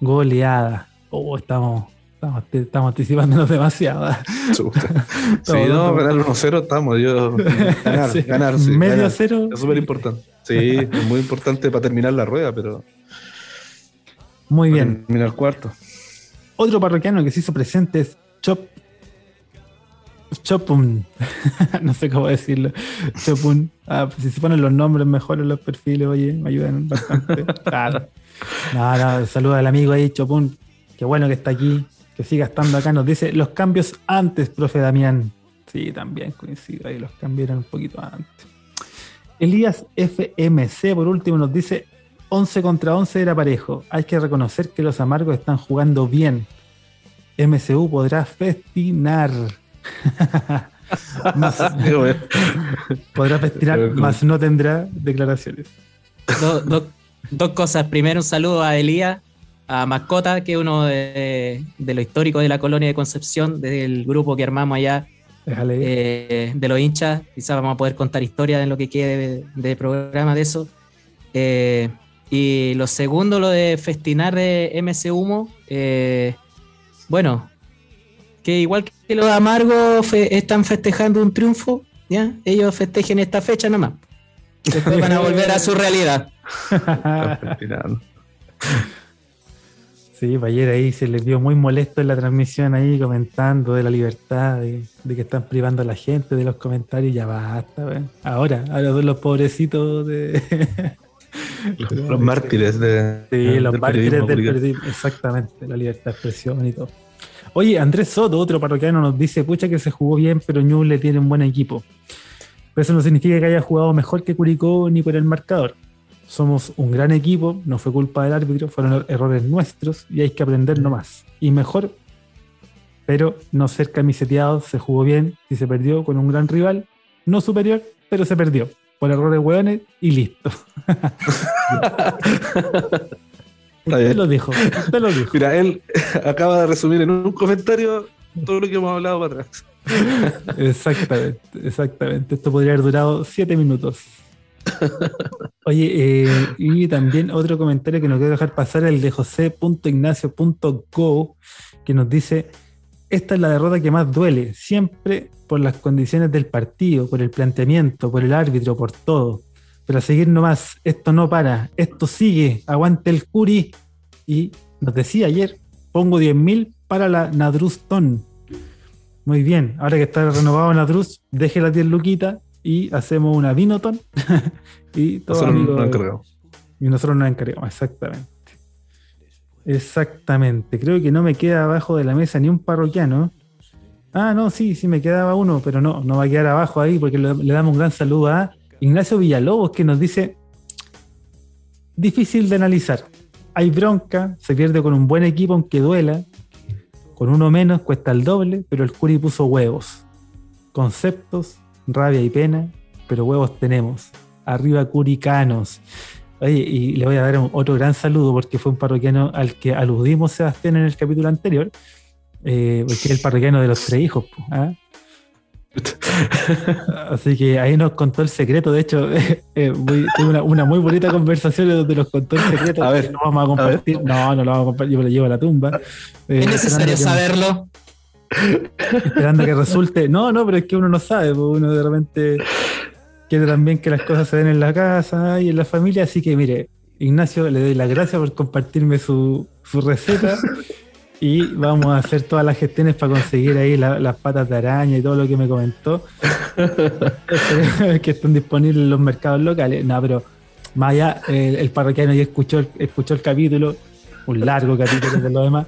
goleada. Oh, estamos, estamos, estamos anticipándonos demasiado. Chuta. Sí, Todo, no, ganar 1-0 estamos. Yo, ganar, Sí. ganar, sí, Medio ganar. cero. Es súper importante. Sí, es muy importante para terminar la rueda, pero Muy bien. terminar cuarto. Otro parroquiano que se hizo presente es Chop. Chopun. no sé cómo decirlo. Chopun. Ah, pues si se ponen los nombres mejor en los perfiles, oye, me ayudan bastante. Claro. No, no, saluda al amigo ahí, Chopun. Qué bueno que está aquí, que siga estando acá. Nos dice los cambios antes, profe Damián. Sí, también coincido ahí, los cambiaron un poquito antes. Elías FMC, por último, nos dice 11 contra 11 era parejo. Hay que reconocer que los amargos están jugando bien. MCU podrá festinar. Más- podrá festinar, más no tendrá declaraciones. Do- do- dos cosas. Primero, un saludo a Elías, a Mascota, que es uno de, de los históricos de la colonia de Concepción, del grupo que armamos allá Déjale. eh, de los hinchas. Quizás vamos a poder contar historias en lo que quede de, de programa de eso. Eh, y lo segundo, lo de festinar de MC Humo. eh, bueno, que igual que los amargos están festejando un triunfo, ¿ya? Ellos festejen esta fecha nomás. Después van a volver a su realidad. Sí, pues ayer ahí se les vio muy molesto en la transmisión ahí comentando de la libertad, de, de que están privando a la gente de los comentarios, ya basta, weón. Ahora, ahora son los pobrecitos de... Los, los mártires de, Sí, los del mártires del periodismo, exactamente, la libertad de expresión y todo. Oye, Andrés Soto, otro parroquiano, nos dice, pucha que se jugó bien, pero Ñuble tiene un buen equipo. Pero eso no significa que haya jugado mejor que Curicó ni por el marcador. Somos un gran equipo, no fue culpa del árbitro, fueron er- errores nuestros y hay que aprender nomás. Y mejor, pero no ser camiseteado, se jugó bien, si se perdió con un gran rival, no superior, pero se perdió. Por errores hueones y listo. Usted lo dijo, usted lo dijo. Mira, él acaba de resumir en un comentario todo lo que hemos hablado para atrás. Exactamente, exactamente. Esto podría haber durado siete minutos. Oye, eh, y también otro comentario que no quiero dejar pasar, el de josé.ignacio.go, que nos dice, esta es la derrota que más duele, siempre por las condiciones del partido, por el planteamiento, por el árbitro, por todo. Pero a seguir nomás, esto no para, esto sigue, aguante el Curi. Y nos decía ayer, pongo 10.000 para la Nadruston. Muy bien, ahora que está renovado Nadrus, deje las 10 luquitas y hacemos una Vinoton. y Nosotros nos encargamos. y nosotros nos encargamos, exactamente. Exactamente. Creo que no me queda abajo de la mesa ni un parroquiano. Ah, no, sí, sí me quedaba uno, pero no, no va a quedar abajo ahí porque le, damos un gran saludo a Ignacio Villalobos que nos dice, difícil de analizar. Hay bronca, se pierde con un buen equipo aunque duela. Con uno menos cuesta el doble, pero el Curi puso huevos. Conceptos, rabia y pena, pero huevos tenemos. Arriba Curicanos. Oye, y le voy a dar un- otro gran saludo porque fue un parroquiano al que aludimos Sebastián en el capítulo anterior, eh, porque es el parroquiano de los tres hijos. ¿ah? Así que ahí nos contó el secreto. De hecho, eh, muy- tuve una, una muy bonita conversación donde nos contó el secreto. A ver, no vamos a compartir. No, no lo vamos a compartir. Yo me lo llevo a la tumba. Eh, Es necesario esperando saberlo. Esperando que resulte. No, no, pero es que uno no sabe. Uno de repente quiere también que las cosas se den en la casa y en la familia. Así que, mire, Ignacio, le doy las gracias por compartirme su, su receta. Y vamos a hacer todas las gestiones para conseguir ahí la- las patas de araña y todo lo que me comentó. Que estén disponibles en los mercados locales. No, pero más allá, el, el parroquiano ya escuchó, escuchó el capítulo, un largo capítulo de lo demás.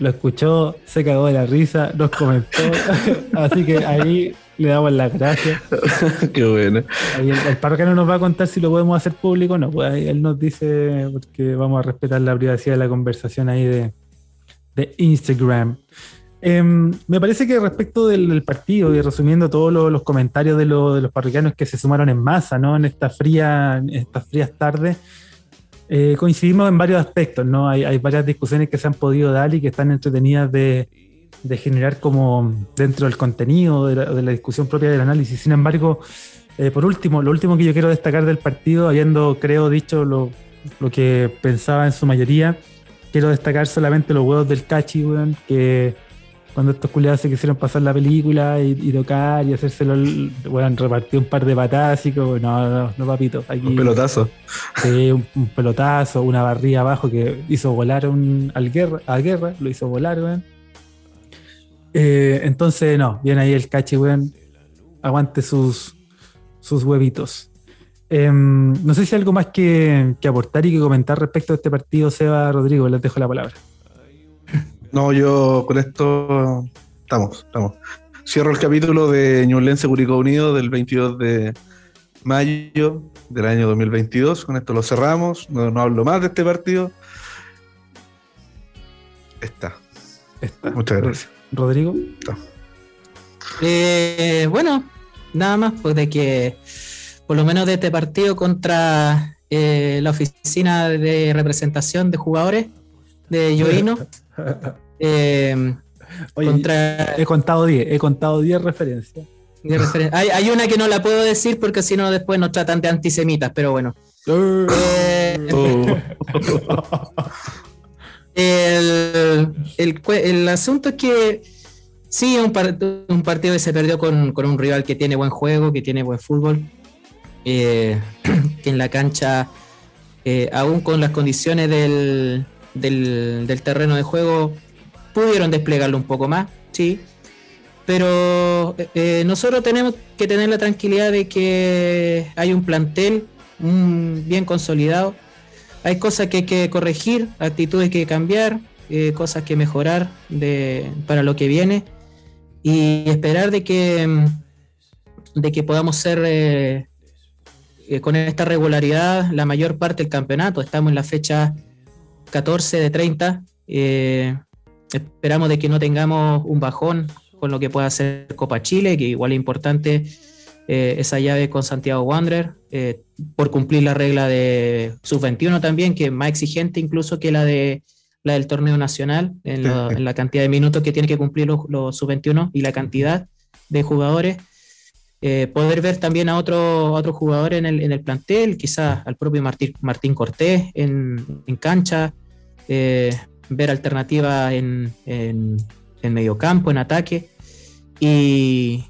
Lo escuchó, se cagó de la risa, nos comentó. Así que ahí le damos las gracias. Qué bueno. Ahí el, el parroquiano nos va a contar si lo podemos hacer público o no. Pues ahí él nos dice, porque vamos a respetar la privacidad de la conversación ahí de, de Instagram. Em, me parece que respecto del, del partido y resumiendo todos lo- los comentarios de, lo- de los parroquianos que se sumaron en masa ¿no? en, esta fría, en estas frías tardes, eh, coincidimos en varios aspectos. ¿no? Hay, varias discusiones que se han podido dar y que están entretenidas de, generar como dentro del contenido, de la, discusión propia del análisis. Sin embargo, eh, por último, lo último que yo quiero destacar del partido, habiendo, creo, dicho lo, que pensaba en su mayoría, quiero destacar solamente los huevos del Cachi, que cuando estos culiados se quisieron pasar la película y, y tocar y hacérselo, bueno, repartió un par de patas y como, no, no, no, papito, aquí Un pelotazo. sí, un, un pelotazo, una barriga abajo que hizo volar un, al guerra, a guerra, lo hizo volar, weón. Eh, entonces, no, viene ahí el cachi, weón. Aguante sus, sus huevitos. Em, no sé si hay algo más que, que aportar y que comentar respecto a este partido, Seba Rodrigo, les dejo la palabra. No, yo con esto estamos, estamos. Cierro el capítulo de Ñublense Curicó Unido del 22 de mayo del año 2022. Con esto lo cerramos. No, no hablo más de este partido. Está. Está. Muchas gracias. Rodrigo. Eh, bueno, nada más pues de que por lo menos de este partido contra eh, la oficina de representación de jugadores de Llorino. eh, Oye, contra he contado 10, he contado 10 referencias. referen- hay, hay una que no la puedo decir porque si no después nos tratan de antisemitas, pero bueno. Eh, el, el el asunto es que sí, es un, par- un partido que se perdió con, con un rival que tiene buen juego, que tiene buen fútbol, eh, que en la cancha, eh, aún con las condiciones del, del, del terreno de juego, pudieron desplegarlo un poco más, sí. Pero eh, nosotros tenemos que tener la tranquilidad de que hay un plantel bien consolidado. Hay cosas que hay que corregir, actitudes que cambiar, eh, cosas que mejorar de, para lo que viene y esperar de que, mm, de que podamos ser eh, eh, con esta regularidad la mayor parte del campeonato. Estamos en la fecha 14 de 30. eh, esperamos de que no tengamos un bajón con lo que pueda hacer Copa Chile, que igual es importante eh, esa llave con Santiago Wanderer, eh, por cumplir la regla de sub-21 también, que es más exigente incluso que la de la del torneo nacional, en, lo- en la cantidad de minutos que tiene que cumplir los, los sub-21 y la cantidad de jugadores. Eh, poder ver también a otro, a otro jugador en el, en el plantel, quizás al propio Martín, Martín Cortés en, en cancha, ver alternativas en, en, en mediocampo, en ataque, y,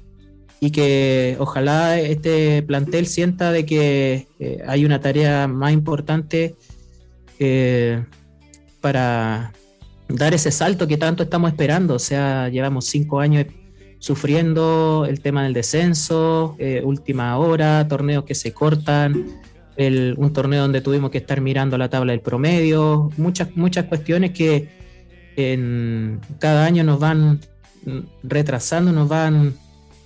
y que ojalá este plantel sienta de que eh, hay una tarea más importante eh, para dar ese salto que tanto estamos esperando. O sea, llevamos cinco años sufriendo el tema del descenso, eh, última hora, torneos que se cortan, el- un torneo donde tuvimos que estar mirando la tabla del promedio, muchas, muchas cuestiones que en, cada año nos van retrasando, nos van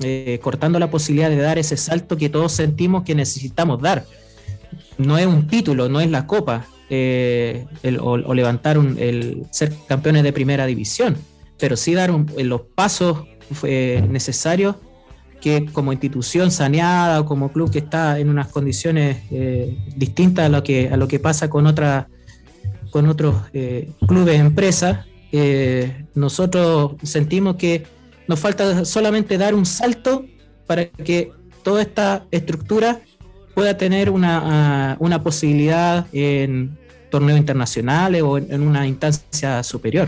eh, cortando la posibilidad de dar ese salto que todos sentimos que necesitamos dar. No es un título, no es la copa, eh, o, levantar el ser campeones de primera división, pero sí dar los pasos eh, necesarios que como institución saneada o como club que está en unas condiciones eh, distintas a lo que a lo que pasa con otra con otros eh, clubes empresas eh, nosotros sentimos que nos falta solamente dar un salto para que toda esta estructura pueda tener una, ah, una posibilidad en torneos internacionales o en una instancia superior.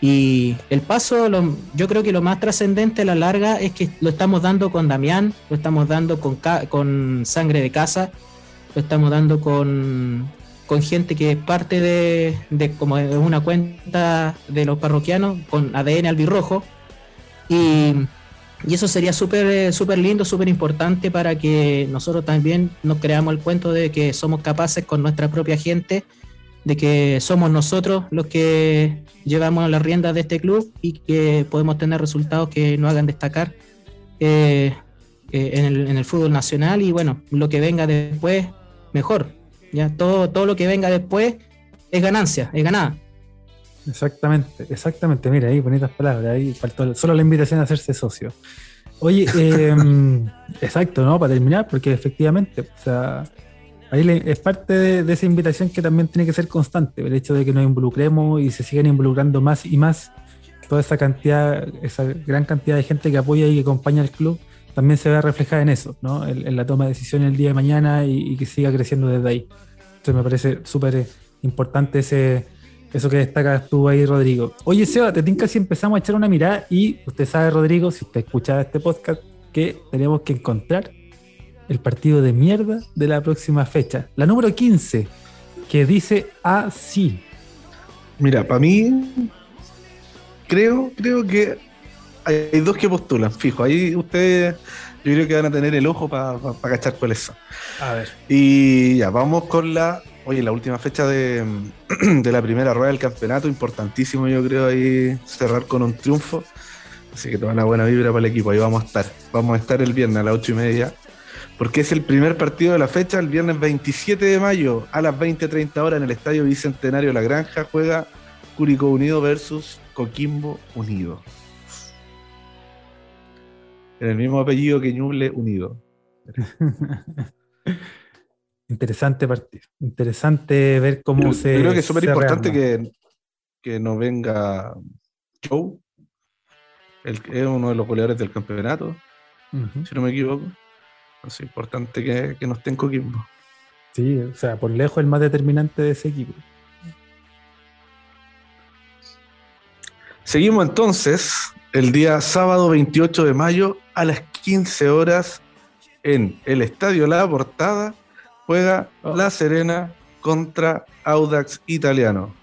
Y el paso, yo creo que lo más trascendente a la larga es que lo estamos dando con Damián, lo estamos dando con, con sangre de casa, lo estamos dando con, con gente que es parte de, de como de una cuenta de los parroquianos, con ADN albirrojo. Y, y eso sería súper eh, súper lindo, súper importante para que nosotros también nos creamos el cuento de que somos capaces con nuestra propia gente, de que somos nosotros los que llevamos las riendas de este club y que podemos tener resultados que nos hagan destacar eh, eh, en, el, en el fútbol nacional y bueno, lo que venga después, mejor. Ya todo, todo lo que venga después es ganancia, es ganada. Exactamente, exactamente. Mira, ahí bonitas palabras. Ahí faltó solo la invitación a hacerse socio. Oye, eh, exacto, ¿no? Para terminar, porque efectivamente, o sea, ahí es parte de, de esa invitación que también tiene que ser constante, el hecho de que nos involucremos y se sigan involucrando más y más toda esa cantidad, esa gran cantidad de gente que apoya y que acompaña al club, también se vea reflejada en eso, ¿no? En, en la toma de decisiones el día de mañana y, y que siga creciendo desde ahí. Entonces me parece súper importante ese, eso que destacas tú ahí, Rodrigo. Oye, Seba, te tinca si empezamos a echar una mirada y usted sabe, Rodrigo, si usted escuchaba este podcast, que tenemos que encontrar el partido de mierda de la próxima fecha. La número 15, que dice así. Mira, para mí, creo, creo que hay dos que postulan, fijo. Ahí ustedes, yo creo que van a tener el ojo para cachar cuáles son. A ver. Y ya, vamos con la, oye, la última fecha de, de la primera rueda del campeonato, importantísimo yo creo ahí cerrar con un triunfo. Así que toda una buena vibra para el equipo, ahí vamos a estar. Vamos a estar el viernes a las ocho y media, porque es el primer partido de la fecha, el viernes 27 de mayo a las 20.30 horas en el Estadio Bicentenario La Granja juega Curicó Unido versus Coquimbo Unido. En el mismo apellido que Ñuble Unido. Interesante partido. Interesante ver cómo Yo, se. yo creo que es súper importante que, que no venga Joe. El, es uno de los goleadores del campeonato, si no me equivoco. Es importante que, que no esté en Coquimbo. Sí, o sea, por lejos el más determinante de ese equipo. Seguimos entonces el día sábado 28 de mayo a las 15 horas en el Estadio La Portada. Juega Oh. La Serena contra Audax Italiano.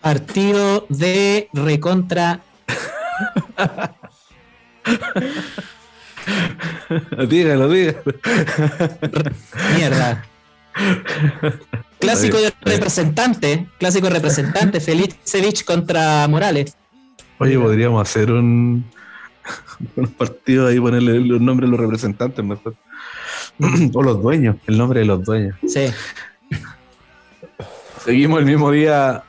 Partido de recontra. dígalo, dígalo. Mierda. Clásico de representante. Clásico de representante. Felicevich contra Morales. Oye, podríamos hacer un, unos partidos ahí, ponerle los nombres de los representantes mejor. o los dueños, el nombre de los dueños. Sí. Seguimos el mismo día,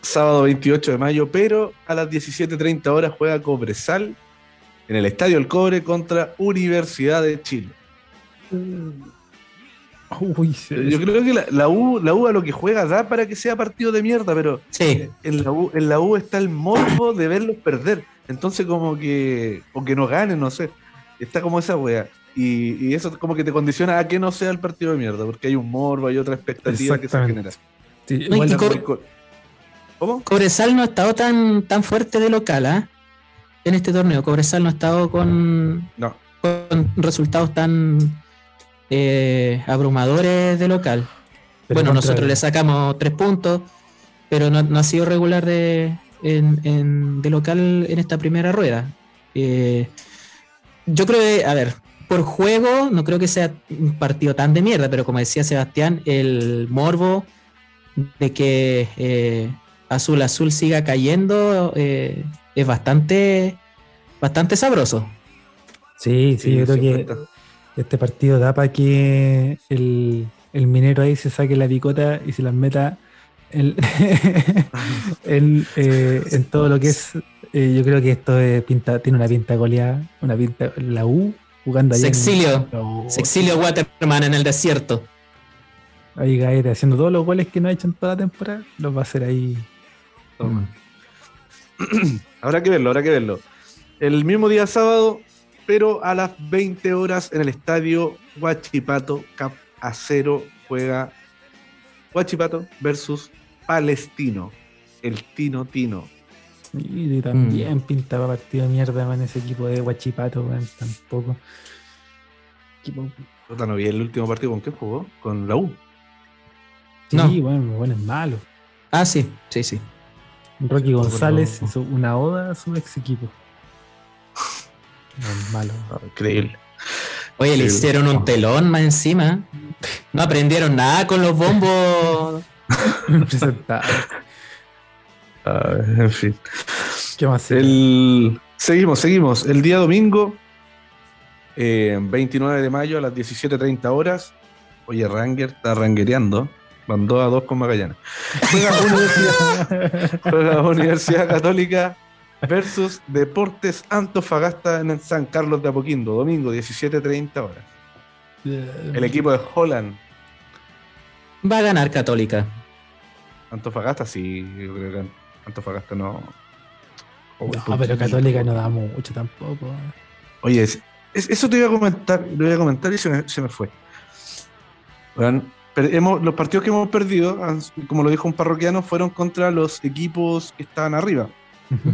sábado 28 de mayo, pero a las 17.30 horas juega Cobresal en el Estadio El Cobre contra Universidad de Chile. Uy, se- Yo creo que la, la U, la U a lo que juega da para que sea partido de mierda, pero Sí. en la U, en la U está el morbo de verlos perder. Entonces como que, o que no ganen, no sé. Está como esa wea. Y, y eso como que te condiciona a que no sea el partido de mierda, porque hay un morbo, hay otra expectativa que se genera. sí, No, igual y la- co- ¿Cómo? Cobresal no ha estado tan, tan fuerte de local, ¿ah? En este torneo. Cobresal no ha estado con, No. con resultados tan eh, abrumadores de local. pero bueno, nosotros le sacamos tres puntos, pero no, no ha sido regular de, en- en- de local en esta primera rueda. Eh, yo creo que, a ver, por juego, no creo que sea un partido tan de mierda, pero como decía Sebastián, el morbo de que eh, Azul Azul siga cayendo eh, es bastante, bastante sabroso. Sí, sí, yo creo que este partido da para que el, el minero ahí se saque la picota y se las meta en, en, eh, en todo lo que es. eh, yo creo que esto es pinta, tiene una pinta goleada, una pinta. La U jugando ahí. en- Sexilio, No, Sexilio Waterman en el desierto. Ahí Gaete haciendo todos los goles que no ha hecho en toda la temporada, los va a hacer ahí. Toma. habrá que verlo, habrá que verlo. El mismo día sábado, pero a las 20 horas en el estadio Huachipato, Cap Acero, juega Huachipato versus Palestino. El Tino Tino. Y también pinta para partido de mierda con ese equipo de Guachipato, weón, tampoco. Equipo- no vi el último partido con qué jugó? Con la U. Sí, No. bueno, bueno, es malo. Ah, sí, sí, sí. Rocky González hizo una oda a su ex equipo. Malo. Ah, increíble. Oye, le hicieron un telón más encima. No aprendieron nada con los bombos. Ah, en fin. ¿Qué más? El... Seguimos, seguimos. El día domingo, eh, 29 de mayo a las 17.30 horas. Oye, Ranger está ranguereando. Mandó a dos con Magallanes. Juega Universidad, juega Universidad Católica versus Deportes Antofagasta en el San Carlos de Apoquindo. Domingo, 17.30 horas. El equipo de Holland. Va a ganar Católica. Antofagasta, sí, yo creo que Antofagasta no. No, pero Católica no da mucho tampoco. Oye, es- es- eso te iba a comentar, lo iba a comentar y se me, se me fue. Per- hemos- los partidos que hemos perdido, como lo dijo un parroquiano, fueron contra los equipos que estaban arriba.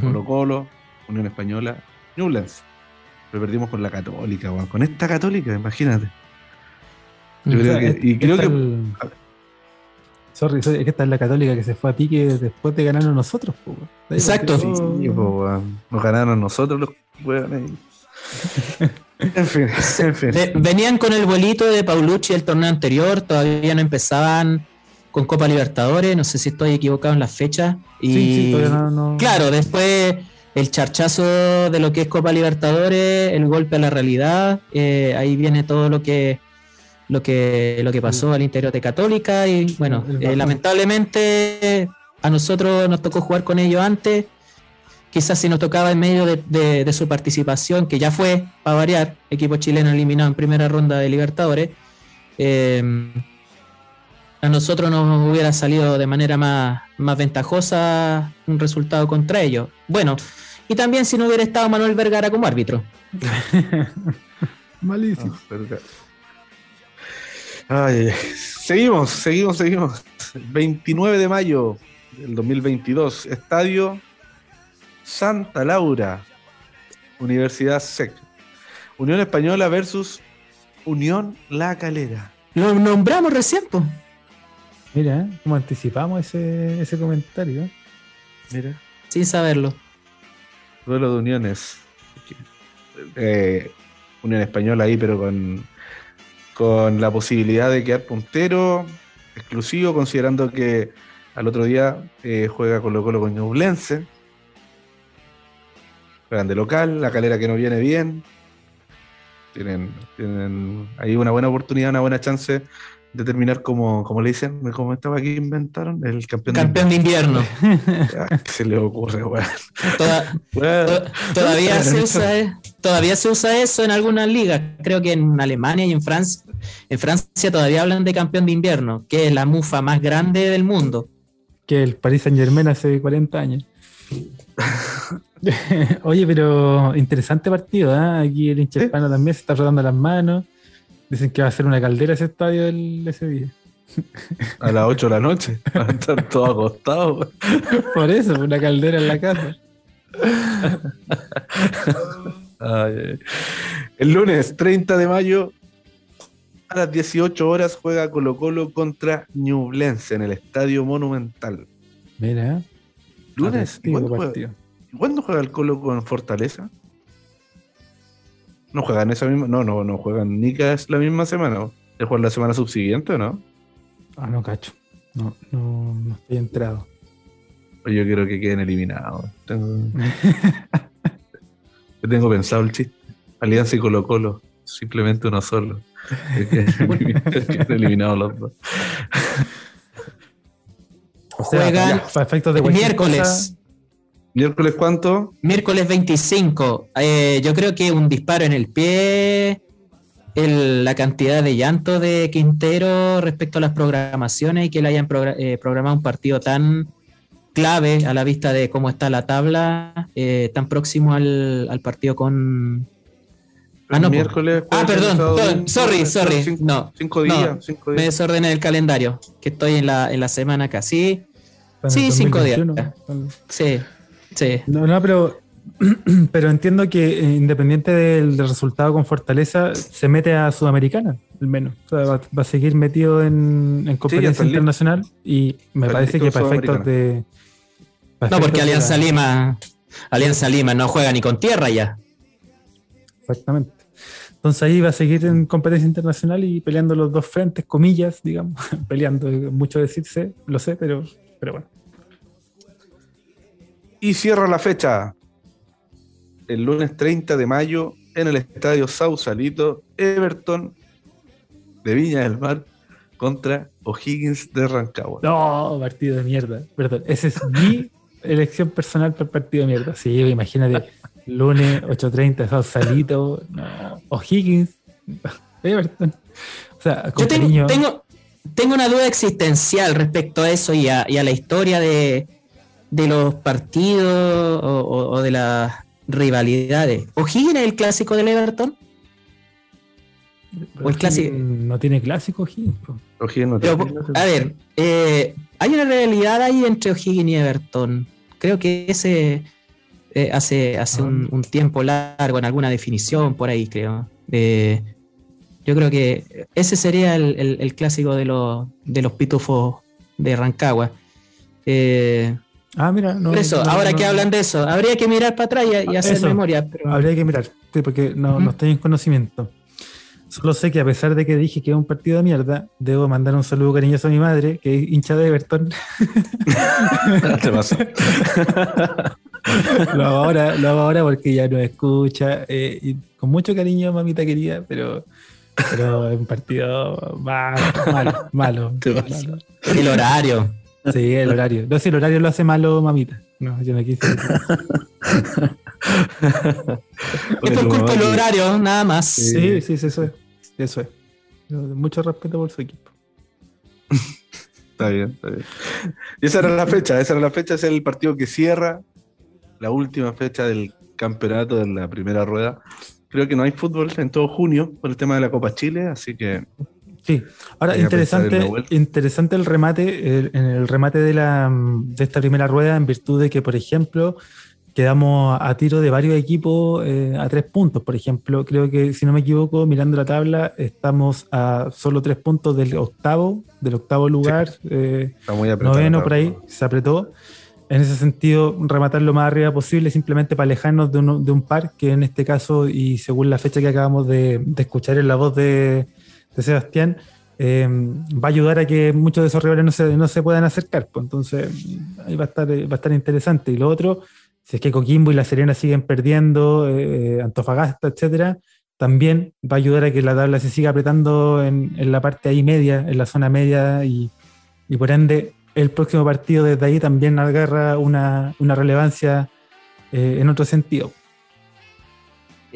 Colo Colo, Unión Española, Newlands. Pero perdimos con la Católica, weón. Con esta Católica, imagínate. Yo O creo sea, que, es- y creo que el- Sorry, sorry, es que esta es la católica que se fue a pique después de ganarnos nosotros. po, Exacto. sí, po, nos ganaron nosotros los weones. En fin, en fin. Ve- Venían con el vuelito de Paulucci el torneo anterior, todavía no empezaban con Copa Libertadores, no sé si estoy equivocado en las fechas. Y Sí, sí, todavía no. no- claro, después el charchazo de lo que es Copa Libertadores, el golpe a la realidad, eh, ahí viene todo lo que lo que lo que pasó al interior de Católica y bueno, eh, lamentablemente a nosotros nos tocó jugar con ellos antes. Quizás si nos tocaba en medio de, su participación, que ya fue, para variar, equipo chileno eliminado en primera ronda de Libertadores, eh, a nosotros nos hubiera salido de manera más, más ventajosa un resultado contra ellos. Bueno, y también si no hubiera estado Manuel Vergara como árbitro. Malísimo. seguimos, seguimos, seguimos. 29 de mayo del 2022, Estadio Santa Laura, Universidad SEC. Unión Española versus Unión La Calera. Lo nombramos recién, Mira, como anticipamos ese, ese comentario. Mira. Sin saberlo. Duelo de uniones. Eh, Unión Española ahí, pero con, con la posibilidad de quedar puntero, exclusivo, considerando que al otro día eh, juega Colo Colo con Ñublense. Juegan de local, la calera que no viene bien. Tienen, tienen ahí una buena oportunidad, una buena chance de terminar como, como le dicen, como estaba aquí inventaron, el campeón, campeón de invierno. ¿Qué se le ocurre, weón? todavía, se usa, e, todavía se usa eso en algunas ligas. Creo que en Alemania y en Francia, en Francia todavía hablan de campeón de invierno, que es la mufa más grande del mundo que el Paris Saint Germain hace 40 años. Oye, pero interesante partido, ¿eh? Aquí el hincha hispano también se está frotando las manos. Dicen que va a ser una caldera ese estadio ese día. A las 8 de la noche. Van a estar todos acostados. Por eso, una caldera en la casa. el lunes 30 de mayo, a las 18 horas juega Colo Colo contra Ñublense en el Estadio Monumental. Mira. Lunes. ¿Y cuándo, juega, ¿Cuándo juega el Colo con Fortaleza? No juegan esa misma. No, no, no juegan ni cada la misma semana. ¿De juegan la semana subsiguiente o no? Ah, no, cacho. No, no, no estoy entrado. Yo quiero que queden eliminados. Tengo... Yo tengo pensado el chiste. Alianza y Colo Colo. Simplemente uno solo. eliminados los dos. Juegan de miércoles. ¿Miércoles cuánto? Miércoles 25. Eh, yo creo que un disparo en el pie, la cantidad de llanto de Quintero respecto a las programaciones y que le hayan eh, programado un partido tan clave a la vista de cómo está la tabla, eh, tan próximo al partido con, Ah, no, miércoles. Ah, perdón, sorry, sorry. Cinco, no, cinco días, cinco días. Me desordené el calendario, que estoy en la, en la semana casi. Sí, cinco días. Sí, sí. No, no, pero, pero entiendo que eh, independiente del, resultado con Fortaleza, se mete a Sudamericana, al menos. O sea, va, a seguir metido en, en competencia internacional y me parece que para efectos de. no, porque Alianza Lima. Alianza Lima no juega ni con tierra ya. Exactamente. Entonces ahí va a seguir en competencia internacional y peleando los dos frentes, comillas, digamos, peleando, mucho decirse, lo sé, pero, pero bueno. Y cierra la fecha el lunes 30 de mayo en el estadio Sausalito, Everton de Viña del Mar contra O'Higgins de Rancagua. No, partido de mierda. Perdón, esa es mi elección personal para el partido de mierda. Sí, imagínate lunes 8.30, Sausalito, no, O'Higgins, Everton. O sea, Yo tengo, tengo, una duda existencial respecto a eso y a, la historia de, los partidos o, de las rivalidades. ¿O'Higgins es el clásico del Everton? ¿O el clásico? No tiene clásico O'Higgins. no tiene A ver, eh, hay una realidad ahí entre O'Higgins y Everton. Creo que ese eh, hace, hace un, tiempo largo en alguna definición por ahí, creo. Yo creo que ese sería el, clásico de los, de los pitufos de Rancagua. Eh, ah, mira, no, eso, ahora que hablan de eso, habría que mirar para atrás y, hacer memoria. Habría que mirar, porque no, no estoy en conocimiento. Solo sé que a pesar de que dije que es un partido de mierda, debo mandar un saludo cariñoso a mi madre, que es hincha de Everton. Te pasó. lo hago ahora, lo hago ahora porque ya no escucha. Eh, y con mucho cariño, mamita querida, pero, pero es un partido malo, malo, malo. El horario. Sí, el horario. No, si el horario lo hace malo, mamita. No, yo no quise. Es por culpa del horario, nada más. Sí, sí, sí, eso es. Eso es. Mucho respeto por su equipo. Está bien, está bien. Y esa era la fecha, esa era la fecha, ese es el partido que cierra la última fecha del campeonato de la primera rueda. Creo que no hay fútbol en todo junio por el tema de la Copa Chile, así que Sí, ahora interesante, interesante el remate, el- en el remate de, la, de esta primera rueda, en virtud de que, por ejemplo, quedamos a tiro de varios equipos eh, a tres puntos. Por ejemplo, creo que, si no me equivoco, mirando la tabla, estamos a solo tres puntos del octavo, del octavo lugar, eh, está muy apretado. noveno por ahí, se apretó. En ese sentido, rematar lo más arriba posible, simplemente para alejarnos de, uno- de un par, que en este caso, y según la fecha que acabamos de, de escuchar en la voz de, de Sebastián, eh, va a ayudar a que muchos de esos rivales no se, no se puedan acercar. pues. entonces, ahí va a, estar, va a estar interesante. Y lo otro, si es que Coquimbo y La Serena siguen perdiendo, eh, Antofagasta, etcétera, también va a ayudar a que la tabla se siga apretando en, en la parte ahí media, en la zona media, y, y por ende el próximo partido desde ahí también agarra una, una relevancia eh, en otro sentido.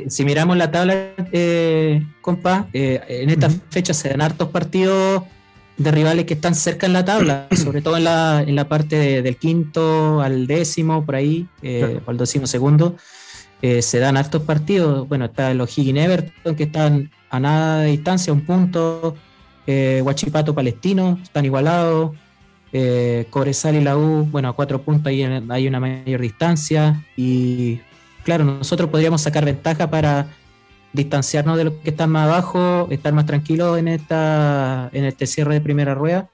Si miramos la tabla, eh, compa, eh, en esta Ujú. fecha se dan hartos partidos de rivales que están cerca en la tabla, sobre todo en la, en la parte de- del quinto al décimo, por ahí, eh, Claro. o al décimo segundo. eh, se dan hartos partidos. Bueno, está el O'Higgins Everton, que están a nada de distancia, un punto. Eh, Huachipato Palestino, están igualados. Eh, Cobresal y la U, bueno, a cuatro puntos hay, hay una mayor distancia. Y claro, nosotros podríamos sacar ventaja para distanciarnos de los que están más abajo, estar más tranquilos en esta en este cierre de primera rueda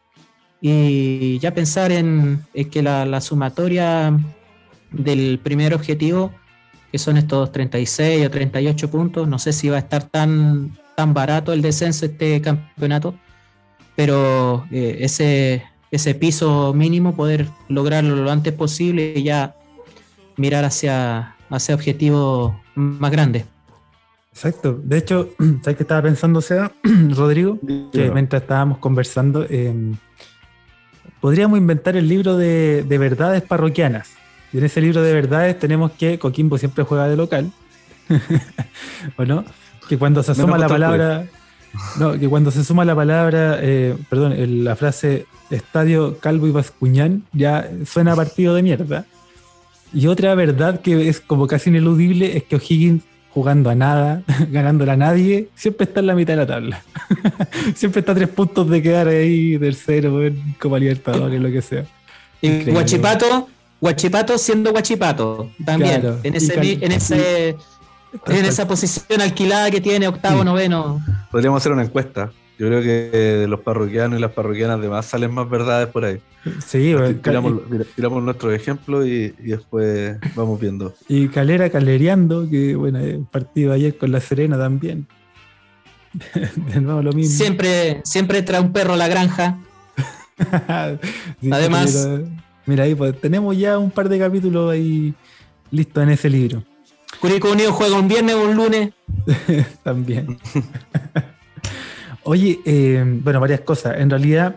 y ya pensar en, que la, la sumatoria del primer objetivo, que son estos 36 o 38 puntos, no sé si va a estar tan, tan barato el descenso de este campeonato, pero eh, ese, ese piso mínimo, poder lograrlo lo antes posible y ya mirar hacia, hacia objetivos más grandes. Exacto. De hecho, ¿sabes qué estaba pensando, Seba, Rodrigo? Que mientras estábamos conversando, eh, podríamos inventar el libro de, de verdades parroquianas. Y en ese libro de verdades tenemos que Coquimbo siempre juega de local. ¿O no? Que cuando se asoma la palabra. No, que cuando se suma la palabra, eh, perdón, el- la frase Estadio Calvo y Bascuñán ya suena a partido de mierda. Y otra verdad que es como casi ineludible es que O'Higgins jugando a nada, ganándole a nadie, siempre está en la mitad de la tabla. siempre está a tres puntos de quedar ahí tercero en Copa Libertadores, lo que sea. Y. Guachipato, Guachipato siendo Guachipato, también, Claro, ese, en, ese, en esa posición alquilada que tiene, octavo, Sí. noveno. Podríamos hacer una encuesta. Yo creo que de los parroquianos y las parroquianas demás salen más verdades por ahí. Sí, bueno, Tiramos, mira, tiramos nuestros ejemplos y, y después vamos viendo. y Calera calereando, que bueno, el partido ayer con la Serena también. De nuevo lo mismo. Siempre, siempre trae un perro a la granja. Sí, Además- pero, mira ahí, pues, tenemos ya un par de capítulos ahí listos en ese libro Curicó Unido juega un viernes o un lunes. también. Oye, eh, bueno, varias cosas. En realidad,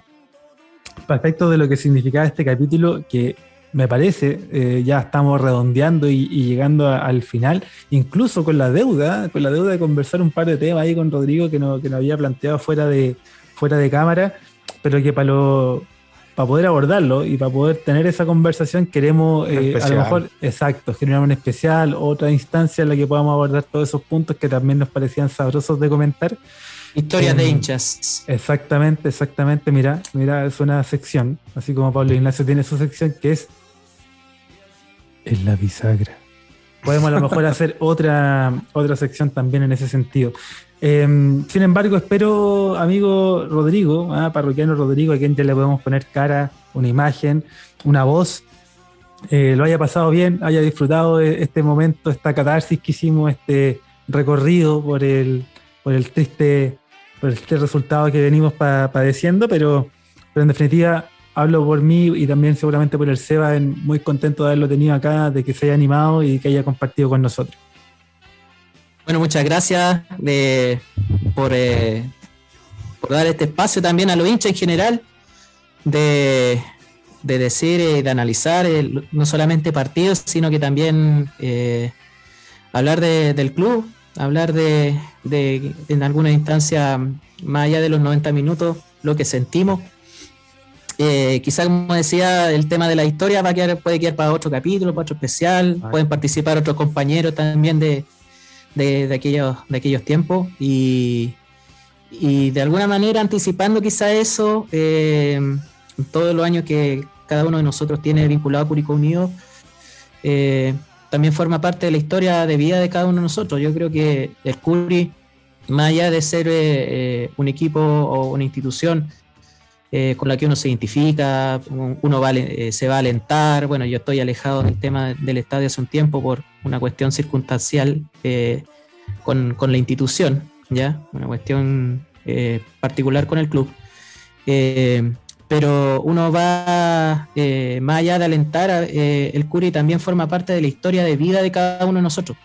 respecto de lo que significaba este capítulo, que me parece, eh, ya estamos redondeando y, llegando al final, incluso con la deuda, con la deuda de conversar un par de temas ahí con Rodrigo que nos, que nos había planteado fuera de, fuera de cámara, pero que para lo para poder abordarlo y para poder tener esa conversación queremos eh, a lo mejor, exacto, generar un especial, otra instancia en la que podamos abordar todos esos puntos que también nos parecían sabrosos de comentar. Historias de Em, hinchas. Exactamente, exactamente. Mira, mira, es una sección, así como Pablo Ignacio tiene su sección que es en la bisagra. Podemos a lo mejor hacer otra, otra sección también en ese sentido. Em, sin embargo, espero, amigo Rodrigo, ah, parroquiano Rodrigo, a quien ya le podemos poner cara, una imagen, una voz, eh, lo haya pasado bien, haya disfrutado este momento, esta catarsis que hicimos, este recorrido por el, por el triste, por el triste resultado que venimos pa- padeciendo, pero, pero en definitiva hablo por mí y también seguramente por el Seba, muy contento de haberlo tenido acá, de que se haya animado y que haya compartido con nosotros. Bueno, muchas gracias de- por, eh, por dar este espacio también a los hinchas en general de de decir, eh, de analizar eh, no solamente partidos, sino que también eh, hablar del club, hablar de, en alguna instancia, más allá de los 90 minutos, lo que sentimos. quizás, como decía, el tema de la historia va a quedar, puede quedar para otro capítulo, para otro especial. Pueden participar otros compañeros también de, de, aquellos, de aquellos tiempos. Y, y de alguna manera anticipando quizá eso, eh, todos los años que cada uno de nosotros tiene vinculado a Curicó Unido, eh, también forma parte de la historia de vida de cada uno de nosotros. Yo creo que el Curi, más allá de ser eh, un equipo o una institución con la que uno se identifica, uno se va a alentar, bueno, yo estoy alejado del tema del estadio hace un tiempo por una cuestión circunstancial con, con la institución, ¿ya? Una cuestión eh, particular con el club. Eh, pero uno va eh, más allá de alentar, el Curi también forma parte de la historia de vida de cada uno de nosotros.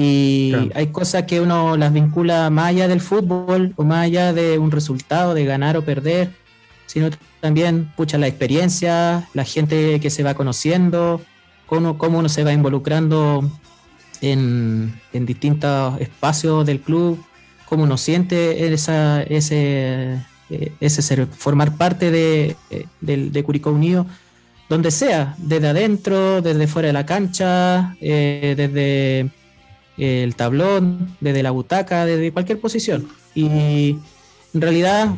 Y hay cosas que uno las vincula más allá del fútbol o más allá de un resultado, de ganar o perder, sino también, pucha, la experiencia, la gente que se va conociendo, cómo, cómo uno se va involucrando en, en distintos espacios del club, cómo uno siente esa, ese, eh, ese ser, formar parte de, eh, de, Curicó Unido, donde sea, desde adentro, desde fuera de la cancha, eh, desde el tablón, desde la butaca, desde cualquier posición. Y en realidad,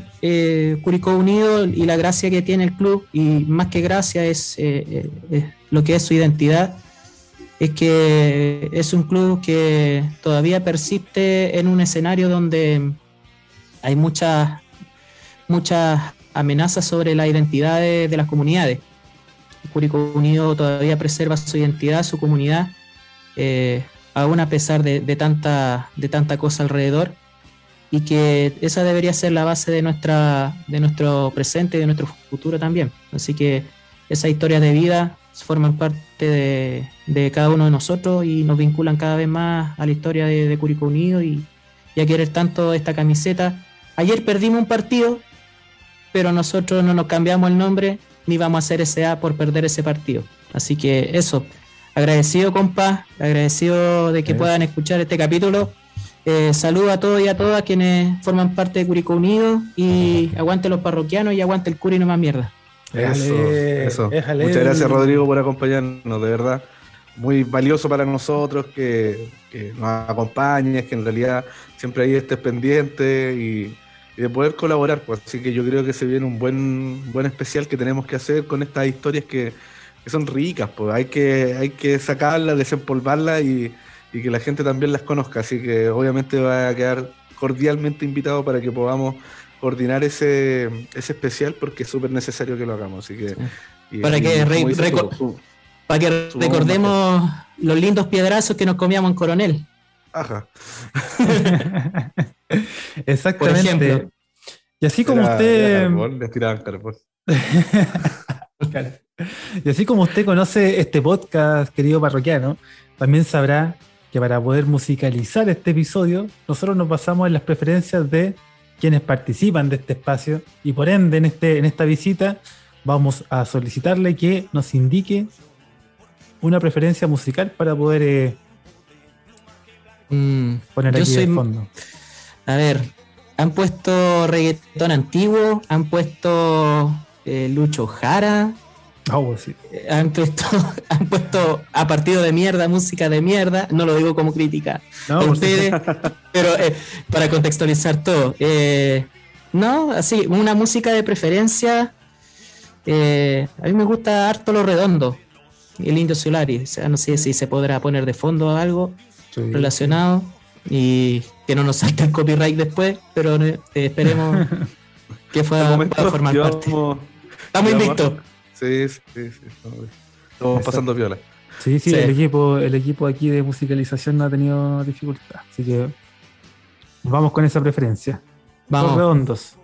Curicó Unido y la gracia que tiene el club, y más que gracia, es lo que es su identidad es que es un club que todavía persiste en un escenario donde hay muchas, muchas amenazas sobre la identidad de, las comunidades. Curicó Unido todavía preserva su identidad, su comunidad, eh, aún a pesar de, tanta, de tanta cosa alrededor, y que esa debería ser la base de, nuestra, de nuestro presente y de nuestro futuro también. Así que esa historia de vida forman parte de, cada uno de nosotros y nos vinculan cada vez más a la historia de, de Curicó Unido y, a querer tanto esta camiseta. Ayer perdimos un partido, pero nosotros no nos cambiamos el nombre ni vamos a hacer ese A por perder ese partido. Así que eso, agradecido compa, agradecido de que puedan escuchar este capítulo. Eh, saludo a todos y a todas quienes forman parte de Curicó Unido y aguante los parroquianos y aguante el Curi no más mierda. Eso, eso. Muchas gracias, Rodrigo, por acompañarnos, de verdad. Muy valioso para nosotros que, nos acompañes, que en realidad siempre ahí estés pendiente y, de poder colaborar. Pues. Así que yo creo que se viene un buen, buen especial que tenemos que hacer con estas historias que, son ricas. Pues hay que, hay que sacarlas, desempolvarlas y, y que la gente también las conozca. Así que obviamente va a quedar cordialmente invitado para que podamos coordinar ese, ese especial porque es súper necesario que lo hagamos. Así que, para, que para que recordemos los lindos piedrazos que nos comíamos en Coronel. Ajá. Exactamente. Y así como usted. y así como usted conoce este podcast, querido parroquiano, también sabrá que para poder musicalizar este episodio, nosotros nos basamos en las preferencias de quienes participan de este espacio y por ende en, este, en esta visita vamos a solicitarle que nos indique una preferencia musical para poder eh, mm, poner aquí de fondo. A ver, han puesto reggaetón antiguo, han puesto eh, Lucho Jara, eh, han, puesto, han puesto a partido de mierda, música de mierda. No lo digo como crítica pero eh, para contextualizar todo. Eh, no, así, una música de preferencia. a mí me gusta harto lo redondo. El Indio Solari. O sea, no sé si se podrá poner de fondo algo relacionado y que no nos salte el copyright después, pero esperemos que pueda, formar parte. Estamos invictos. Sí, sí, sí. Estamos pasando viola. Sí, sí, El, equipo, el equipo aquí de musicalización no ha tenido dificultad. Así que vamos con esa preferencia. Vamos. Los redondos.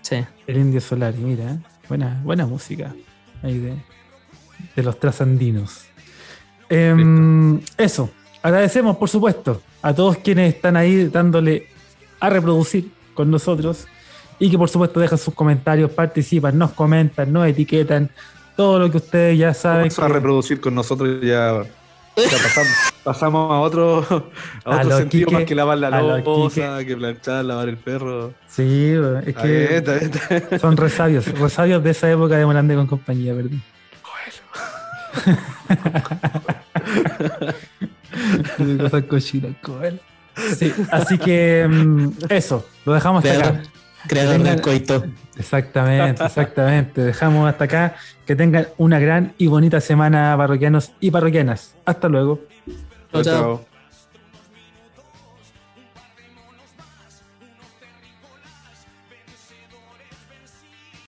Sí. El Indio Solari, mira, ¿eh? buena, buena música. Ahí de, de los trasandinos. Em, eso. Agradecemos, por supuesto, a todos quienes están ahí dándole a reproducir con nosotros y que por supuesto dejan sus comentarios, participan, nos comentan, nos etiquetan, todo lo que ustedes ya saben. Vamos a reproducir con nosotros ya. ya pasamos, pasamos a otro, a A otro sentido Quique, más que lavar la a lo loza, que planchar, lavar el perro. Sí, es Está bien, que está bien, está bien. son resabios, resabios de esa época de Morandé con compañía, ¿verdad? Cosas cochinas. Sí, así que mm, eso, lo dejamos hasta acá. Creador, del coito. Exactamente, exactamente. Dejamos hasta acá. Que tengan una gran y bonita semana, parroquianos y parroquianas. Hasta luego. Chao, chao. Chao.